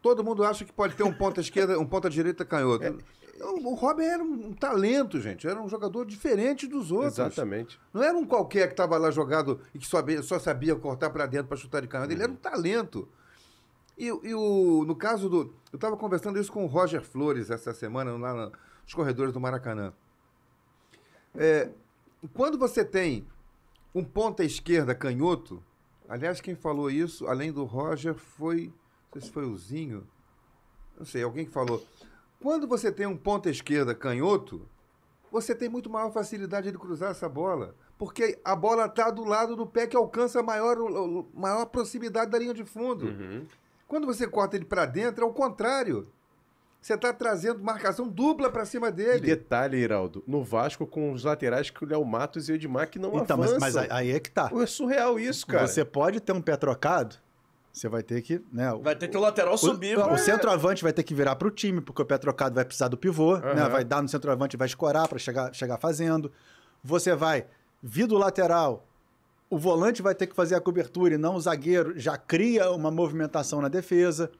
todo mundo acha que pode ter um ponta esquerda, um ponta direita canhoto. O Robin era um talento, gente. Era um jogador diferente dos outros. Exatamente. Não era um qualquer que estava lá jogado e que só sabia, só sabia cortar para dentro para chutar de canhota. Ele era um talento. E, e o, no caso do. Eu estava conversando isso com o Roger Flores essa semana, lá nos corredores do Maracanã. É, quando você tem um ponta esquerda canhoto, aliás, quem falou isso, além do Roger, foi. Não sei se foi o Zinho. Não sei, alguém que falou. Quando você tem um ponta esquerda canhoto, você tem muito maior facilidade de cruzar essa bola. Porque a bola está do lado do pé que alcança a maior, maior proximidade da linha de fundo. Uhum. Quando você corta ele para dentro, é o contrário. Você está trazendo marcação dupla para cima E dele. detalhe, Heraldo, no Vasco com os laterais que o Léo Matos e o Edmar que não Então, mas, avançam. mas aí- aí é que tá. É surreal isso, cara. Você pode ter um pé trocado, você vai ter que. Né, o- Vai ter que o lateral subir. O, pra- o centroavante vai ter que virar para o time, porque o pé trocado vai precisar do pivô, né? Aham. vai dar no centroavante e vai escorar para chegar, chegar fazendo. Você vai vir do lateral, o volante vai ter que fazer a cobertura e não o zagueiro, já cria uma movimentação na defesa.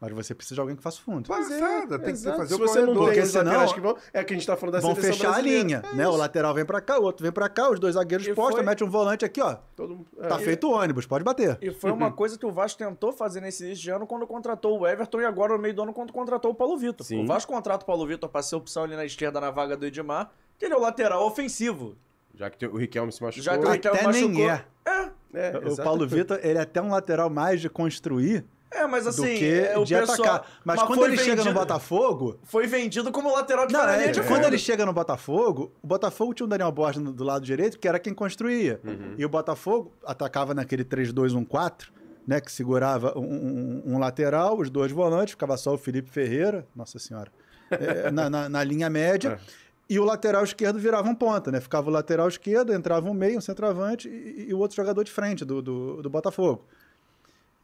Mas você precisa de alguém que faça o fundo. Passada, tem que Exato. fazer Se o você não corredor. tem Porque os laterais que vão... É que a gente tá falando da Vão seleção fechar a linha, É né? O lateral vem para cá, o outro vem para cá, os dois zagueiros E postos, foi- mete um volante aqui, ó. Todo mundo- é. Tá feito o ônibus, pode bater. E foi uma coisa que o Vasco tentou fazer nesse início de ano quando contratou o Everton e agora no meio do ano quando contratou o Paulo Vitor. Sim. O Vasco contrata o Paulo Vitor para ser opção ali na esquerda na vaga do Edmar, que ele é o lateral ofensivo. Já que o Riquelme se machucou. Já que o Riquelme Até machucou. nem é. É, É, O. Paulo Vitor, ele é até um lateral mais de construir é, mas assim, do que é, o de pessoal- atacar. Mas, quando foi ele chega no vendido- Botafogo, Foi vendido como lateral de Não, é, de quando ele chega no Botafogo, o Botafogo tinha o Daniel Borges do lado direito, que era quem construía. E o Botafogo atacava naquele 3-2-1-4, né? Que segurava um, um- um lateral, os dois volantes, ficava só o Felipe Ferreira, nossa senhora, é, na, na- na linha média. *laughs* E o lateral esquerdo virava um ponta, né? Ficava o lateral esquerdo, entrava um meio, um centroavante e, e o outro jogador de frente do, do, do Botafogo.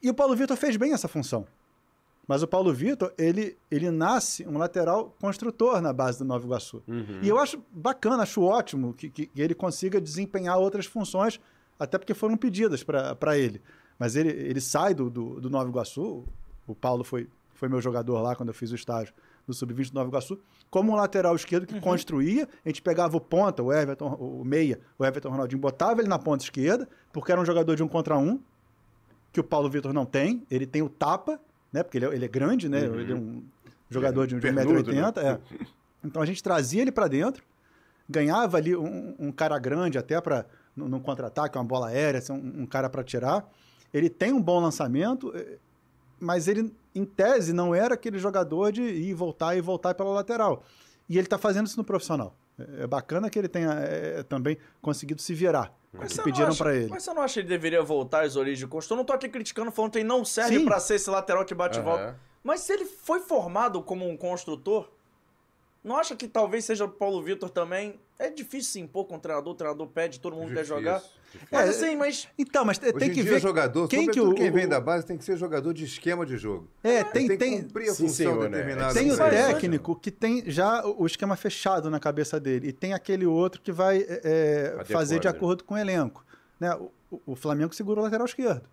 E o Paulo Vitor fez bem essa função. Mas o Paulo Vitor, ele, ele nasce um lateral construtor na base do Nova Iguaçu. Uhum. E eu acho bacana, acho ótimo que, que- que ele consiga desempenhar outras funções, até porque foram pedidas para ele. Mas ele, ele sai do, do, do Nova Iguaçu, o Paulo foi, foi meu jogador lá quando eu fiz o estágio do Sub-20 do Nova Iguaçu, como um lateral esquerdo que construía, a gente pegava o ponta, o Everton, o meia, o Everton Ronaldinho, botava ele na ponta esquerda, porque era um jogador de um contra um, que o Paulo Vitor não tem, ele tem o tapa, né? Porque ele é, ele é grande, né? Ele é um jogador de, de Pernudo, 1,80m. É. *laughs* Então a gente trazia ele para dentro, ganhava ali um, um cara grande até para no, no contra-ataque, uma bola aérea, ser um, um cara para tirar. Ele tem um bom lançamento, eh, mas ele, em tese, não era aquele jogador de ir e voltar e voltar pela lateral. E ele está fazendo isso no profissional. É é bacana que ele tenha é, também conseguido se virar. Mas que você pediram não acha- para ele. Mas você não acha que ele deveria voltar às origens de construção? Eu não tô aqui criticando, falando que ele não serve pra ser esse lateral que bate e Aham. volta. Mas se ele foi formado como um construtor, não acha que talvez seja o Paulo Vitor também? É difícil se impor com o treinador, o treinador pede, todo mundo quer Difícil, jogar. Difícil. Mas É, assim, mas. Então, mas tem Hoje que dia, ver jogador, quem que o, quem vem o- da base, tem que ser jogador de esquema de jogo. É, tem, tem, tem, que cumprir a Sim, função senhor, né? Tem o técnico que tem já o esquema fechado na cabeça dele e tem aquele outro que vai é, é, fazer de né? acordo com o elenco. Né? O, o- o Flamengo segura o lateral esquerdo,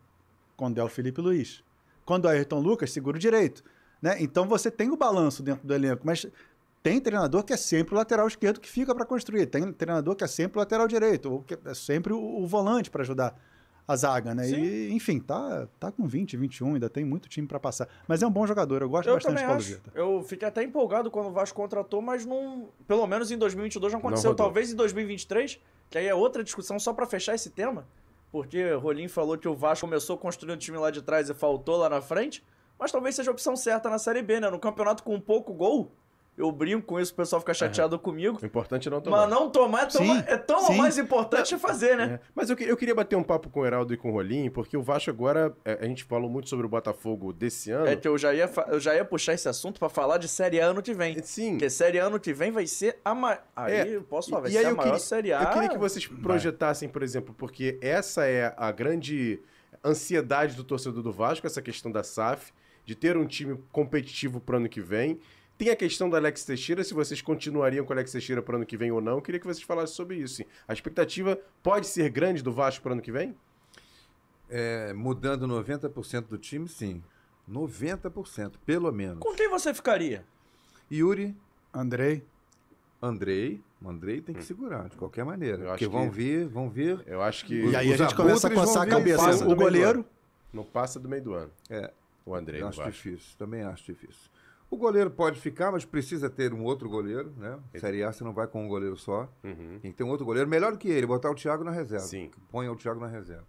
quando é o Felipe Luiz. Quando é o Ayrton Lucas, segura o direito. Né? Então você tem o balanço dentro do elenco, mas tem treinador que é sempre o lateral esquerdo que fica para construir. Tem treinador que é sempre o lateral direito, ou que é sempre o, o volante para ajudar a zaga, né? E, enfim, tá, tá com 20, 21, ainda tem muito time para passar. Mas é um bom jogador, eu gosto Eu bastante de Paulo acho. Vitor. Eu fiquei até empolgado quando o Vasco contratou, mas não. Pelo menos em 2022 não aconteceu. rodou. Talvez em 2023, que aí é outra discussão só pra fechar esse tema. Porque Rolim falou que o Vasco começou construindo o time lá de trás e faltou lá na frente. Mas talvez seja a opção certa na Série B, né? No campeonato com pouco gol. Eu brinco com isso, o pessoal fica chateado comigo. O importante é não tomar. Mas não tomar é tão, Sim, é tão sim. mais importante fazer, né? É. Mas eu, que- eu queria bater um papo com o Heraldo e com o Rolim, porque o Vasco agora, é, a gente falou muito sobre o Botafogo desse ano. É que eu já ia, eu já ia puxar esse assunto pra falar de Série A ano que vem. Sim. Porque Série A ano que vem vai ser a maior. Aí É, eu posso falar, vai E ser aí a eu maior queria, Série A. eu queria que vocês projetassem, por exemplo, porque essa é a grande ansiedade do torcedor do Vasco, essa questão da SAF, de ter um time competitivo pro ano que vem. Tem a questão do Alex Teixeira, se vocês continuariam com o Alex Teixeira pro ano que vem ou não. Eu queria que vocês falassem sobre isso. sim. A expectativa pode ser grande do Vasco pro ano que vem? É, mudando 90% do time, sim. 90%, pelo menos. Com quem você ficaria? Yuri, Andrei, Andrei. Andrei tem que segurar, de qualquer maneira. Eu Porque acho vão que- vir, vão vir. Eu acho que E aí a gente começa a coçar a cabeça. O goleiro, não passa do meio do ano. É, O André eu acho difícil, também acho difícil. O goleiro pode ficar, mas precisa ter um outro goleiro, né? Série A você não vai com um goleiro só. Uhum. Tem que ter um outro goleiro melhor do que ele, botar o Thiago na reserva. Sim. Põe o Thiago na reserva.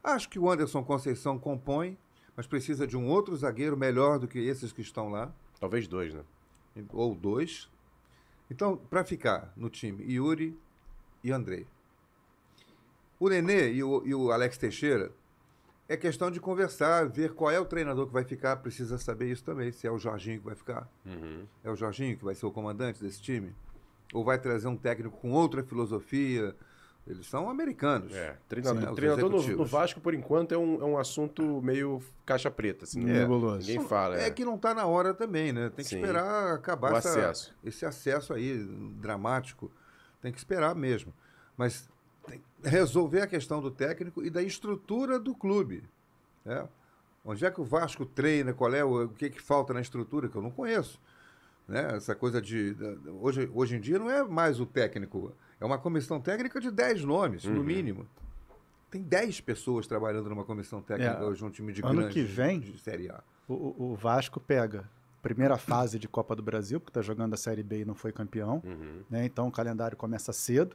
Acho que o Anderson Conceição compõe, mas precisa de um outro zagueiro melhor do que esses que estão lá, Talvez dois, né? ou dois. Então, para ficar no time, Yuri e Andrei. O Nenê e o, e o Alex Teixeira é questão de conversar, ver qual é o treinador que vai ficar, precisa saber isso também, se é o Jorginho que vai ficar. Uhum. É o Jorginho que vai ser o comandante desse time? Ou vai trazer um técnico com outra filosofia? Eles são americanos. É, treinador, Sim, treinador no, no Vasco, por enquanto, é um, é um assunto meio caixa preta. Assim, É. Ninguém fala. É que não está na hora também, né? Tem que Sim. esperar acabar O essa- acesso. esse acesso aí dramático. Tem que esperar mesmo. Mas resolver a questão do técnico e da estrutura do clube. né? Onde é que o Vasco treina? Qual é o, o que, que falta na estrutura que eu não conheço? Né? Essa coisa de. Hoje, hoje em dia não é mais o técnico, é uma comissão técnica de 10 nomes, Uhum. no mínimo. Tem 10 pessoas trabalhando numa comissão técnica É, hoje, um time de ano grande que vem- de Série A. o, o- o Vasco pega primeira fase de Copa do Brasil, porque está jogando a Série B e não foi campeão. Uhum. né? Então o calendário começa cedo.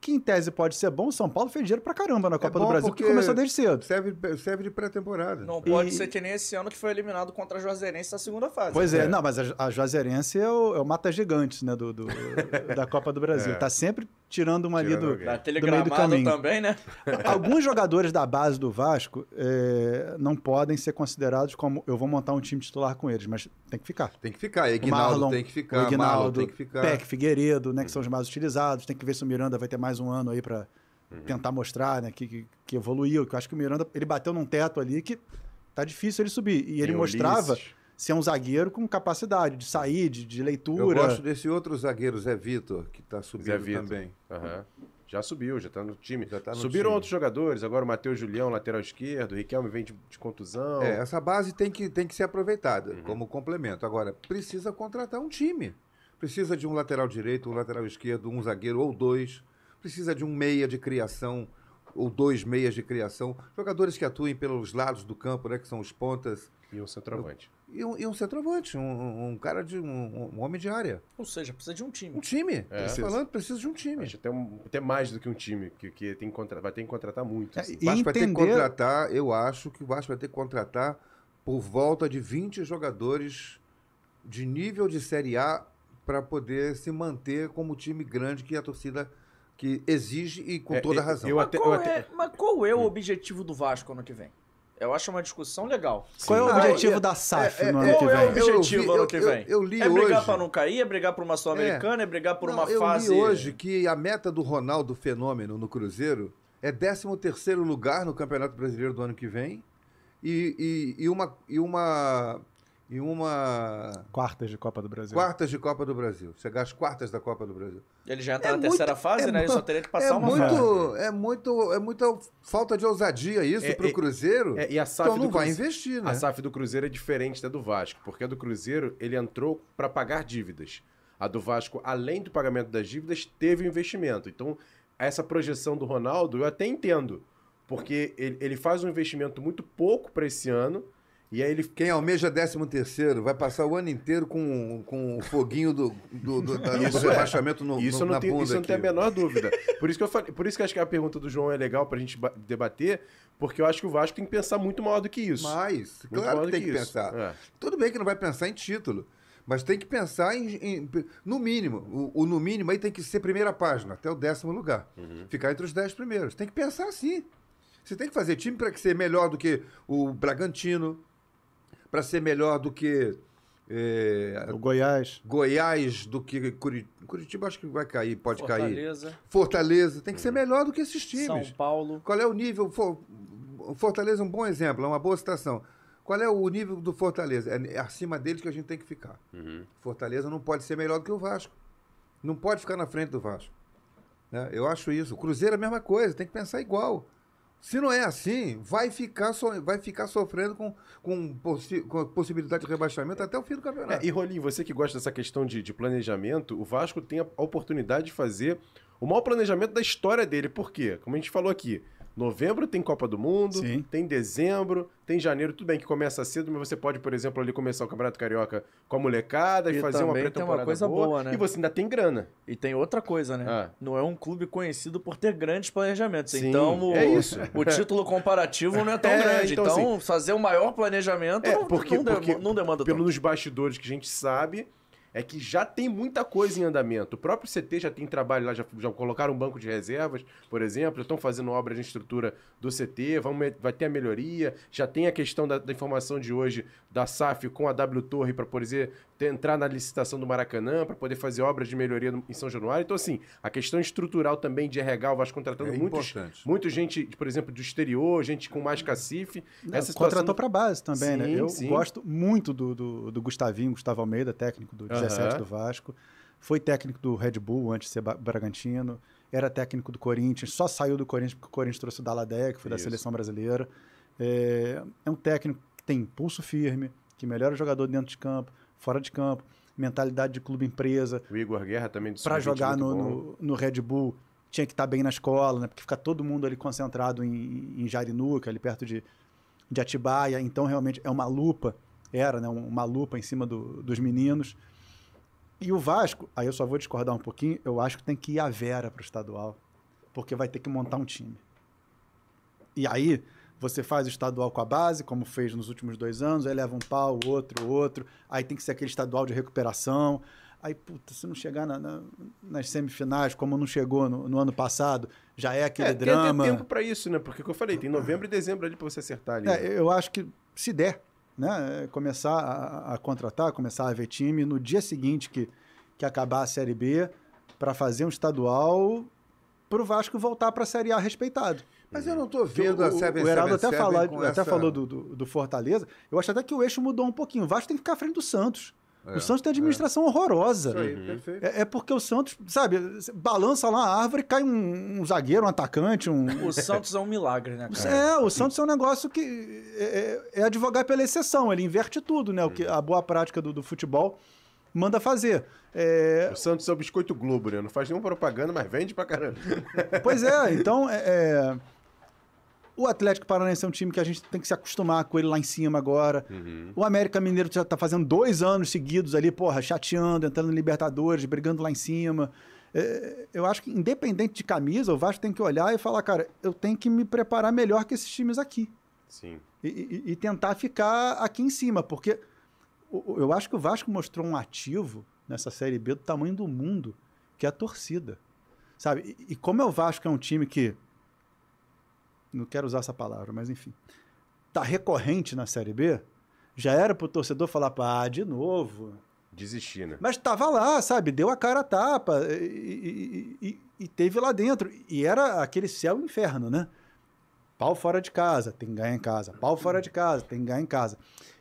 Que em tese pode ser bom, o São Paulo fez dinheiro pra caramba na Copa bom do Brasil, porque porque- começou desde cedo. Serve, serve de pré-temporada. Não pode E- ser que nem esse ano que foi eliminado contra a Juazeirense na segunda fase. Pois é, É. não, mas a, a Juazeirense é o, é o Mata Gigantes, né, do, do- *laughs* da Copa do Brasil. É. Tá sempre tirando uma ali Tirando do, alguém. Da do meio do caminho. também, né? *laughs* Alguns jogadores da base do Vasco é, não podem ser considerados como eu vou montar um time titular com eles, mas tem que ficar. Tem que ficar. O Ignaldo Marlon, tem que ficar. o tem que ficar. Peck, Figueiredo, né, que são os mais utilizados. Tem que ver se o Miranda vai ter mais um ano aí para tentar mostrar, né, que, que, que evoluiu. Que eu acho que o Miranda ele bateu num teto ali que tá difícil ele subir. E ele Tem mostrava Ulisses. Ser um zagueiro com capacidade de sair, de, de Eu leitura. gosto desse outro zagueiro, Zé Vitor, que está Zé subindo Vitor. também. Aham. Já subiu, já tá no time. Já tá no Subiram time. outros jogadores, agora o Matheus Julião, lateral esquerdo, o Riquelme vem de, de contusão. É, essa base tem que, tem que ser aproveitada como complemento. Agora, precisa contratar um time. Precisa de um lateral direito, um lateral esquerdo, um zagueiro ou dois. Precisa de um meia de criação ou dois meias de criação. Jogadores que atuem pelos lados do campo, né, que são os pontas. E um centroavante. E um, e um centroavante, um, um cara de. Um, um homem de área. Ou seja, precisa de um time. Um time. É. Tô falando, precisa de um time. Acho até, um- até mais do que um time, que, que tem que vai ter que contratar muito. É, assim. O Vasco vai ter que entender- contratar, eu acho que o Vasco vai ter que contratar por volta de 20 jogadores de nível de Série A para poder se manter como time grande que a torcida que exige e com É, toda eu- razão. eu Mas, até- qual até- é, mas qual é o objetivo do Vasco ano que vem? Eu acho uma discussão legal. Qual é o Ah, objetivo é- da SAF é- no é- ano que Qual é o vem? eu- objetivo eu- ano eu- que eu- vem? eu li é brigar hoje- pra não cair, é brigar pra uma Sul-Americana, é. brigar por Não, uma eu fase. li hoje que a meta do Ronaldo Fenômeno no Cruzeiro é 13º lugar no Campeonato Brasileiro do ano que vem e, e, e uma e uma e uma Quartas de Copa do Brasil. quartas de Copa do Brasil. Chegar às quartas da Copa do Brasil. Ele já entra É na muito- terceira fase, é né? Ele só teria que passar é uma fase. muito, é muito, é muita falta de ousadia isso É, pro é- Cruzeiro. É, e a SAF então não do vai investir, né? A SAF do Cruzeiro é diferente da do Vasco, porque a do Cruzeiro ele entrou para pagar dívidas. A do Vasco, além do pagamento das dívidas, teve o investimento. Então, essa projeção do Ronaldo eu até entendo, porque ele, ele faz um investimento muito pouco para esse ano e aí ele Quem almeja 13 terceiro vai passar o ano inteiro com, com o foguinho do, do, do, da- do Isso é. rebaixamento no, Isso no, na tenho, bunda isso eu não aqui. tenho a menor dúvida. *laughs* Por isso que eu falei, por isso que acho que a pergunta do João é legal pra gente ba- debater, porque eu acho que o Vasco tem que pensar muito maior do que isso. Mas, Muito claro que do tem que, isso. pensar. É. Tudo bem que não vai pensar em título, mas tem que pensar em, em- no mínimo. O, o no mínimo aí tem que ser primeira página, até o décimo lugar. Uhum. Ficar entre os dez primeiros. Tem que pensar assim. Você tem que fazer time para ser melhor do que o Bragantino, para ser melhor do que é, O Goiás. Goiás, do que Curitiba. Curitiba acho que vai cair, pode cair. Fortaleza, Fortaleza. Tem que ser melhor do que esses São times. Paulo. Qual é o nível? For- Fortaleza é um bom exemplo, é uma boa citação. Qual é o nível do Fortaleza? É acima deles que a gente tem que ficar. Fortaleza não pode ser melhor do que o Vasco. Não pode ficar na frente do Vasco. né? Eu acho isso. O Cruzeiro é a mesma coisa, tem que pensar igual. Se não é assim, vai ficar, so- vai ficar sofrendo com, com, possi- com possibilidade de rebaixamento até o fim do campeonato. É, e Rolim, você que gosta dessa questão de, de planejamento, o Vasco tem a oportunidade de fazer o maior planejamento da história dele. Por quê? Como a gente falou aqui, novembro tem Copa do Mundo, Sim. tem dezembro, tem janeiro, tudo bem que começa cedo, mas você pode, por exemplo, ali começar o Campeonato Carioca com a molecada e, E fazer uma pré-temporada coisa boa, né? E você ainda tem grana. E tem outra coisa, né? Ah. Não é um clube conhecido por ter grandes planejamentos. Sim, então, o, é o título comparativo não é tão *laughs* É, grande. então, Então, fazer o maior planejamento É, não, porque, não, porque não demanda pelo tanto. nos bastidores que a gente sabe, é que já tem muita coisa em andamento. O próprio CT já tem trabalho lá, já, já colocaram um banco de reservas, por exemplo, estão fazendo obras de estrutura do CT, vai ter a melhoria, já tem a questão da, da informação de hoje da SAF com a W Torre para poder entrar na licitação do Maracanã, para poder fazer obras de melhoria no- em São Januário. Então, assim, a questão estrutural também de RH, o Vasco contratando É muitos, muita gente, por exemplo, do exterior, gente com mais cacife. Essa situação Contratou para base também, né? Sim, Eu sim. gosto muito do, do, do Gustavinho, Gustavo Almeida, técnico do 17 Aham. do Vasco. Foi técnico do Red Bull antes de ser Bragantino. Era técnico do Corinthians, só saiu do Corinthians porque o Corinthians trouxe o Daladé, que foi da Isso. seleção brasileira. É, é um técnico que tem pulso firme, que melhora o jogador dentro de campo, fora de campo, mentalidade de clube empresa. O Igor Guerra também do Para Sub-20 jogar no, no, no Red Bull, tinha que estar bem na escola, né? Porque fica todo mundo ali concentrado em, em Jarinuca, ali perto de, de Atibaia. Então, realmente, é uma lupa, era, né? Uma lupa em cima do- dos meninos. E o Vasco, aí eu só vou discordar um pouquinho, eu acho que tem que ir a Vera para o estadual, porque vai ter que montar um time. E aí, você faz o estadual com a base, como fez nos últimos dois anos, aí leva um pau, outro, outro, aí tem que ser aquele estadual de recuperação. Aí, puta, se não chegar na- na- nas semifinais, como não chegou no, no ano passado, já é aquele É, tem drama. tempo pra isso, né? Porque, como eu falei, tem novembro e dezembro ali pra você acertar ali. É, eu acho que se der, né, é, começar a, a contratar, começar a ver time no dia seguinte que, que acabar a Série B, para fazer um estadual para o Vasco voltar para a Série A respeitado. Mas eu não estou vendo a o, 7 o Heraldo até, fala, até essa- falou do, do, do Fortaleza. Eu acho até que o eixo mudou um pouquinho. O Vasco tem que ficar à frente do Santos. É, o Santos tem administração horrorosa. Isso aí, perfeito. É, é porque o Santos, sabe, balança lá a árvore, cai um, um zagueiro, um atacante, um. O Santos é um milagre, né, cara? É, o Santos é um negócio que é, é- é advogar pela exceção, ele inverte tudo, né? O que a boa prática do, do futebol manda fazer. É, O Santos é o biscoito Globo, né? Não faz nenhuma propaganda, mas vende pra caramba. pois é, então é, é, O Atlético Paranaense é um time que a gente tem que se acostumar com ele lá em cima agora. Uhum. O América Mineiro já tá fazendo dois anos seguidos ali, porra, chateando, entrando em Libertadores, brigando lá em cima. É, eu acho que, independente de camisa, o Vasco tem que olhar e falar, cara, eu tenho que me preparar melhor que esses times aqui. Sim. E, e- e tentar ficar aqui em cima, porque eu acho que o Vasco mostrou um ativo nessa Série B do tamanho do mundo, que é a torcida. Sabe? E, e como é o Vasco é um time que. Não quero usar essa palavra, mas enfim. Tá recorrente na Série B, já era pro torcedor falar, pá, de novo. Desistir, né? Mas tava lá, sabe? Deu a cara a tapa e, e- e- e teve lá dentro. E era aquele céu e inferno, né? Pau fora de casa, tem que ganhar em casa. Pau fora de casa, tem que ganhar em casa.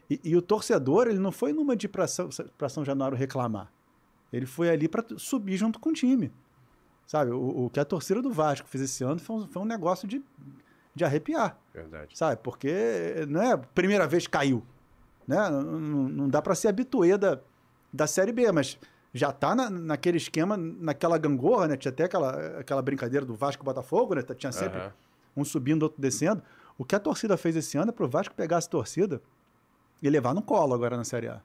E, e o torcedor, ele não foi numa de pra São, pra São Januário reclamar. Ele foi ali para subir junto com o time. Sabe? O, o que a torcida do Vasco fez esse ano foi um, foi um negócio de, de arrepiar Verdade. sabe? Porque não é a primeira vez que caiu, né? Não, não- dá para ser habituê da, da Série B, mas já tá na, naquele esquema, naquela gangorra, né? Tinha até aquela, aquela brincadeira do Vasco Botafogo, né? Tinha sempre Aham. um subindo, outro descendo. O que a torcida fez esse ano é pro Vasco pegar essa torcida e levar no colo agora na Série A.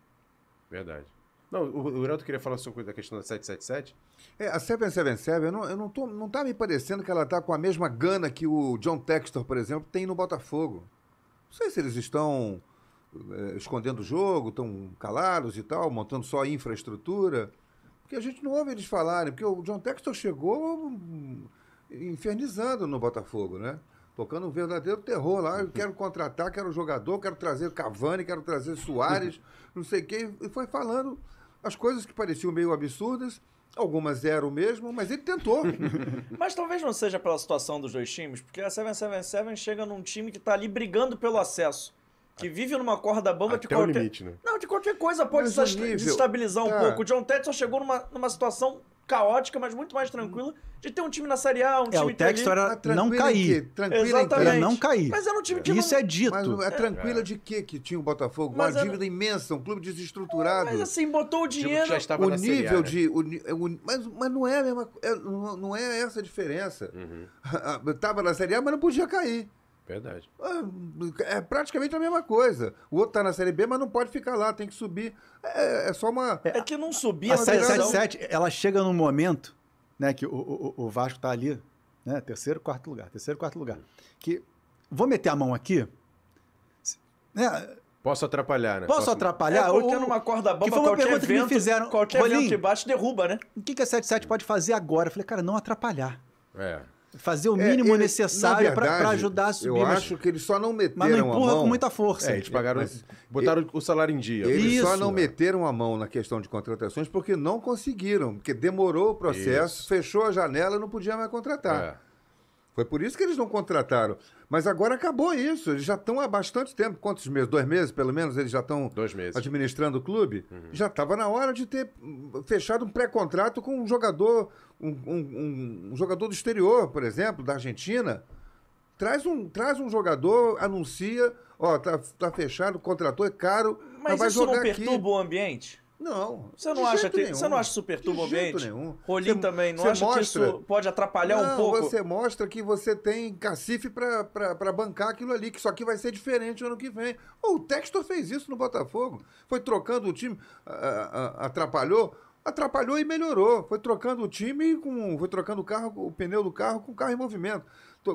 Verdade. Não, o, o Heraldo queria falar sobre a questão da 777. É, a 777, eu não, eu não, tô, não tá me parecendo que ela tá com a mesma gana que o John Textor, por exemplo, tem no Botafogo. Não sei se eles estão é, escondendo o jogo, estão calados e tal, montando só infraestrutura. Porque a gente não ouve eles falarem, porque o John Textor chegou hum, infernizando no Botafogo, né? Tocando um verdadeiro terror lá. Eu quero contratar, quero jogador, quero trazer Cavani, quero trazer Soares, *laughs* não sei quem. E foi falando as coisas que pareciam meio absurdas. Algumas eram mesmo, mas ele tentou. *laughs* Mas talvez não seja pela situação dos dois times, porque a 777 chega num time que tá ali brigando pelo acesso. Que vive numa corda bamba de Até o qualquer. limite, né? Não, de qualquer coisa pode nível- desestabilizar um tá. pouco. O John Ted só chegou numa, numa situação caótica, mas muito mais tranquila, de ter um time na Série A, um É, time o ali- Textor era Mas não cair. quê? Tranquila? Exatamente. Era não cair. Mas era um time que Isso não... é dito. Mas é tranquila de quê que tinha o Botafogo? Uma Mas era- dívida imensa, um clube desestruturado. Mas assim, botou o dinheiro... já estava o na Série A, nível né? de. o é o- mas, mas não é a mesma. é- não, não é essa a diferença. Uhum. *laughs* Tava na Série A, mas não podia cair. Verdade. Ah, É praticamente a mesma coisa. O outro tá na Série B, mas não pode ficar lá, tem que subir. É, é só uma. É que não subia A a divisão. 777, ela chega num momento, né, que o, o, o Vasco tá ali, né, terceiro, quarto lugar, terceiro, quarto lugar, que vou meter a mão aqui, né, Posso atrapalhar, né? posso atrapalhar? É porque O- numa corda bamba, que foi uma qualquer pergunta que me vento, fizeram, qualquer Rolim, vento de baixo derruba, né? O que, que a 77 pode fazer agora? Eu falei, cara, não atrapalhar. É. Fazer o É, mínimo ele- necessário para ajudar a subir. Eu mas, acho que eles só não meteram mas não a empurra mão. com muita força. É, eles pagaram. Mas- botaram o salário em dia. Eles só Isso. não meteram a mão na questão de contratações porque não conseguiram, porque demorou o processo, Isso. fechou a janela e não podia mais contratar. É. Foi por isso que eles não contrataram. Mas agora acabou isso. Eles já estão há bastante tempo. Quantos meses? Dois meses, pelo menos, eles já estão Dois meses. administrando o clube. Já estava na hora de ter fechado um pré-contrato com um jogador, um, um- um- um jogador do exterior, por exemplo, da Argentina. Traz um, traz um jogador, anuncia, ó, tá, tá fechado, contratou, é caro, mas, Mas vai isso jogar não aqui. perturba o ambiente? Não. Você não acha que nenhum. você não acha que isso perturba o De jeito ambiente? nenhum. Rolim também não acha que isso mostra- pode atrapalhar não, um pouco? você mostra que você tem cacife pra bancar aquilo ali, que isso aqui vai ser diferente ano que vem. O Textor fez isso no Botafogo. Foi trocando o time, atrapalhou, atrapalhou e melhorou. Foi trocando o time com. Foi trocando o carro, o pneu do carro com o carro em movimento.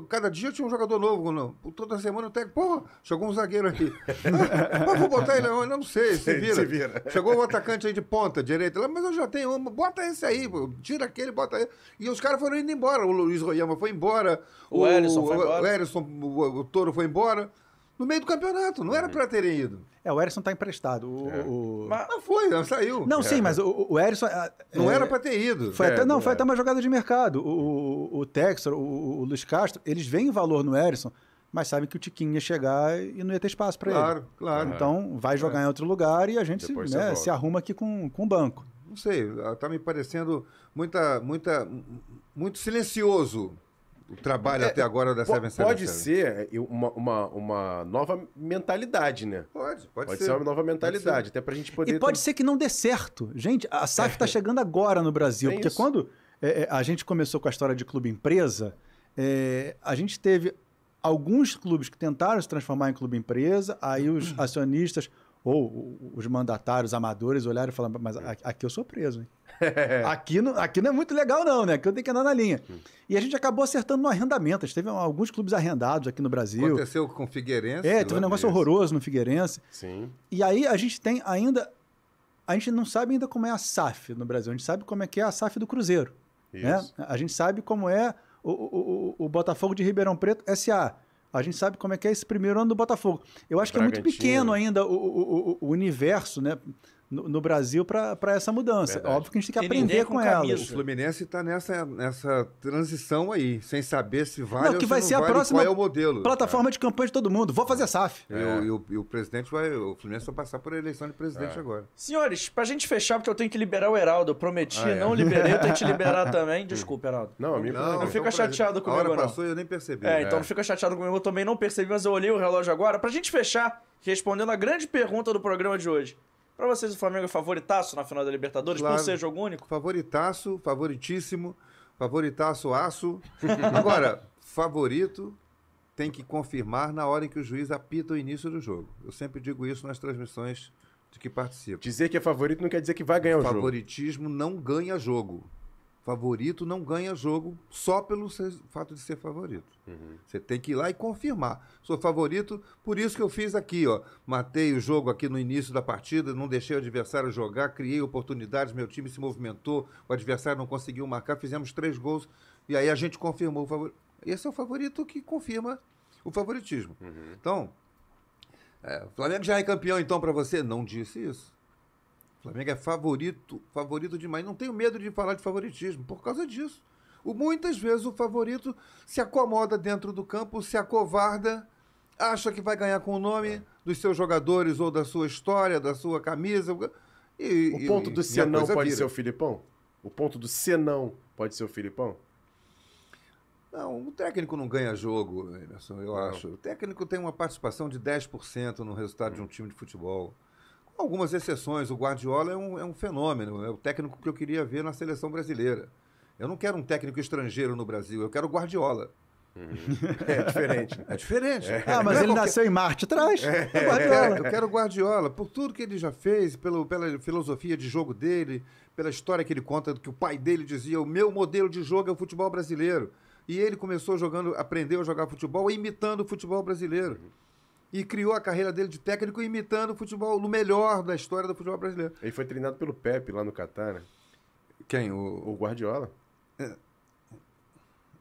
Cada dia tinha um jogador novo. Não. Toda semana o técnico, porra, chegou um zagueiro aqui. *laughs* Mas vou botar ele onde? Não sei, se vira. Se vira. Chegou o atacante aí de ponta, direita, lá, mas eu já tenho um, bota esse aí, pô, tira aquele, bota aí. E os caras foram indo embora. O Luiz Royama foi embora. O Erisson foi o- embora. O Erisson, o, o Toro foi embora. No meio do campeonato, não era pra terem ido. É, o Erisson tá emprestado. O, É. o- Mas- Mas foi, não saiu. Não, sim, mas o, o Erisson... é, Não é, era pra ter ido. Foi É, até, não, não foi é. até uma jogada de mercado. O, o, o Textor, o, o Luiz Castro, eles veem valor no Erisson, mas sabem que o Tiquinho ia chegar e não ia ter espaço para ele. Claro, claro. Então, vai jogar em outro lugar e a gente se, Depois né, se arruma aqui com, com o banco. Não sei, tá me parecendo muita, muita, muito silencioso o trabalho até agora da Seven Seven Pode ser uma, uma, uma nova mentalidade, né? Pode, pode, Pode ser. ser uma nova mentalidade, até pra gente poder. E pode ser que não dê certo. Gente, a SAF está chegando agora no Brasil, Tem porque isso. quando é, é, a gente começou com a história de clube empresa, é, a gente teve alguns clubes que tentaram se transformar em clube empresa, aí os *clears throat* acionistas ou os mandatários amadores olharam e falaram, mas a- aqui eu sou preso, hein? *laughs* aqui, não, aqui não é muito legal não, né? Aqui eu tenho que andar na linha. E a gente acabou acertando no arrendamento. A gente teve alguns clubes arrendados aqui no Brasil. Aconteceu com o Figueirense. É, teve um negócio horroroso no Figueirense. Sim. E aí a gente tem ainda. A gente não sabe ainda como é a SAF no Brasil. A gente sabe como é que é a SAF do Cruzeiro. Né? A gente sabe como é o, o, o, o Botafogo de Ribeirão Preto SA. A gente sabe como é que é esse primeiro ano do Botafogo. Eu acho que é muito pequeno ainda o, o, o- o universo né, no, no Brasil para essa mudança. Verdade. Óbvio que a gente tem que Tem aprender com com, ela. O Fluminense está nessa, nessa transição aí, sem saber se vale Não, ou que se vai não ser a vale, próxima qual é o modelo. Plataforma de campanha de todo mundo. Vou fazer SAF. E, o, e o- e o presidente vai. O Fluminense vai passar por eleição de presidente É. agora. Senhores, pra gente fechar, porque eu tenho que liberar o Heraldo. Eu prometi, Ah, é. não liberei, eu tenho que te liberar *laughs* também. Desculpa, Heraldo. Não, a minha Não então fica chateado A comigo, hora não. passou e eu nem percebi. É, então É. não fica chateado comigo, eu também não percebi, mas eu olhei o relógio agora. Pra gente fechar, respondendo a grande pergunta do programa de hoje. Pra vocês, o Flamengo é favoritaço na final da Libertadores, Claro. por ser jogo único? Favoritaço, favoritíssimo, favoritaço aço. *laughs* Agora, favorito tem que confirmar na hora em que o juiz apita o início do jogo. Eu sempre digo isso nas transmissões de que participo. Dizer que é favorito não quer dizer que vai ganhar o jogo. Favoritismo não ganha jogo. Favorito não ganha jogo só pelo ser- fato de ser favorito. Uhum. Você tem que ir lá e confirmar. Sou favorito, por isso que eu fiz aqui, ó. Matei o jogo aqui no início da partida, não deixei o adversário jogar, criei oportunidades, meu time se movimentou, o adversário não conseguiu marcar, fizemos três gols e aí a gente confirmou o favorito. Esse é o favorito que confirma o favoritismo. Então, é, o Flamengo já é campeão então para você? Não disse isso. Flamengo é favorito, favorito demais. Não tenho medo de falar de favoritismo por causa disso. O, muitas vezes o favorito se acomoda dentro do campo, se acovarda, acha que vai ganhar com o nome dos seus jogadores ou da sua história, da sua camisa. E, O ponto do senão pode vira. ser o Filipão? O ponto do senão pode ser o Filipão? Não, o técnico não ganha jogo, Emerson, eu Não. acho. O técnico tem uma participação de 10% no resultado de um time de futebol. Algumas exceções, o Guardiola é um, é um fenômeno, é o técnico que eu queria ver na seleção brasileira. Eu não quero um técnico estrangeiro no Brasil, eu quero o Guardiola. *laughs* É diferente. É diferente. Ah, mas Não é ele qualquer- nasceu em Marte atrás. É, Eu quero, eu quero o Guardiola, por tudo que ele já fez, pelo, pela filosofia de jogo dele, pela história que ele conta, que o pai dele dizia, o meu modelo de jogo é o futebol brasileiro. E ele começou jogando, aprendeu a jogar futebol imitando o futebol brasileiro. E criou a carreira dele de técnico imitando o futebol, no melhor da história do futebol brasileiro. Ele foi treinado pelo Pepe lá no Catar, né? Quem? O... O Guardiola.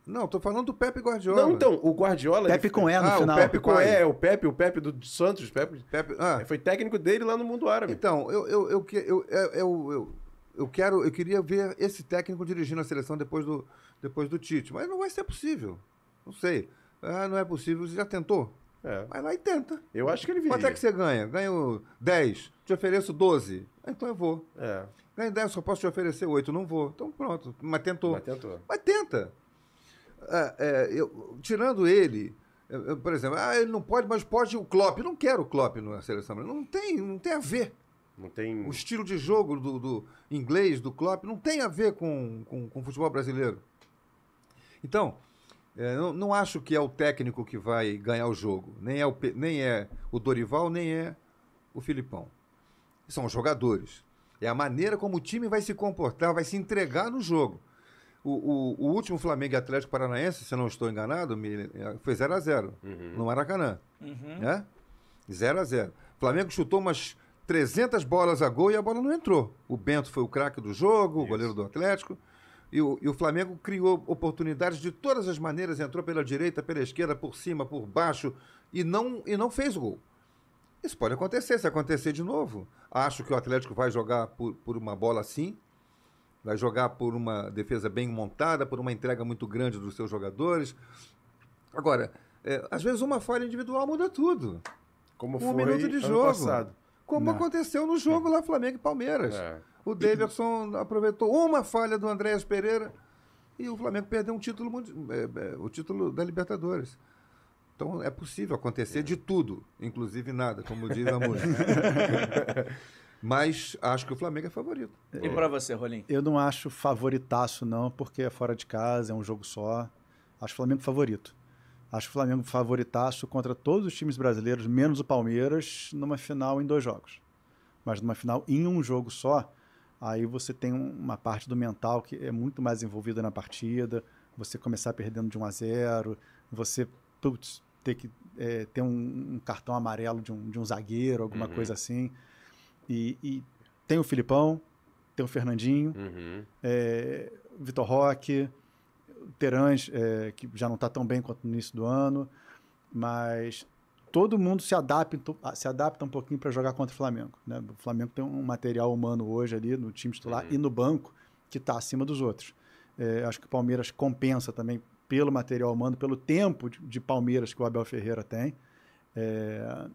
Não, tô falando do Pepe Guardiola. Não, então, o Guardiola. Pepe ele... com E no Ah, o final. Pepe com. E, é o Pepe, o Pepe do Santos. Pepe... Pepe... Ah, Foi técnico dele lá no mundo árabe. Então, eu, eu, eu, eu, eu, eu, eu, eu quero, eu queria ver esse técnico dirigindo a seleção depois do, depois do Tite, mas não vai ser possível. Não sei. Ah, não é possível. Você já tentou? É. Vai lá e tenta. Eu acho que ele viria. Quanto é que você ganha? Ganho 10, te ofereço 12. Ah, Então eu vou. É, Ganho 10, só posso te oferecer 8, não vou. Então pronto, mas tentou. mas tentou. Mas tenta. Ah, é, eu- tirando ele, eu- eu, por exemplo, ah, ele não pode, mas pode o Klopp. Eu não quero o Klopp na seleção. Não tem, não tem a ver. Não tem. O estilo de jogo do, do inglês, do Klopp, não tem a ver com, com, com o futebol brasileiro. Então, é, não, não acho que é o técnico que vai ganhar o jogo. Nem é o, nem é o Dorival, nem é o Filipão. São os jogadores. É a maneira como o time vai se comportar, vai se entregar no jogo. O, o- o último Flamengo e Atlético Paranaense, se eu não estou enganado, me- foi 0 a 0 Uhum. no Maracanã Uhum. né? 0 a 0 O Flamengo chutou umas 300 bolas a gol e a bola não entrou. O Bento foi o craque do jogo, o Isso. goleiro do Atlético. E o, e o Flamengo criou oportunidades de todas as maneiras, entrou pela direita, pela esquerda, por cima, por baixo, e não, e não fez gol. Isso pode acontecer, se acontecer de novo. Acho que o Atlético vai jogar por, por uma bola assim, vai jogar por uma defesa bem montada, por uma entrega muito grande dos seus jogadores. Agora, é, às vezes uma falha individual muda tudo. Como Um foi minuto de jogo. passado. Como Não. aconteceu no jogo lá Flamengo e Palmeiras. É. O Davidson aproveitou uma falha do Andréas Pereira e o Flamengo perdeu um título, é, é, o título da Libertadores. Então é possível acontecer de tudo, inclusive nada, como diz a música. *laughs* Mas acho que o Flamengo é favorito. E pra você, Rolim? Eu não acho favoritaço, não, porque é fora de casa, é um jogo só. Acho o Flamengo favorito. Acho que o Flamengo favoritaço contra todos os times brasileiros, menos o Palmeiras, numa final em dois jogos. Mas numa final em um jogo só, aí você tem um- uma parte do mental que é muito mais envolvida na partida, você começar perdendo de 1 a 0, você putz, ter que é, ter um, um cartão amarelo de um, de um zagueiro, alguma Uhum. coisa assim. E, e tem o Filipão, tem o Fernandinho, Uhum. é, Vitor Roque, Terãs, é, que já não está tão bem quanto no início do ano, mas todo mundo se adapta, se adapta um pouquinho para jogar contra o Flamengo. Né? O Flamengo tem um material humano hoje ali no time titular Uhum. e no banco que está acima dos outros. É, acho que o Palmeiras compensa também pelo material humano, pelo tempo de, de Palmeiras que o Abel Ferreira tem. É,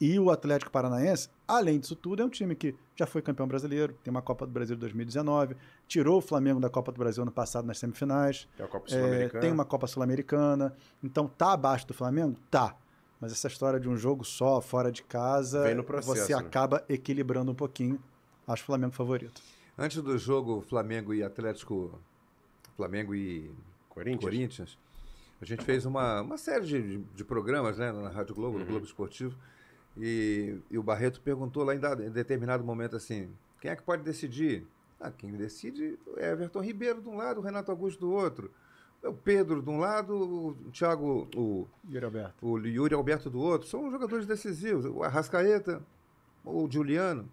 e o Atlético Paranaense, além disso tudo, é um time que já foi campeão brasileiro, tem uma Copa do Brasil de 2019, tirou o Flamengo da Copa do Brasil ano passado nas semifinais, Tem a Copa é, Sul-Americana. tem uma Copa Sul-Americana. Então tá abaixo do Flamengo? Tá. Mas essa história de um jogo só, fora de casa, Vem no processo, você né? acaba equilibrando um pouquinho. Acho o Flamengo favorito. Antes do jogo Flamengo e Atlético, Flamengo e Corinthians? Corinthians, a gente fez uma, uma série de, de programas né, na Rádio Globo, Uhum. no Globo Esportivo, e, e o Barreto perguntou lá em, dado- em determinado momento assim, quem é que pode decidir? Ah, quem decide é Everton Ribeiro de um lado, o Renato Augusto do outro. É o Pedro de um lado, o Thiago, o, Yuri Alberto. o Yuri Alberto do outro. São jogadores decisivos. O Arrascaeta, o Juliano.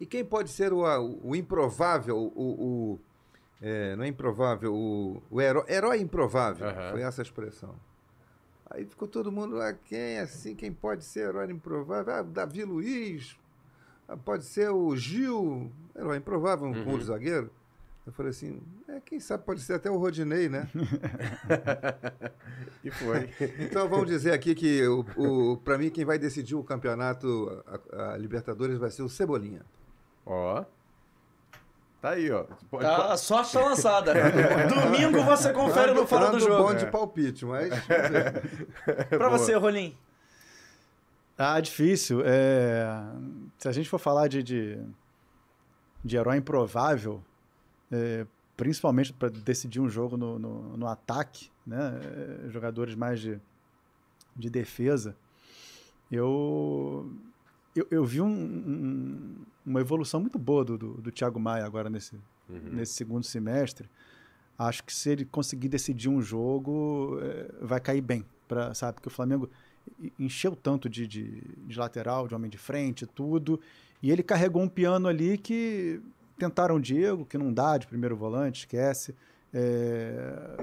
E quem pode ser o, o improvável, o, o- é, não é improvável, o, o herói, herói improvável, Aham. foi essa a expressão. Aí ficou todo mundo, ah, quem assim, quem pode ser herói improvável? Ah, Davi Luiz, ah, pode ser o Gil, herói improvável, um Uhum. de zagueiro. Eu falei assim, é, quem sabe pode ser até o Rodinei, né? *laughs* E foi. Então vamos dizer aqui que o, o, para mim quem vai decidir o campeonato, a, a Libertadores, vai ser o Cebolinha. ó. Tá aí, ó. Pode- Tá, a sorte tá lançada. *laughs* Domingo você confere no Fora do Jogo. bom de palpite, mas *laughs* Pra você, Rolim. Ah, difícil. É, Se a gente for falar de, de, de herói improvável, é, principalmente para decidir um jogo no, no, no ataque, né? é, jogadores mais de, de defesa, eu, eu, eu vi um- um- uma evolução muito boa do, do, do Thiago Maia agora nesse, Uhum. nesse segundo semestre. Acho que se ele conseguir decidir um jogo, é, vai cair bem. Pra, sabe? Porque o Flamengo encheu tanto de, de, de lateral, de homem de frente, tudo. E ele carregou um piano ali que tentaram o Diego, que não dá de primeiro volante, esquece. É,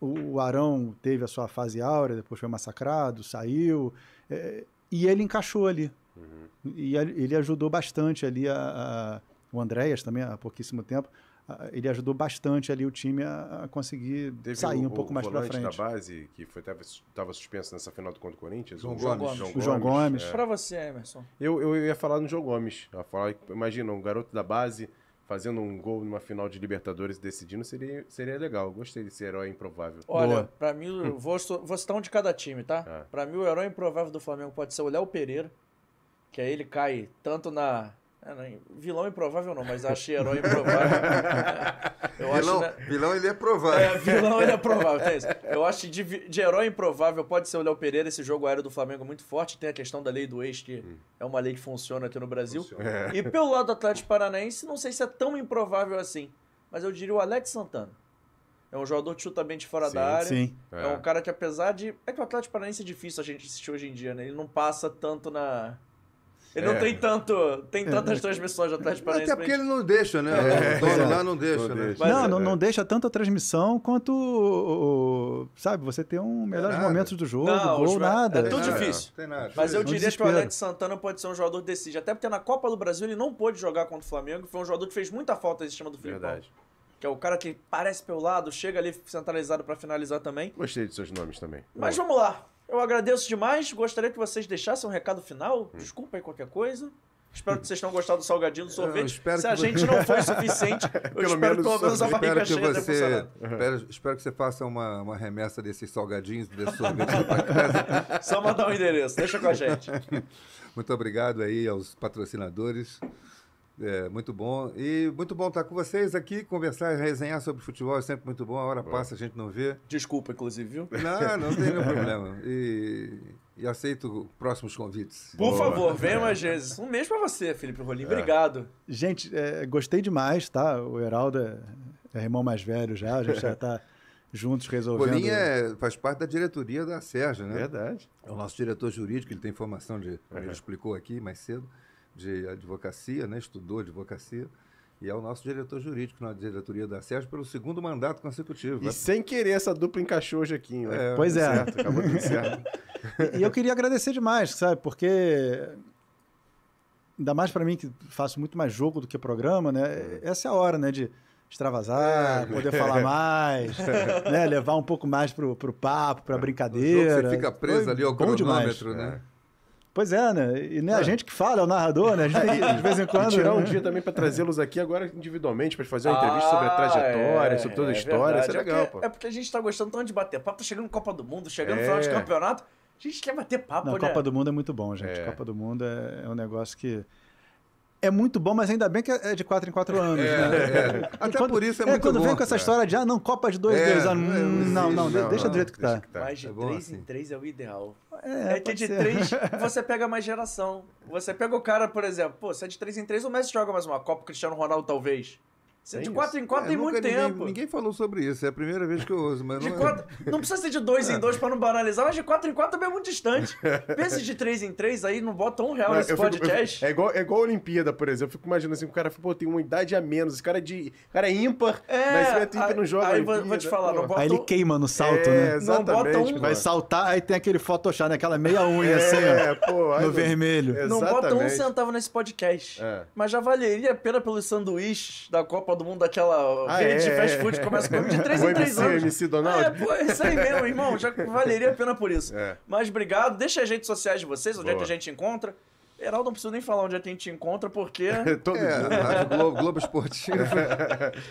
o o Arão teve a sua fase áurea, depois foi massacrado, saiu. é, e ele encaixou ali. Uhum. E ele ajudou bastante ali a, a- o Andréas também há pouquíssimo tempo. a- Ele ajudou bastante ali o time a, conseguir Teve sair o, um pouco o mais para frente. da base, que foi, tava, tava suspenso nessa final do contra o Corinthians. João o Gomes. O João Gomes. é. Pra você, Emerson. Eu, eu ia falar no João Gomes. Falar, imagina, um garoto da base fazendo um gol numa final de Libertadores decidindo seria, seria legal. Eu Gostei desse herói improvável. Olha, Boa. pra mim, eu vou, vou citar um de cada time, tá? Ah. Pra mim, o herói improvável do Flamengo pode ser o Léo Pereira, que aí ele cai tanto na. é, vilão improvável não, mas *laughs* achei herói improvável. *laughs* eu acho. vilão, né, vilão ele é provável. É, vilão ele é provável, tem isso. Eu acho que de, de herói improvável pode ser o Léo Pereira, esse jogo aéreo do Flamengo é muito forte. Tem a questão da lei do ex, que é uma lei que funciona aqui no Brasil. Funciona. E pelo lado do Atlético Paranaense, não sei se é tão improvável assim, mas eu diria o Alex Santana. É um jogador que chuta bem de fora Sim, da área. Sim. É. um cara que, apesar de. É que o Atlético Paranaense é difícil a gente assistir hoje em dia, né? Ele não passa tanto na. Ele É. não tem tanto. Tem tantas transmissões do Atlético Paranaense. Até porque ele não deixa, né? É, o dono é. lá não deixa, Não né? deixa. Mas não, é- não, não deixa tanto a transmissão quanto, o- o- sabe, você ter um melhores momentos do jogo, Não, gol, os- nada. é Tem tudo difícil. Tem nada. Mas eu diria que o desespero. Alex Santana pode ser um jogador que decide. Até porque na Copa do Brasil ele não pôde jogar contra o Flamengo. Foi um jogador que fez muita falta nesse sistema do Filipão. Verdade. Que é o cara que parece pelo lado, chega ali centralizado pra finalizar também. Gostei de seus nomes também. Mas Vamos. vamos lá. Eu agradeço demais. Gostaria que vocês deixassem um recado final. Hum. Desculpa aí qualquer coisa. Espero que vocês tenham gostado do salgadinho do sorvete. Se a você- gente não foi suficiente, *laughs* eu Pelo espero menos pelo menos a barriga Espero que cheia você, *laughs* espero, espero que você faça uma, uma remessa desses salgadinhos, desse sorvete para casa. *laughs* Só mandar um endereço. Deixa com a gente. Muito obrigado aí aos patrocinadores. É, muito bom. E muito bom estar com vocês aqui, conversar, resenhar sobre futebol é sempre muito bom. A hora passa, a gente não vê. Desculpa, inclusive, viu? Não, não tem nenhum *laughs* problema. E, e aceito próximos convites. Por Boa. favor, venha mais vezes. Um mês pra você, Felipe Rolim. Obrigado. Gente, é, gostei demais, tá? O Heraldo é, é irmão mais velho já, a gente já tá *laughs* juntos resolvendo. Bolinha é, faz parte da diretoria da Sérgio, né? Verdade. É o nosso diretor jurídico, ele tem formação de, como ele explicou aqui mais cedo, de advocacia, né? Estudou advocacia. E é o nosso diretor jurídico na diretoria da Sérgio pelo segundo mandato consecutivo. E sem querer, essa dupla encaixou hoje aqui, né? É, Pois é. Certo, acabou tudo certo. E eu queria agradecer demais, sabe? Porque ainda mais pra mim que faço muito mais jogo do que programa, né? Essa é a hora, né, de extravasar, poder falar *laughs* mais, né, levar um pouco mais pro, pro papo, pra No brincadeira. jogo você fica preso Foi ali ao bom demais. cronômetro, né? Pois é, né? E não é a gente que fala, é o narrador, né? A gente *laughs* de vez em E quando. tirar um né? dia também pra trazê-los aqui agora individualmente, pra fazer uma entrevista sobre a trajetória, é, sobre toda a é história. Isso é verdade. legal, porque, pô. É porque a gente tá gostando tanto de bater papo, tá chegando Copa do Mundo, chegando É. final de campeonato. A gente quer bater papo, Não, né? Copa do Mundo é muito bom, gente. É. Copa do Mundo é, é um negócio que. É muito bom, mas ainda bem que é de 4 em 4 anos, É, né? é. Até quando- por isso é muito quando vem bom. com essa É. história de, ah, não, Copa de 2, É, 2 anos. não, não Não, não, existe, de- não, deixa do jeito que deixa tá. que tá. Mais de É bom 3 assim. em 3 é o ideal. É, É, que pode de ser. 3 *laughs* você pega mais geração. Você pega o cara, por exemplo, pô, se é de 3 em 3, o Messi joga mais uma Copa, o Cristiano Ronaldo talvez. Se é de Tem 4 em 4 É, tem muito ninguém, tempo. Ninguém falou sobre isso, é a primeira vez que eu uso, mas De não, é- quatro, não precisa ser de 2 É. em 2 pra não banalizar, mas de 4 em 4 também é muito distante. *laughs* Pensa de 3 em 3 aí, não bota um real Não, nesse eu fico- eu podcast. é, igual, é igual a Olimpíada, por exemplo. Eu fico imaginando assim, o cara pô, tem uma idade a menos, esse cara é de. o cara é ímpar, mas se é ímpar aí- não joga. Aí a vou, te Olimpíada, falar, pô. não bota Aí ele queima no salto, é, né? Não bota Exatamente. um-. Vai saltar, aí tem aquele Photoshop, né? Aquela meia unha assim, ó, É, pô. no vermelho. Não bota um Exatamente. centavo nesse podcast. É. Mas já valeria a pena pelos sanduíches da Copa do Mundo, daquela Ah, rede é, de fast food que começa com de 3 O em *laughs* 3 MC, anos. MC Donald? É, pô, é isso aí mesmo, *laughs* irmão. Já valeria a pena por isso. É. Mas obrigado. Deixa as redes sociais de vocês, onde é que Boa. a gente encontra. Heraldo, não preciso nem falar onde é que a gente encontra, porque... *laughs* Todo É, dia. Rádio Globo, Globo Esportivo,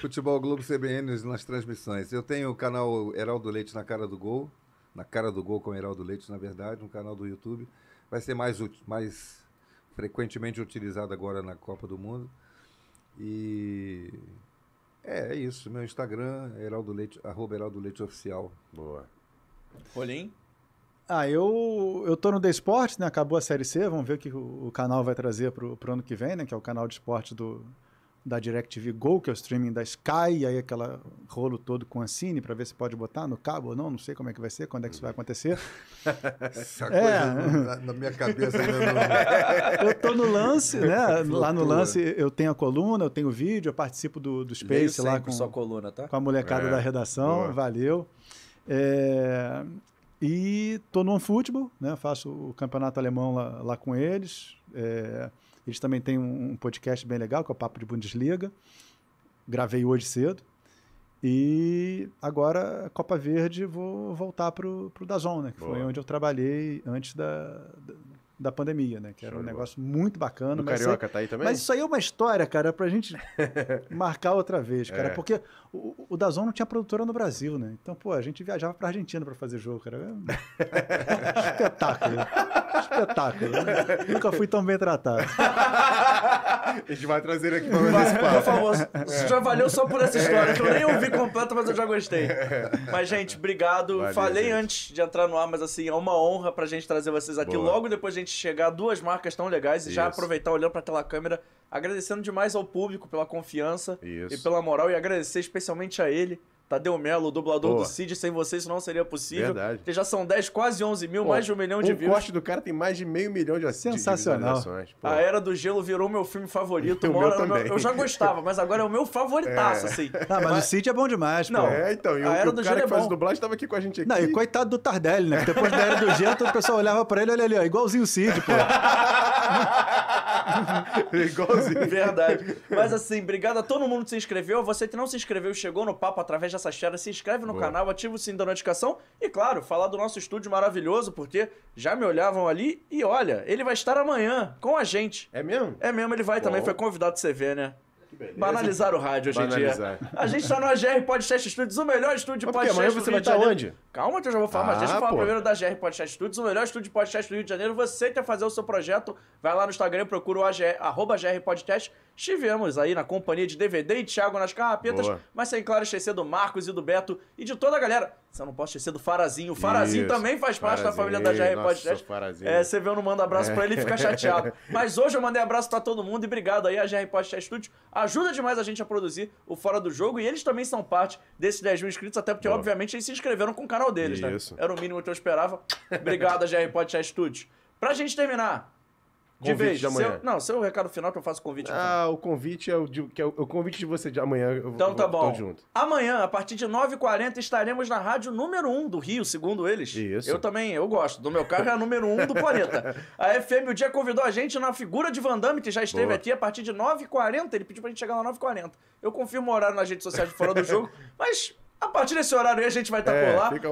Futebol Globo CBN nas transmissões. Eu tenho o canal Heraldo Leite na cara do gol, na cara do gol com Heraldo Leite, na verdade, um canal do YouTube. Vai ser mais, mais frequentemente utilizado agora na Copa do Mundo. E é, é isso. Meu Instagram é Heraldo Leite, arroba Heraldo Leite Oficial. Boa. Rolim. Ah, eu, eu tô no The Esporte, né? Acabou a Série C, vamos ver o que o, o canal vai trazer pro, pro ano que vem, né? Que é o canal de esporte do, da DirecTV Go, que é o streaming da Sky, e aí aquela rolo todo com a Cine para ver se pode botar no cabo ou não, não sei como é que vai ser, quando é que isso vai acontecer. *laughs* Essa É. coisa na, na minha cabeça ainda não. *laughs* Eu tô no lance, né? *laughs* Lá no lance eu tenho a coluna, eu tenho o vídeo, eu participo do, do Space lá com, sua coluna, tá? com a molecada É, da redação, boa. valeu. É, e tô no OneFootball, né? Faço o campeonato alemão lá, lá com eles. É, eles também têm um, um podcast bem legal, que é o Papo de Bundesliga. Gravei hoje cedo. E agora, Copa Verde, vou voltar pro, pro Dazon, né? Que foi Boa. onde eu trabalhei antes da, da, da pandemia, né? Que era Show um negócio muito bacana. No mas isso aí- Carioca tá aí também? mas isso aí é uma história, cara, pra gente *laughs* marcar outra vez, cara. É. Porque o, o Dazon não tinha produtora no Brasil, né? Então, pô, a gente viajava pra Argentina pra fazer jogo, cara. É *laughs* Espetáculo. Espetáculo. Nunca fui tão bem tratado. *laughs* A gente vai trazer aqui pra mais esse Por favor, isso já valeu só por essa história, que eu nem ouvi completa, mas eu já gostei. Mas, gente, obrigado. Valeu, Falei gente. antes de entrar no ar, mas assim, é uma honra pra gente trazer vocês aqui. Boa. Logo depois de a gente chegar a duas marcas tão legais e já Isso. aproveitar olhando pra aquela câmera, agradecendo demais ao público pela confiança Isso. e pela moral e agradecer especialmente a ele. Tadeu Melo, o dublador Boa. do Cid, sem vocês isso não seria possível. Verdade. Porque já são 10, quase 11 mil, Pô, mais de um milhão de um views. corte do cara tem mais de meio milhão de, de Sensacional. Pô. A Era do Gelo virou meu filme favorito. O uma meu hora- também. eu já gostava, mas agora é o meu favoritaço, assim. Ah, mas, o Cid é bom demais, pô. Não. É, então, e o, A Era e o do cara Gelo que é faz bom. dublagem tava aqui com a gente aqui. Não, e coitado do Tardelli, né? Que depois da Era do Gelo, todo o pessoal olhava pra ele, olha ali, ó, igualzinho o Cid, pô. *laughs* *laughs* Igualzinho. Verdade. Mas assim, obrigado a todo mundo que se inscreveu. Você que não se inscreveu chegou no papo através dessa chara, se inscreve no Boa. canal, ativa o sininho da notificação. E claro, falar do nosso estúdio maravilhoso, porque já me olhavam ali e olha, ele vai estar amanhã com a gente. É mesmo? É mesmo, ele vai também, foi convidado do CV, né? Que beleza. Banalizar o rádio hoje em dia. A gente tá no AGR Podcast Studios, o melhor estúdio de Mas podcast Amanhã do você Rio vai de estar Janeiro. onde? Calma que eu já vou falar, mas Ah, deixa eu falar pô. primeiro da GR Podcast Studios, o melhor estúdio de podcast do Rio de Janeiro. Você quer fazer o seu projeto, vai lá no Instagram, procura o AGR, arroba GR Podcast estivemos aí na companhia de DVD e Thiago nas carrapetas, Boa. mas sem claro esquecer do Marcos e do Beto e de toda a galera. Você não pode esquecer do Farazinho. O Farazinho Isso. também faz parte da família da GR Podcast. É, você vê, eu não mando abraço pra ele e fica chateado. *laughs* Mas hoje eu mandei abraço pra todo mundo e obrigado aí a GR Podcast Studio. Ajuda demais a gente a produzir o Fora do Jogo e eles também são parte desses 10 mil inscritos, até porque, obviamente, eles se inscreveram com o canal deles, Isso. né? Era o mínimo que eu esperava. Obrigado a GR Podcast Studio. Pra gente terminar, de vez. de amanhã. seu- não, seu recado final que eu faço convite. Ah, o convite é o, de- que é o, o convite de você de amanhã. Eu, Então vou- tá bom. Junto. Amanhã, a partir de 9h40, estaremos na rádio número 1 do Rio, segundo eles. Isso. Eu também, eu gosto. Do meu carro é a número 1 do planeta. A FM o dia convidou a gente na figura de Van Damme, que já esteve Boa. aqui a partir de 9h40. Ele pediu pra gente chegar lá 9h40. Eu confirmo o horário nas redes sociais de fora do jogo, *laughs* mas a partir desse horário aí a gente vai estar É, por lá. fica